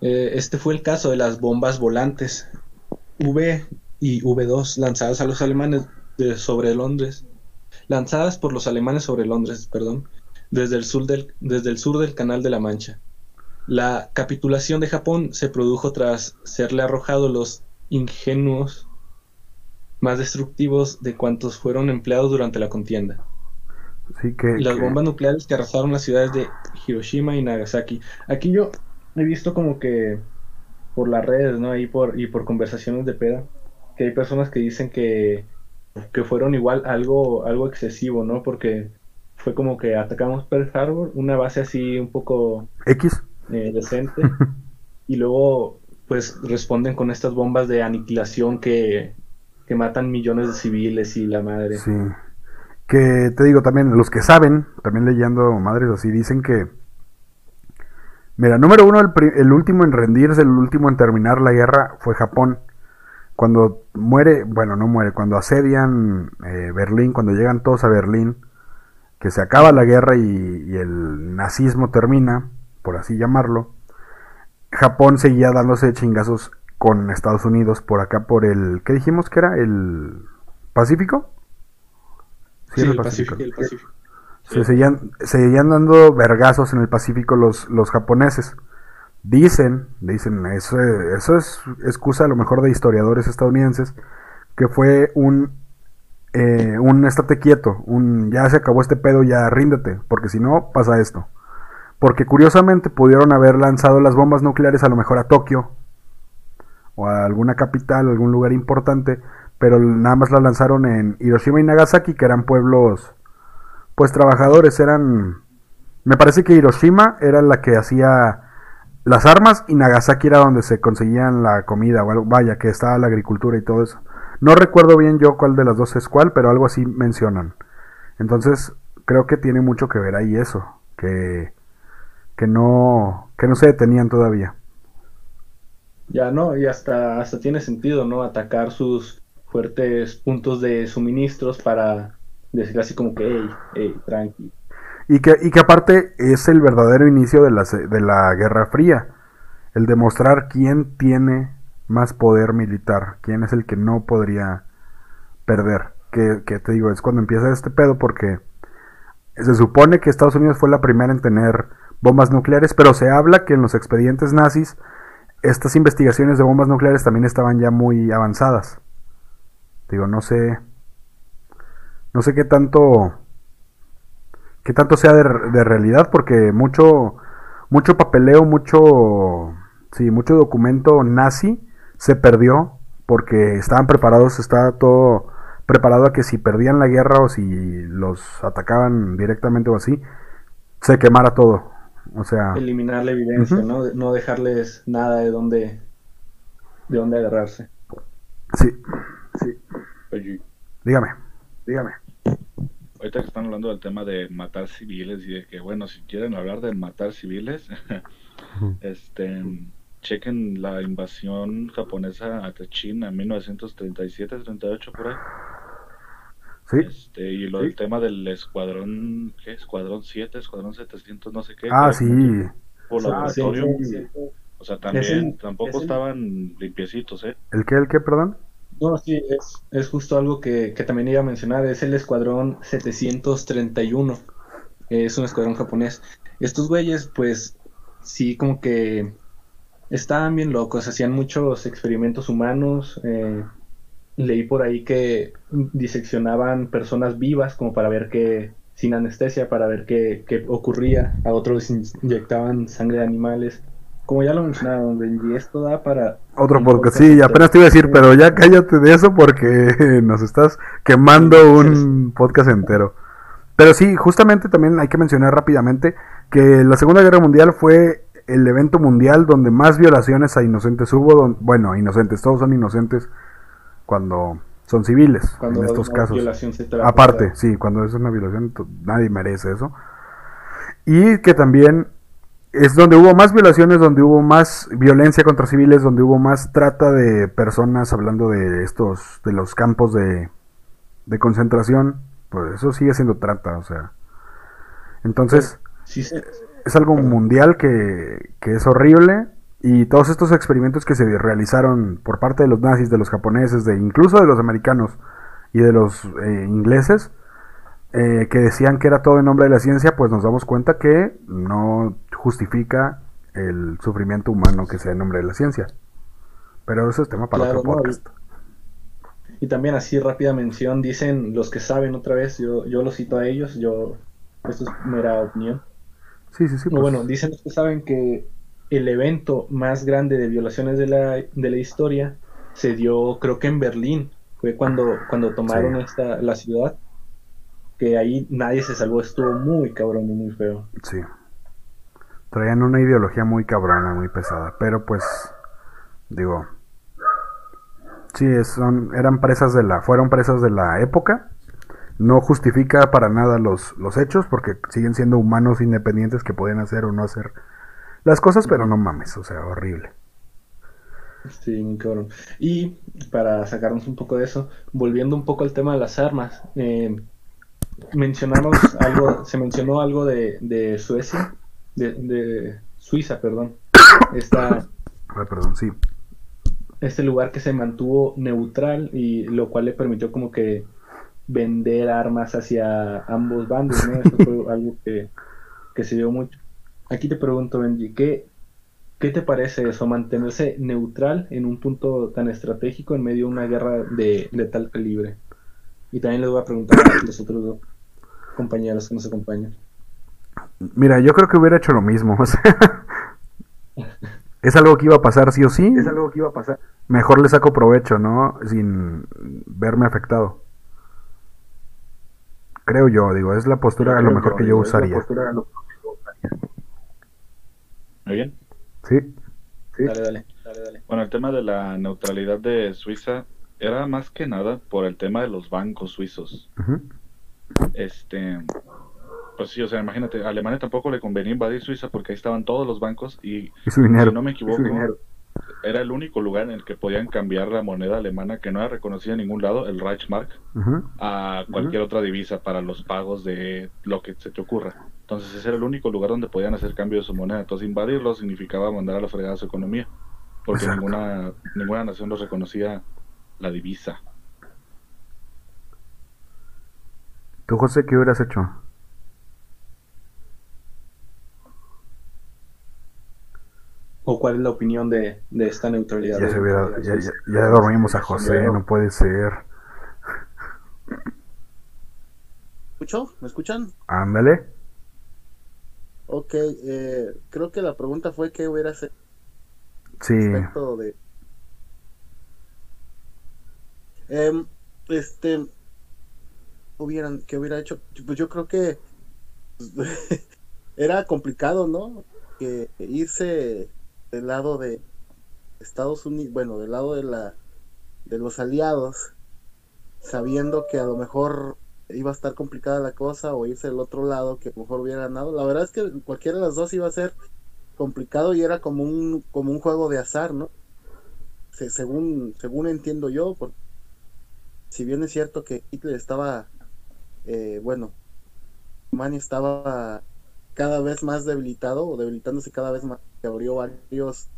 Eh, este fue el caso de las bombas volantes V y V2 lanzadas a los alemanes de- sobre Londres, lanzadas por los alemanes sobre Londres, perdón, desde el sur del, desde el sur del Canal de la Mancha. La capitulación de Japón se produjo tras serle arrojado los ingenuos más destructivos de cuantos fueron empleados durante la contienda. Sí que... Las que- bombas nucleares que arrasaron las ciudades de Hiroshima y Nagasaki. Aquí yo he visto como que por las redes, ¿no? Ahí por, y por conversaciones de peda, que hay personas que dicen que, que fueron igual algo, algo excesivo, ¿no? Porque fue como que atacamos Pearl Harbor, una base así un poco X. eh, decente, <laughs> y luego pues responden con estas bombas de aniquilación que, que matan millones de civiles y la madre. Sí. Que te digo también, los que saben, también leyendo madres así, dicen que. Mira, número uno, el, el último en rendirse, el último en terminar la guerra fue Japón. cuando muere, bueno, no muere, cuando asedian eh, Berlín, cuando llegan todos a Berlín, que se acaba la guerra y, y, el nazismo termina, por así llamarlo, Japón seguía dándose chingazos con Estados Unidos por acá, por el, ¿qué dijimos que era? ¿El Pacífico? Sí, el Pacífico. El Pacífico. Se, seguían, seguían dando vergazos en el Pacífico los, los japoneses. Dicen, dicen, eso, eso es excusa a lo mejor de historiadores estadounidenses, que fue un, eh, un estate quieto, un ya se acabó este pedo, ya ríndete, porque si no pasa esto. Porque curiosamente pudieron haber lanzado las bombas nucleares a lo mejor a Tokio o a alguna capital, algún lugar importante, pero nada más las lanzaron en Hiroshima y Nagasaki, que eran pueblos, pues trabajadores, eran, me parece que Hiroshima era la que hacía las armas y Nagasaki era donde se conseguían la comida, o vaya, que estaba la agricultura y todo eso. No recuerdo bien yo cuál de las dos es cuál, pero algo así mencionan. Entonces, creo que tiene mucho que ver ahí eso, que, que no, que no se detenían todavía. Ya no, y hasta, hasta tiene sentido, ¿no? Atacar sus fuertes puntos de suministros para decir así como que, hey, hey, tranqui. Y que, y que aparte es el verdadero inicio de la, de la Guerra Fría. El demostrar quién tiene más poder militar, quién es el que no podría perder. Que, que te digo, es cuando empieza este pedo porque se supone que Estados Unidos fue la primera en tener bombas nucleares, pero se habla que en los expedientes nazis estas investigaciones de bombas nucleares también estaban ya muy avanzadas. Digo, no sé. No sé qué tanto qué tanto sea de, de, realidad, porque mucho, mucho papeleo, mucho, sí, mucho documento nazi se perdió porque estaban preparados, estaba todo preparado a que si perdían la guerra o si los atacaban directamente o así, se quemara todo. O sea, eliminar la evidencia, ¿no? No dejarles nada de dónde de dónde agarrarse. Sí. Sí. Dígame, dígame ahorita que están hablando del tema de matar civiles y de que, bueno, si quieren hablar de matar civiles, <laughs> este, chequen la invasión japonesa a China en 1937-38 por ahí. Sí. Este, y lo del tema del escuadrón, ¿qué? Escuadrón 7, escuadrón 700, no sé qué. Ah, sí. Por laboratorio. O sea, también, tampoco estaban limpiecitos, ¿eh? ¿El qué, el qué, perdón? No, sí, es, es justo algo que, también iba a mencionar, es el escuadrón 731, es un escuadrón japonés. Estos güeyes, pues, sí, como que estaban bien locos, hacían muchos experimentos humanos, eh, leí por ahí que diseccionaban personas vivas como para ver qué, sin anestesia, para ver qué, qué ocurría, a otros inyectaban sangre de animales como ya lo mencionaron, Benji, esto da para... Otro podcast, sí, apenas te iba a decir, pero ya cállate de eso porque <laughs> nos estás quemando un podcast entero. Pero sí, justamente también hay que mencionar rápidamente que la Segunda Guerra Mundial fue el evento mundial donde más violaciones a inocentes hubo. bueno, inocentes, todos son inocentes cuando son civiles cuando en estos casos. Aparte, sí, cuando es una violación, nadie merece eso. Y que también es donde hubo más violaciones, donde hubo más violencia contra civiles, donde hubo más trata de personas, hablando de estos, de los campos de, de concentración, pues eso sigue siendo trata, o sea. Entonces, es algo mundial que, que es horrible y todos estos experimentos que se realizaron por parte de los nazis, de los japoneses, de incluso de los americanos y de los eh, ingleses, eh, que decían que era todo en nombre de la ciencia, pues nos damos cuenta que no justifica el sufrimiento humano que sea en nombre de la ciencia. Pero eso es tema para otro podcast. y, también así rápida mención, dicen los que saben otra vez, yo, yo lo cito a ellos, yo esto es mera opinión. Sí, sí, sí. Pues. Bueno, dicen los que saben que el evento más grande de violaciones de la, de la historia se dio creo que en Berlín, fue cuando, cuando tomaron esta, la ciudad que ahí nadie se salvó, estuvo muy cabrón y muy feo. Sí. Traían una ideología muy cabrona, muy pesada, pero pues digo, sí, son, eran presas de la, fueron presas de la época. No justifica para nada los, los hechos, porque siguen siendo humanos independientes que pueden hacer o no hacer las cosas, pero no mames, o sea, horrible. Sí, muy cabrón. Y para sacarnos un poco de eso, volviendo un poco al tema de las armas, eh, mencionamos algo, se mencionó algo de, de Suecia, de, de Suiza, perdón. Esta, Ah, perdón, sí. este lugar que se mantuvo neutral y lo cual le permitió como que vender armas hacia ambos bandos, ¿no? Eso fue <laughs> algo que, que se dio mucho. Aquí te pregunto, Benji, ¿qué, ¿qué te parece eso, mantenerse neutral en un punto tan estratégico en medio de una guerra de, de tal calibre? Y también les voy a preguntar a los otros dos compañeros que nos acompañan. Mira, yo creo que hubiera hecho lo mismo. <laughs> O sea, es algo que iba a pasar sí o sí. Es algo que iba a pasar. Mejor le saco provecho, ¿no? Sin verme afectado. Creo yo, digo, es la postura a lo mejor que yo usaría. Muy bien. Sí, Dale, dale, dale, dale. Bueno, el tema de la neutralidad de Suiza era más que nada por el tema de los bancos suizos. Este, pues sí, o sea, imagínate, a Alemania tampoco le convenía invadir Suiza porque ahí estaban todos los bancos y y su dinero. si no me equivoco, era el único lugar en el que podían cambiar la moneda alemana que no era reconocida en ningún lado, el Reichsmark, a cualquier otra divisa para los pagos de lo que se te ocurra. Entonces ese era el único lugar donde podían hacer cambio de su moneda. Entonces invadirlo significaba mandar a la fregada su economía, porque Exacto. ninguna ninguna nación los reconocía la divisa. ¿Tú, José, qué hubieras hecho? ¿O cuál es la opinión de, de esta neutralidad? Ya, de- se hubiera- de ya, ya- ya dormimos a José, no puede ser. ¿Escucho? ¿Me escuchan? Ándale. Ok, eh, creo que la pregunta fue qué hubiera hecho Sí, respecto de... Em, este, hubieran, ¿qué hubiera hecho? Pues yo creo que <laughs> era complicado, ¿no? Que irse del lado de Estados Unidos, bueno, del lado de la de los aliados, sabiendo que a lo mejor iba a estar complicada la cosa o irse del otro lado que mejor hubiera ganado. La verdad es que cualquiera de las dos iba a ser complicado y era como un como un juego de azar, ¿no? Se- según según entiendo yo, porque si bien es cierto que Hitler estaba eh, bueno, Alemania estaba cada vez más debilitado o debilitándose cada vez más, que abrió varios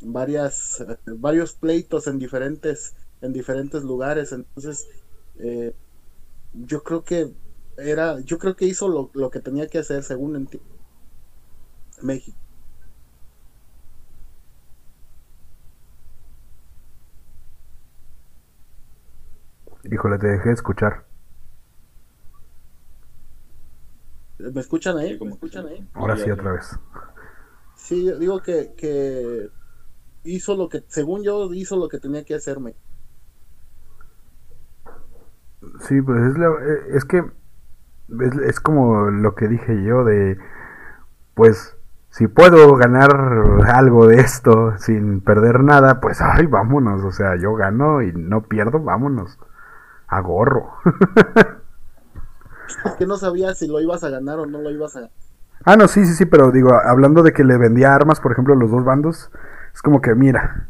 varias eh, varios pleitos en diferentes en diferentes lugares, entonces eh, yo creo que era yo creo que hizo lo, lo que tenía que hacer según entiendo México. híjole, te dejé de escuchar. ¿Me escuchan ahí? ¿Me escuchan sí. ahí? Ahora sí, otra vez. Sí, yo digo que, que hizo lo que, según yo, hizo lo que tenía que hacerme. Sí, pues es, la- eh, es que es, es como lo que dije yo de, pues, si puedo ganar algo de esto sin perder nada, pues, ay, vámonos, o sea, yo gano y no pierdo, vámonos, a gorro. <laughs> Es que no sabía si lo ibas a ganar o no lo ibas a ganar. Ah, no, sí, sí, sí, pero digo, hablando de que le vendía armas, por ejemplo, a los dos bandos, es como que, mira,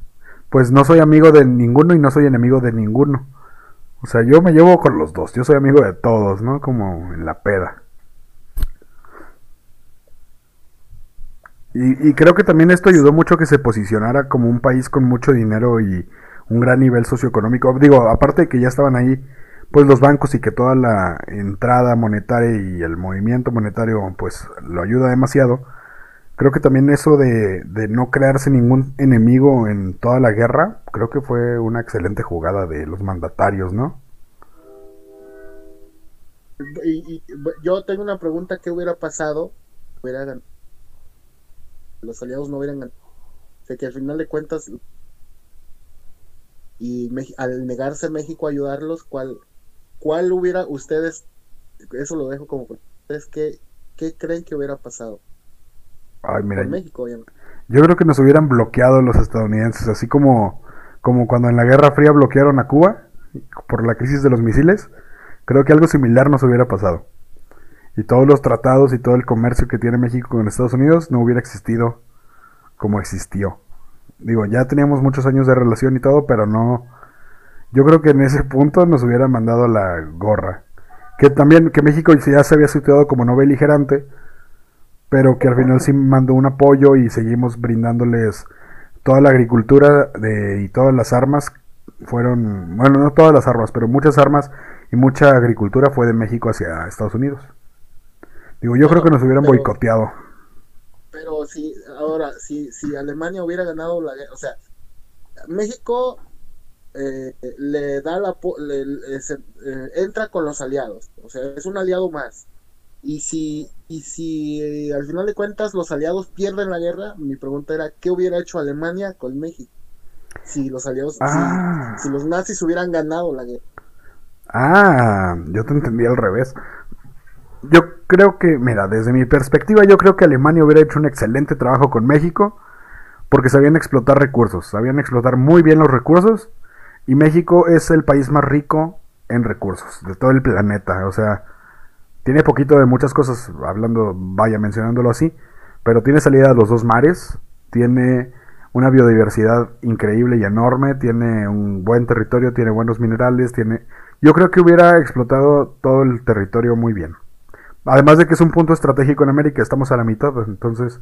pues no soy amigo de ninguno y no soy enemigo de ninguno. O sea, yo me llevo con los dos, yo soy amigo de todos, ¿no? Como en la peda. Y, creo que también esto ayudó mucho que se posicionara como un país con mucho dinero y un gran nivel socioeconómico. Digo, aparte de que ya estaban ahí, pues los bancos y que toda la entrada monetaria y el movimiento monetario, pues lo ayuda demasiado. Creo que también eso de, de no crearse ningún enemigo en toda la guerra, creo que fue una excelente jugada de los mandatarios, ¿no? Y, yo tengo una pregunta, ¿qué hubiera pasado? Hubiera ganado. Los aliados no hubieran ganado. O que al final de cuentas, y Mex- al negarse México a ayudarlos, ¿cuál, cuál hubiera ustedes, eso lo dejo como, ustedes qué, qué creen que hubiera pasado? Ay, mira, México, obviamente. yo creo que nos hubieran bloqueado los estadounidenses, así como, como cuando en la Guerra Fría bloquearon a Cuba por la crisis de los misiles. Creo que algo similar nos hubiera pasado. Y todos los tratados y todo el comercio que tiene México con Estados Unidos no hubiera existido como existió. Digo, ya teníamos muchos años de relación y todo, pero no. Yo creo que en ese punto nos hubieran mandado la gorra. Que también, que México ya se había situado como no beligerante, pero que al final sí mandó un apoyo y seguimos brindándoles toda la agricultura de, y todas las armas fueron, bueno, no todas las armas, pero muchas armas y mucha agricultura fue de México hacia Estados Unidos. Digo, yo creo que nos hubieran pero- boicoteado. Pero si, ahora, si, si Alemania hubiera ganado la guerra, o sea, México eh, le da la, le- le- se- eh, entra con los aliados, o sea, es un aliado más. Y si, y si eh, al final de cuentas los aliados pierden la guerra, mi pregunta era, ¿qué hubiera hecho Alemania con México? Si los aliados, si- Ah. si, los nazis hubieran ganado la guerra. Ah, yo te entendí al revés. Yo creo que, mira, desde mi perspectiva, yo creo que Alemania hubiera hecho un excelente trabajo con México porque sabían explotar recursos, sabían explotar muy bien los recursos y México es el país más rico en recursos de todo el planeta, o sea, tiene poquito de muchas cosas, hablando, vaya mencionándolo así, pero tiene salida a los dos mares, tiene una biodiversidad increíble y enorme, tiene un buen territorio, tiene buenos minerales, tiene... Yo creo que hubiera explotado todo el territorio muy bien. Además de que es un punto estratégico en América, estamos a la mitad, entonces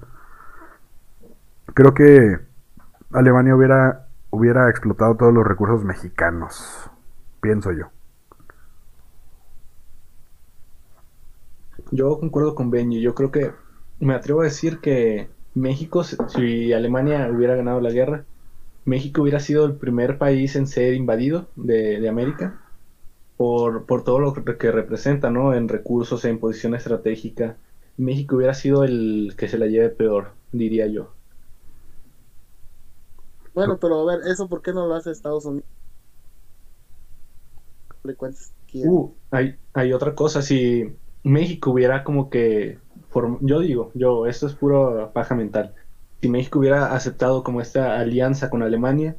creo que Alemania hubiera, hubiera explotado todos los recursos mexicanos, pienso yo. Yo concuerdo con Benji. Yo creo que me atrevo a decir que México, si- Alemania hubiera ganado la guerra, México hubiera sido el primer país en ser invadido de, de América por, por todo lo que que representa, ¿no? En recursos, en posición estratégica. México hubiera sido el que se la lleve peor, diría yo. Bueno, pero a ver, ¿eso por qué no lo hace Estados Unidos? Uh, hay, hay otra cosa, si México hubiera como que, yo digo, yo, esto es puro paja mental, si México hubiera aceptado como esta alianza con Alemania,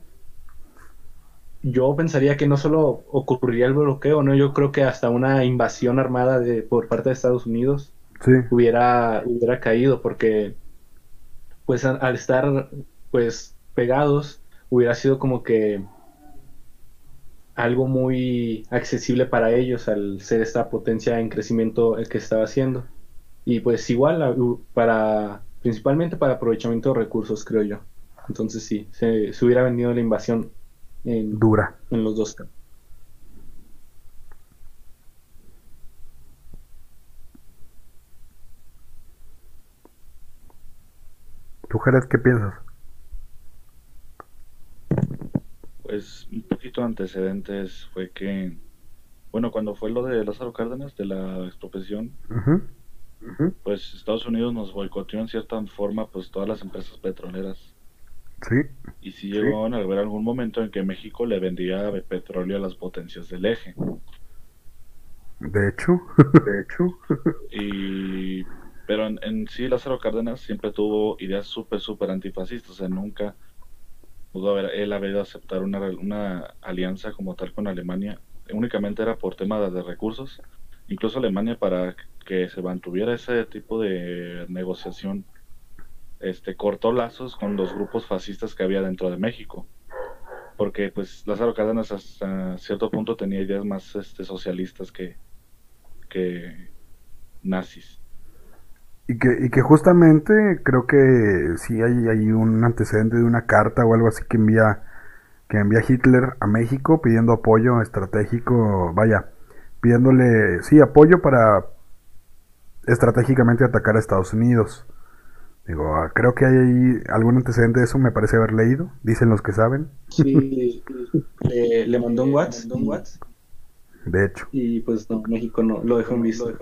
yo pensaría que no solo ocurriría el bloqueo, ¿no? Yo creo que hasta una invasión armada de, por parte de Estados Unidos Sí, hubiera, hubiera caído, porque pues al, al estar pues pegados, hubiera sido como que algo muy accesible para ellos al ser esta potencia en crecimiento el que estaba haciendo. Y pues igual para principalmente para aprovechamiento de recursos, creo yo. Entonces sí, se, se hubiera venido la invasión en, dura. en los dos campos. ¿Tú, Jared, qué piensas? Pues un poquito de antecedentes fue que, bueno, cuando fue lo de Lázaro Cárdenas, de la expropiación, pues Estados Unidos nos boicoteó en cierta forma, pues todas las empresas petroleras. Sí, Y sí llegaron a haber algún momento en que México le vendía petróleo a las potencias del eje. de hecho. De hecho. <laughs> Y, pero en, en sí Lázaro Cárdenas siempre tuvo ideas súper, súper antifascistas, o sea, nunca pudo haber, él haber aceptar una, una alianza como tal con Alemania, únicamente era por tema de recursos, incluso Alemania para que se mantuviera ese tipo de negociación, este, cortó lazos con los grupos fascistas que había dentro de México. Porque pues Lázaro Cárdenas hasta cierto punto tenía ideas más este, socialistas que, que nazis. Y que, y que justamente creo que sí hay, hay un antecedente de una carta o algo así que envía, que envía Hitler a México pidiendo apoyo estratégico, vaya, pidiéndole, sí, apoyo para estratégicamente atacar a Estados Unidos. Digo, ah, creo que hay ahí algún antecedente de eso, me parece haber leído, dicen los que saben, Sí, le, le mandó un WhatsApp de hecho. y pues no, México no, lo dejó en visto.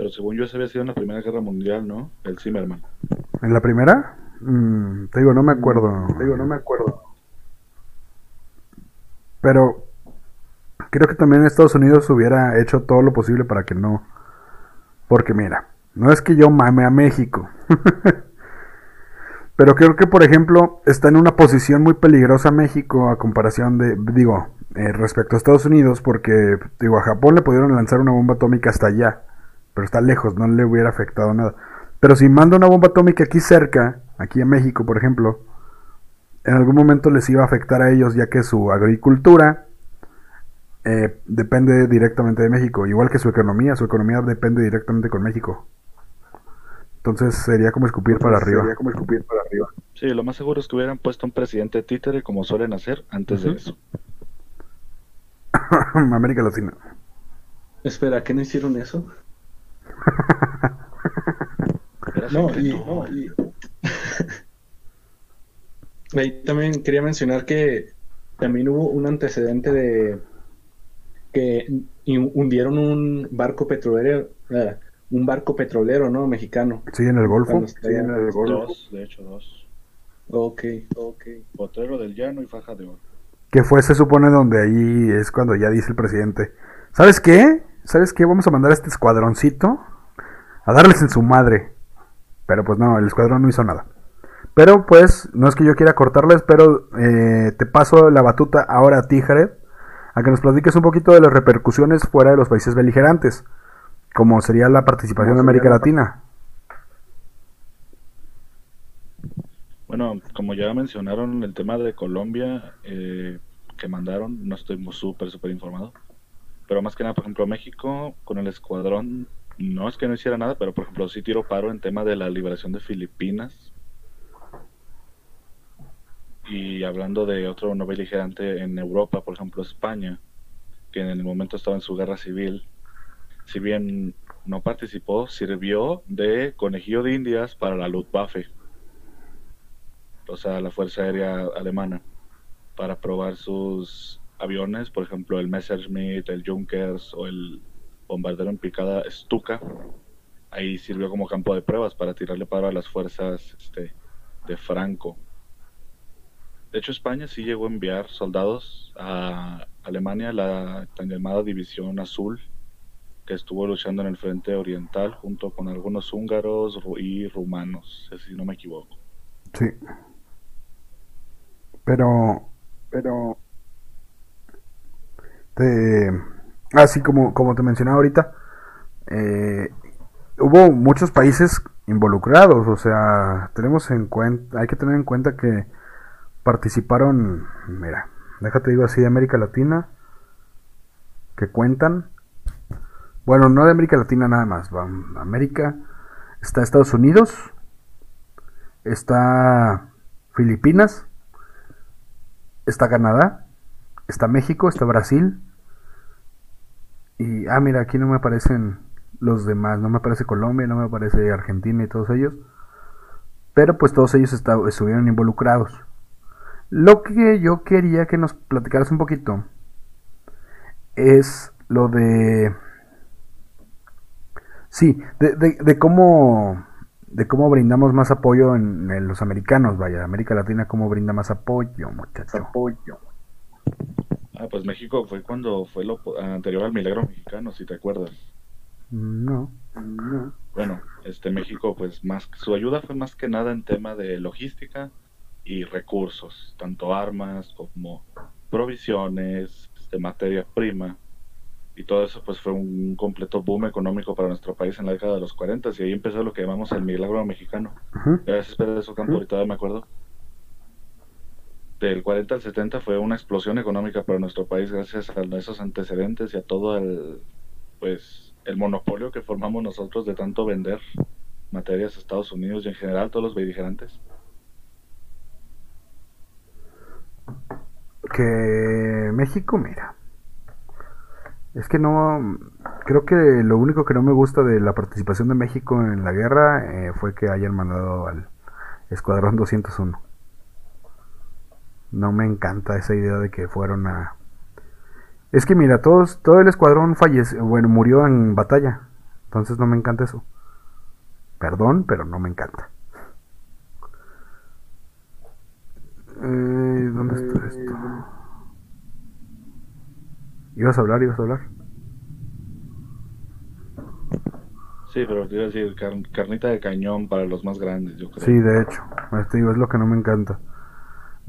Pero según yo, ese había sido en la Primera Guerra Mundial, ¿no? El Zimmerman. ¿En la primera? Mm, te digo, no me acuerdo. Te digo, no me acuerdo. Pero creo que también Estados Unidos hubiera hecho todo lo posible para que no. Porque mira, no es que yo mame a México. <laughs> Pero creo que, por ejemplo, está en una posición muy peligrosa México a comparación de, digo, eh, respecto a Estados Unidos, porque, digo, a Japón le pudieron lanzar una bomba atómica hasta allá, pero está lejos, no le hubiera afectado nada. Pero si manda una bomba atómica aquí cerca, aquí en México, por ejemplo, en algún momento les iba a afectar a ellos ya que su agricultura eh, depende directamente de México, igual que su economía, su economía depende directamente con México. Entonces sería como escupir para arriba. Sería como escupir para arriba. Sí, lo más seguro es que hubieran puesto un presidente títere como suelen hacer antes de eso. <laughs> América Latina. Espera, ¿qué no hicieron eso? No, y, no, y... <laughs> Ahí también quería mencionar que también hubo un antecedente de que hundieron un barco petrolero, eh, un barco petrolero, ¿no? Mexicano. Sí, en el Golfo. Sí, en el Golfo. Dos, de hecho, dos. Ok, ok. Potrero del Llano y Faja de Oro. Que fue, se supone, donde ahí es cuando ya dice el presidente, ¿sabes qué? ¿Sabes qué? Vamos a mandar a este escuadroncito a darles en su madre. Pero pues no, el escuadrón no hizo nada. Pero pues, no es que yo quiera cortarles, pero eh, te paso la batuta ahora a ti, Jared, a que nos platiques un poquito de las repercusiones fuera de los países beligerantes, como sería la participación de América Latina. Bueno, como ya mencionaron el tema de Colombia eh, que mandaron, no estoy súper, súper informado. Pero más que nada, por ejemplo, México con el escuadrón, no es que no hiciera nada, pero por ejemplo sí tiro paro en tema de la liberación de Filipinas. Y hablando de otro no beligerante en Europa, por ejemplo España, que en el momento estaba en su guerra civil, si bien no participó, sirvió de conejillo de indias para la Luftwaffe o sea, la Fuerza Aérea Alemana, para probar sus aviones, por ejemplo, el Messerschmitt, el Junkers o el bombardero en picada Stuka. Ahí sirvió como campo de pruebas para tirarle paro a las fuerzas este, de Franco. De hecho, España sí llegó a enviar soldados a Alemania, la tan llamada División Azul, que estuvo luchando en el frente oriental junto con algunos húngaros y rumanos, si no me equivoco. Sí. Pero, pero, así como, como te mencionaba ahorita, eh, hubo muchos países involucrados, o sea, tenemos en cuenta, hay que tener en cuenta que participaron, mira, déjate digo así, de América Latina, que cuentan, bueno, no de América Latina nada más, va, América, está Estados Unidos, está Filipinas, está Canadá, está México, está Brasil. Y, ah, mira, aquí no me aparecen los demás, no me aparece Colombia, no me aparece Argentina y todos ellos. Pero pues todos ellos estuvieron involucrados. Lo que yo quería que nos platicaras un poquito es lo de... Sí, de, cómo de cómo brindamos más apoyo en, los americanos, vaya, América Latina, cómo brinda más apoyo, muchacho. Apoyo. Ah, pues México fue cuando fue lo anterior al milagro mexicano, si te acuerdas. No. no. Bueno, este México, pues más, su ayuda fue más que nada en tema de logística y recursos, tanto armas como provisiones, de este, materia prima y todo eso pues fue un completo boom económico para nuestro país en la década de los 40 y ahí empezó lo que llamamos el milagro mexicano. Gracias eso Campo, ahorita me acuerdo. Del 40 al 70 fue una explosión económica para nuestro país gracias a esos antecedentes y a todo el pues el monopolio que formamos nosotros de tanto vender materias a Estados Unidos y en general todos los beligerantes. Que México, mira, es que no, creo que lo único que no me gusta de la participación de México en la guerra eh, fue que hayan mandado al Escuadrón 201. No me encanta esa idea de que fueron a... Es que mira, todos, todo el escuadrón falleció, bueno, murió en batalla. Entonces no me encanta eso. Perdón, pero no me encanta. Eh, ¿Dónde está esto? ¿Ibas a hablar? ¿Ibas a hablar? Sí, pero te iba a decir carnita de cañón para los más grandes, yo creo. Sí, de hecho, te digo, es lo que no me encanta.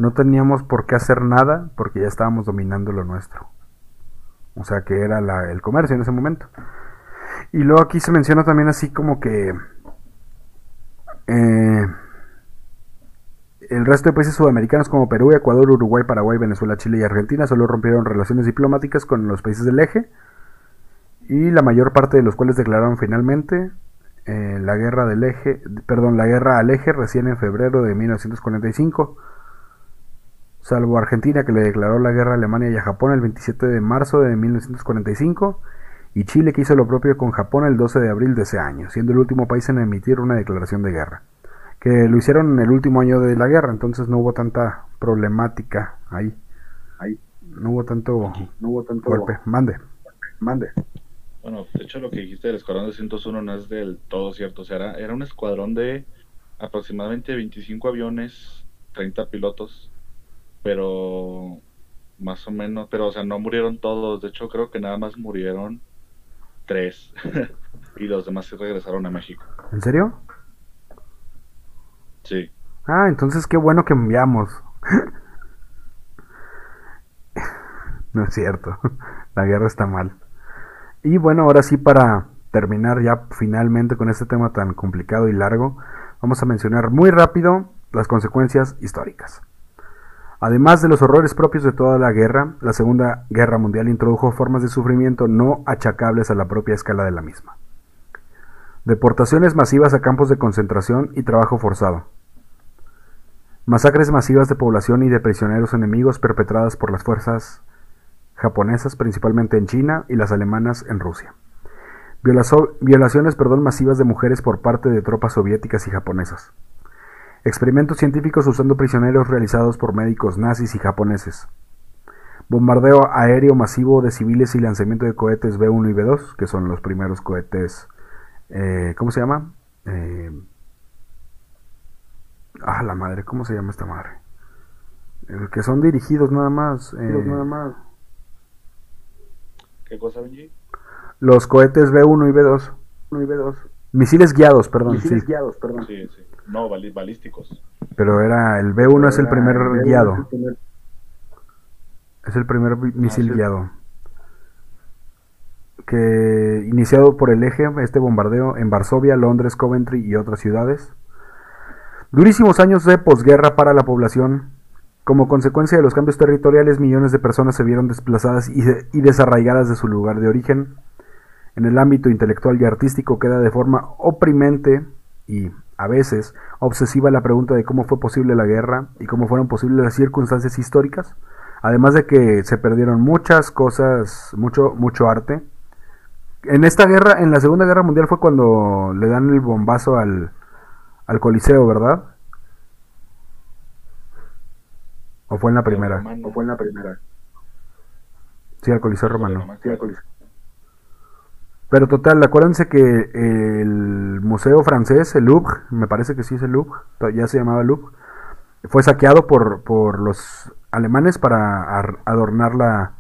No teníamos por qué hacer nada porque ya estábamos dominando lo nuestro. O sea, que era el comercio en ese momento. Y luego aquí se menciona también así como que... Eh, el resto de países sudamericanos como Perú, Ecuador, Uruguay, Paraguay, Venezuela, Chile y Argentina solo rompieron relaciones diplomáticas con los países del eje y la mayor parte de los cuales declararon finalmente eh, la guerra del eje, perdón, la guerra al eje recién en febrero de 1945, salvo Argentina que le declaró la guerra a Alemania y a Japón el 27 de marzo de 1945 y Chile que hizo lo propio con Japón el 12 de abril de ese año, siendo el último país en emitir una declaración de guerra. Que lo hicieron en el último año de la guerra, entonces no hubo tanta problemática ahí. Ahí. No hubo tanto, No hubo tanto golpe. Mande. Mande. Bueno, de hecho lo que dijiste del escuadrón de 101 no es del todo cierto. O sea, era, era un escuadrón de aproximadamente 25 aviones, 30 pilotos, pero más o menos, pero o sea, no murieron todos. De hecho, creo que nada más murieron tres <laughs> y los demás se regresaron a México. ¿En serio? Sí. Ah, entonces qué bueno que enviamos. <laughs> no es cierto. <laughs> La guerra está mal. Y bueno, ahora sí para terminar ya finalmente con este tema tan complicado y largo, vamos a mencionar muy rápido las consecuencias históricas. Además de los horrores propios de toda la guerra, la Segunda Guerra Mundial introdujo formas de sufrimiento no achacables a la propia escala de la misma. Deportaciones masivas a campos de concentración y trabajo forzado. Masacres masivas de población y de prisioneros enemigos perpetradas por las fuerzas japonesas principalmente en China y las alemanas en Rusia. Violaciones perdón, masivas de mujeres por parte de tropas soviéticas y japonesas. Experimentos científicos usando prisioneros realizados por médicos nazis y japoneses. Bombardeo aéreo masivo de civiles y lanzamiento de cohetes B-1 y B-2, que son los primeros cohetes, eh, ¿cómo se llama? Eh, ah, la madre, ¿cómo se llama esta madre? Eh, que son dirigidos nada más. eh, nada más. ¿Qué cosa, Benji? los cohetes B1 y B2. Uno y B2. Misiles guiados, perdón, Misiles sí. guiados, perdón. Sí, sí. No, balísticos. Pero era el B1 es el Era- primer guiado. el primer- Es el primer vi- misil sí. guiado. Que iniciado por el eje, este bombardeo en Varsovia, Londres, Coventry y otras ciudades. Durísimos años de posguerra para la población. Como consecuencia de los cambios territoriales, millones de personas se vieron desplazadas y, de- y desarraigadas de su lugar de origen. En el ámbito intelectual y artístico queda de forma oprimente y, a veces, obsesiva la pregunta de cómo fue posible la guerra y cómo fueron posibles las circunstancias históricas. Además de que se perdieron muchas cosas, mucho, mucho arte. En esta guerra, en la Segunda Guerra Mundial fue cuando le dan el bombazo al, al Coliseo, ¿verdad? ¿O fue en la primera? O fue en la primera. Sí, al Coliseo Romano. Sí, al. Coliseo. Pero total, acuérdense que el museo francés, el Louvre, me parece que sí es el Louvre, ya se llamaba Louvre, fue saqueado por, por los alemanes para ar- adornar la,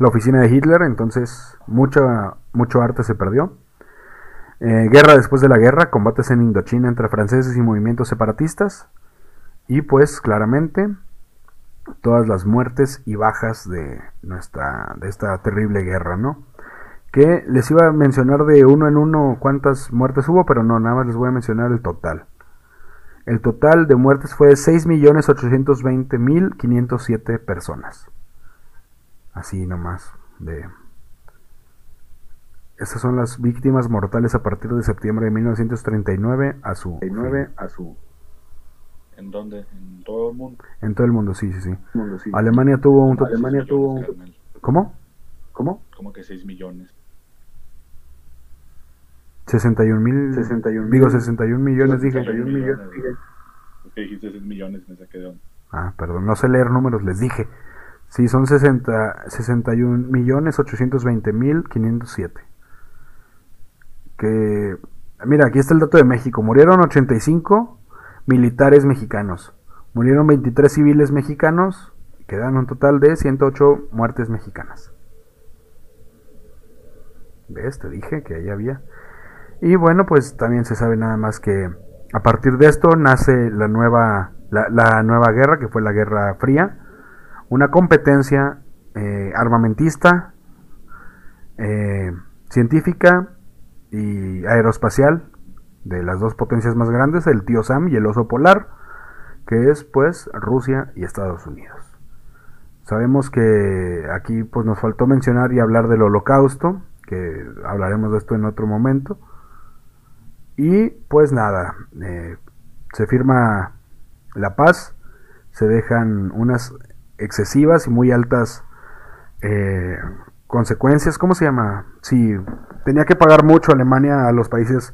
la oficina de Hitler, entonces mucho arte se perdió. Eh, guerra después de la guerra, combates en Indochina entre franceses y movimientos separatistas, y pues claramente todas las muertes y bajas de nuestra de esta terrible guerra, ¿no? Que les iba a mencionar de uno en uno cuántas muertes hubo, pero no, nada más les voy a mencionar el total. El total de muertes fue de 6.820.507 personas. Así nomás de estas son las víctimas mortales a partir de septiembre de 1939 a su 39 fin. a su ¿En dónde? En todo el mundo. en todo el mundo, sí, sí, sí. mundo, sí. Alemania tuvo un total Alemania tuvo un-. ¿Cómo? ¿Cómo? Como que 6 millones. 61 mil 61 digo 61 millones dije. 61 millones. dije. Es que dijiste 6 millones, me saqué de onda. Ah, perdón, no sé leer números, les dije. Sí, son 60, 61 millones 820 mil 507. Que, mira, aquí está el dato de México. Murieron 85 militares mexicanos. Murieron 23 civiles mexicanos. Quedan un total de 108 muertes mexicanas. ¿Ves? Te dije que ahí había. Y bueno, pues también se sabe nada más que a partir de esto nace la nueva, la, nueva guerra, que fue la Guerra Fría. Una competencia eh, armamentista, eh, científica y aeroespacial de las dos potencias más grandes, el tío Sam y el oso polar, que es pues Rusia y Estados Unidos. Sabemos que aquí pues nos faltó mencionar y hablar del holocausto, que hablaremos de esto en otro momento. Y pues nada, eh, se firma la paz, se dejan unas excesivas y muy altas eh, consecuencias. ¿Cómo se llama? Si tenía que pagar mucho Alemania a los países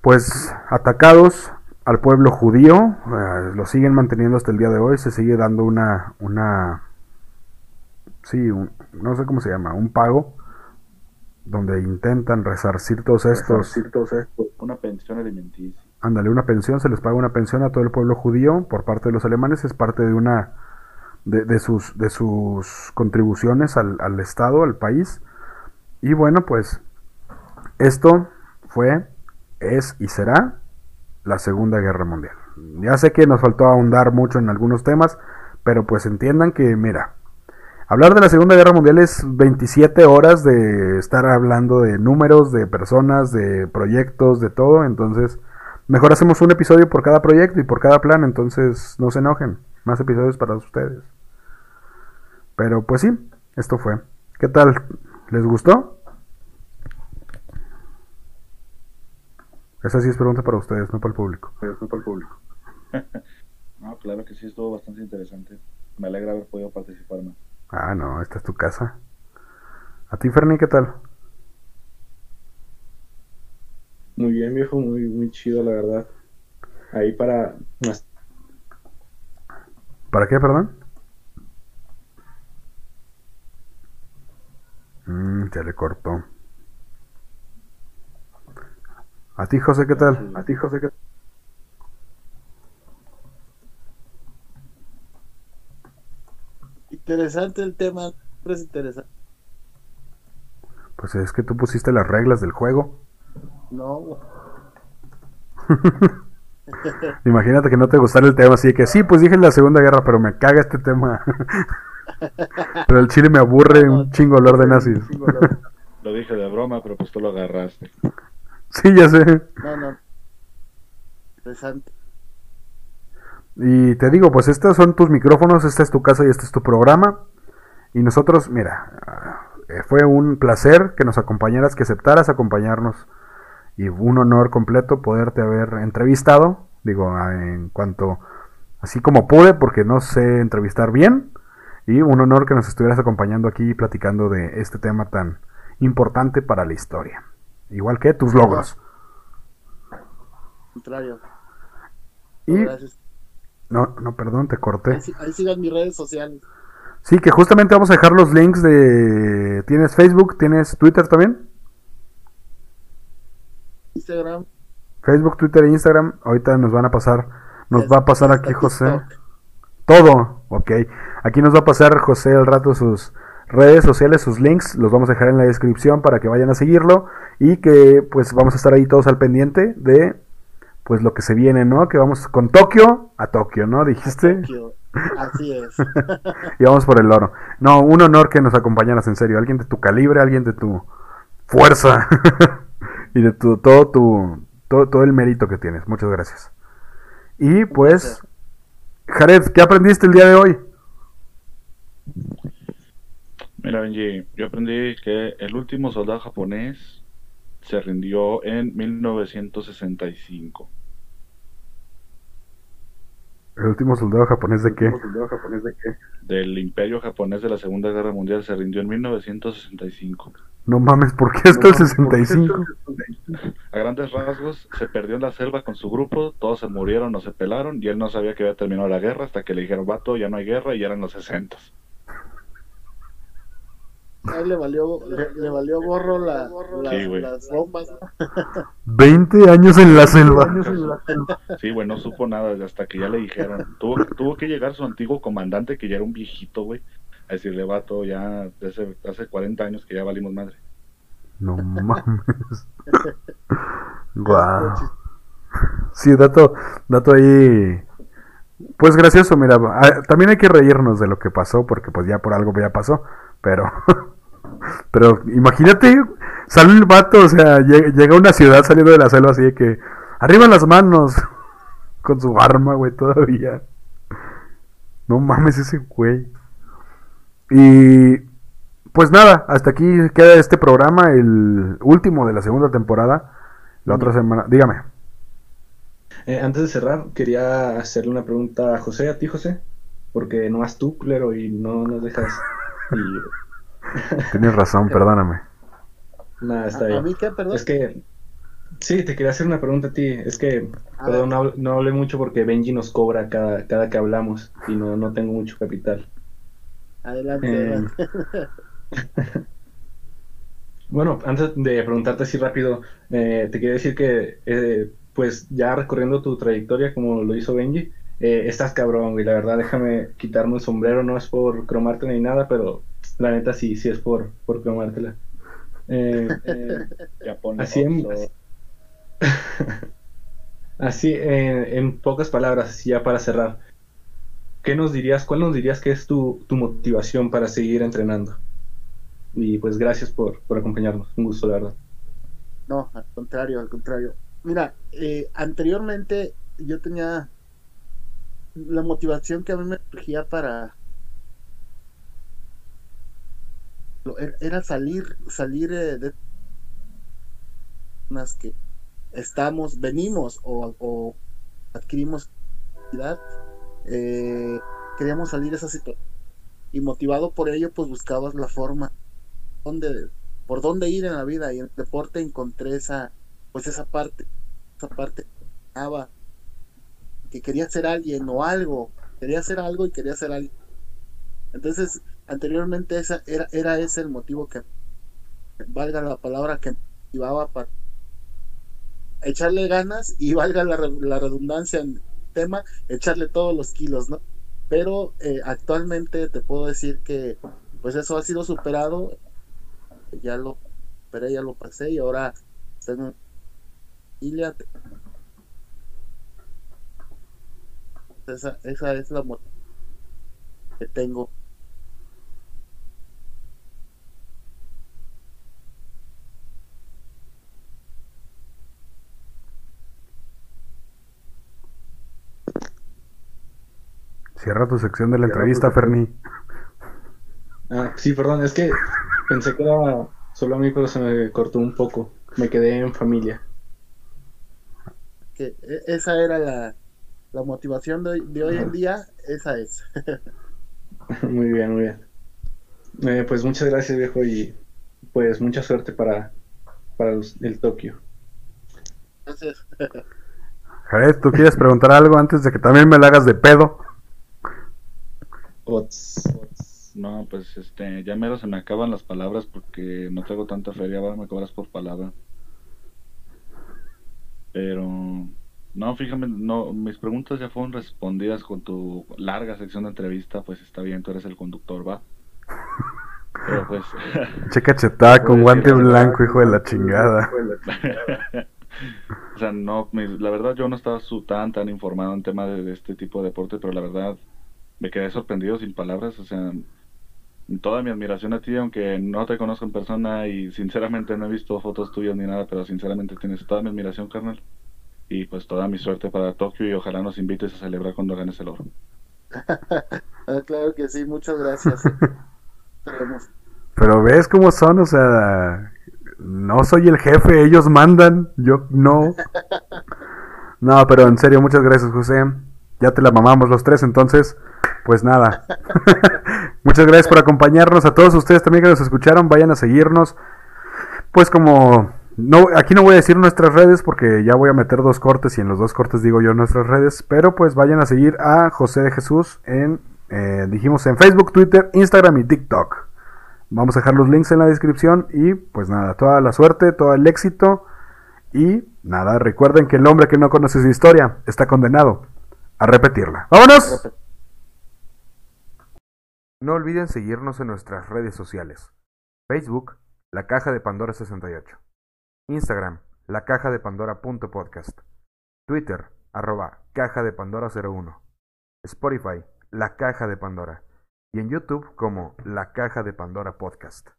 pues atacados al pueblo judío, eh, lo siguen manteniendo hasta el día de hoy, se sigue dando una, una, sí, no sé cómo se llama, un pago donde intentan resarcir todos estos, Una pensión alimenticia. ándale, una pensión, se les paga una pensión a todo el pueblo judío por parte de los alemanes, es parte de una, de, de sus, de sus contribuciones al, al Estado, al país, y bueno, pues esto fue, es y será la Segunda Guerra Mundial. Ya sé que nos faltó ahondar mucho en algunos temas, pero pues entiendan que, mira, hablar de la Segunda Guerra Mundial es 27 horas de estar hablando de números, de personas, de proyectos, de todo, entonces mejor hacemos un episodio por cada proyecto y por cada plan, entonces no se enojen, más episodios para ustedes. Pero pues sí, esto fue. ¿Qué tal? ¿Les gustó? Esa sí es pregunta para ustedes, no para el público. No para el público. <laughs> no, claro que sí, estuvo bastante interesante. Me alegra haber podido participar más. Ah, no, esta es tu casa. ¿A ti, Ferni, qué tal? Muy bien, viejo, muy, muy chido, la verdad. Ahí para. ¿Para qué, perdón? Mm, se le cortó. ¿A ti, José, qué tal? A ti, José, ¿qué Interesante el tema, es interesante. Pues es que tú pusiste las reglas del juego. No, <laughs> Imagínate que no te gustara el tema, así que sí, pues dije la Segunda Guerra, pero me caga este tema. <laughs> pero el chile me aburre un chingo hablar de nazis. <laughs> Lo dije de broma, pero pues tú lo agarraste. Sí, ya sé. no, no. Interesante. Y te digo, pues estos son tus micrófonos, esta es tu casa y este es tu programa. Y nosotros, mira, eh, fue un placer que nos acompañaras, que aceptaras acompañarnos. Y un honor completo poderte haber entrevistado. Digo, en cuanto, así como pude, porque no sé entrevistar bien. Y un honor que nos estuvieras acompañando aquí platicando de este tema tan importante para la historia. Igual que tus logros. Contrario. Y, Gracias. No, no, perdón, te corté. Ahí, sigan mis redes sociales. Sí, que justamente vamos a dejar los links de... ¿Tienes Facebook? ¿Tienes Twitter también? Instagram. Facebook, Twitter e Instagram. Ahorita nos van a pasar... Nos va a pasar aquí José. TikTok. Todo, ok. Aquí nos va a pasar José al rato sus redes sociales, sus links. Los vamos a dejar en la descripción para que vayan a seguirlo. Y que pues vamos a estar ahí todos al pendiente de... Pues lo que se viene, ¿no? Que vamos con Tokio a Tokio, ¿no? Dijiste. Tokio. Así es. <laughs> Y vamos por el oro. No, un honor que nos acompañaras en serio. Alguien de tu calibre, alguien de tu fuerza <laughs> y de tu, todo tu todo, todo el mérito que tienes. Muchas gracias. Y pues, Jared, ¿qué aprendiste el día de hoy? Mira, Benji, yo aprendí que el último soldado japonés se rindió en 1965. El último soldado japonés de qué? Del imperio japonés de la Segunda Guerra Mundial se rindió en 1965. No mames, ¿por qué hasta el 65? A grandes rasgos, se perdió en la selva con su grupo, todos se murieron o se pelaron y él no sabía que había terminado la guerra hasta que le dijeron, vato, ya no hay guerra y eran los 60. A él le valió, le, le valió gorro la, las, Sí, las bombas. 20 años en la selva. Sí, güey, no supo nada hasta que ya le dijeron. Tuvo, tuvo que llegar su antiguo comandante, que ya era un viejito, güey, a decirle, vato, ya hace, hace 40 años que ya valimos madre. No mames. <laughs> Guau. Sí, dato, dato ahí. Pues gracioso, mira. ah, También hay que reírnos de lo que pasó, porque pues ya por algo ya pasó. Pero, <laughs> pero imagínate, sale el vato, o sea, llega, a una ciudad saliendo de la selva así de que, arriba las manos. <laughs> Con su arma, güey, todavía. No mames ese güey. Y pues nada, hasta aquí queda este programa, el último de la segunda temporada. La otra semana, dígame. Eh, antes de cerrar, quería hacerle una pregunta a José, a ti, José, porque no vas tú, culero, y no nos dejas. <laughs> Y... Tienes razón, <laughs> perdóname. Nada, está ¿A, bien. a mí qué, perdón? Es que, sí, te quería hacer una pregunta a ti. Es que, A perdón, no, no hablé mucho porque Benji nos cobra cada, cada que hablamos y no, no tengo mucho capital. Adelante, Eh, adelante. <laughs> Bueno, antes de preguntarte así rápido, eh, te quería decir que, eh, pues ya recorriendo tu trayectoria como lo hizo Benji, eh, estás cabrón, güey. La verdad, déjame quitarme el sombrero, no es por cromarte ni nada, pero la neta sí, sí es por, por cromártela. Eh, <laughs> eh, Así en- Oxxo. <laughs> Así, eh, en pocas palabras, así ya para cerrar, ¿qué nos dirías, cuál nos dirías que es tu, tu motivación para seguir entrenando? Y pues gracias por, por acompañarnos, un gusto, la verdad. No, al contrario, al contrario. Mira, eh, anteriormente yo tenía la motivación que a mí me surgía para lo- er- era salir, salir eh, de unas que estamos, venimos o, o adquirimos eh, queríamos salir de esa situación y motivado por ello pues buscabas la forma donde por dónde ir en la vida y en el deporte encontré esa pues esa parte esa parte que quería ser alguien o algo quería hacer algo y quería ser alguien. Entonces anteriormente esa era era ese el motivo que valga la palabra que motivaba para echarle ganas y <laughs> valga la, la redundancia en tema echarle todos los kilos no pero eh, actualmente te puedo decir que pues eso ha sido superado ya lo superé, ya lo pasé y ahora tengo familia. Esa, esa es la motivación que tengo. Cierra tu sección de la entrevista, Ferni. Ah, sí, perdón, es que pensé que era solo a mí, pero se me cortó un poco. Me quedé en familia. Que e- esa era la, la motivación de, hoy- de hoy en día, esa es. <laughs> Muy bien, muy bien. Eh, pues muchas gracias, viejo, y pues mucha suerte para, para los- el Tokio. Entonces, Jared, ¿tú quieres preguntar algo antes de que también me la hagas de pedo? No, pues este, ya mero se me acaban las palabras porque no traigo tanta feria, ahora me cobras por palabra. Pero no, fíjame, no, mis preguntas ya fueron respondidas con tu larga sección de entrevista, pues está bien, tú eres el conductor, va. Pero pues <laughs> Che cachetada con Pues, guante sí, blanco, hijo de la chingada. <laughs> o sea, no, la verdad yo no estaba su- tan tan informado en tema de, de este tipo de deporte, pero la verdad me quedé sorprendido sin palabras, o sea, toda mi admiración a ti, aunque no te conozco en persona y sinceramente no he visto fotos tuyas ni nada, pero sinceramente tienes toda mi admiración, carnal. Y pues toda mi suerte para Tokio y ojalá nos invites a celebrar cuando ganes el oro. <laughs> ah, claro que sí, muchas gracias. <laughs> Pero ves cómo son, o sea, no soy el jefe, ellos mandan, yo no. <laughs> No, pero en serio, muchas gracias, José. Ya te la mamamos los tres, entonces, pues nada. <laughs> muchas gracias por acompañarnos. A todos ustedes también que nos escucharon, vayan a seguirnos. Pues como no, aquí no voy a decir nuestras redes porque ya voy a meter dos cortes y en los dos cortes digo yo nuestras redes, pero pues vayan a seguir a José de Jesús en, eh, dijimos en Facebook, Twitter, Instagram y TikTok. Vamos a dejar los links en la descripción y pues nada, toda la suerte, todo el éxito y nada, recuerden que el hombre que no conoce su historia está condenado a repetirla. ¡Vámonos! No olviden seguirnos en nuestras redes sociales. Facebook, La Caja de Pandora 68. Instagram, La Caja de Pandora punto podcast. Twitter, arroba Caja de Pandora 01. Spotify, La Caja de Pandora. Y en YouTube como La Caja de Pandora Podcast.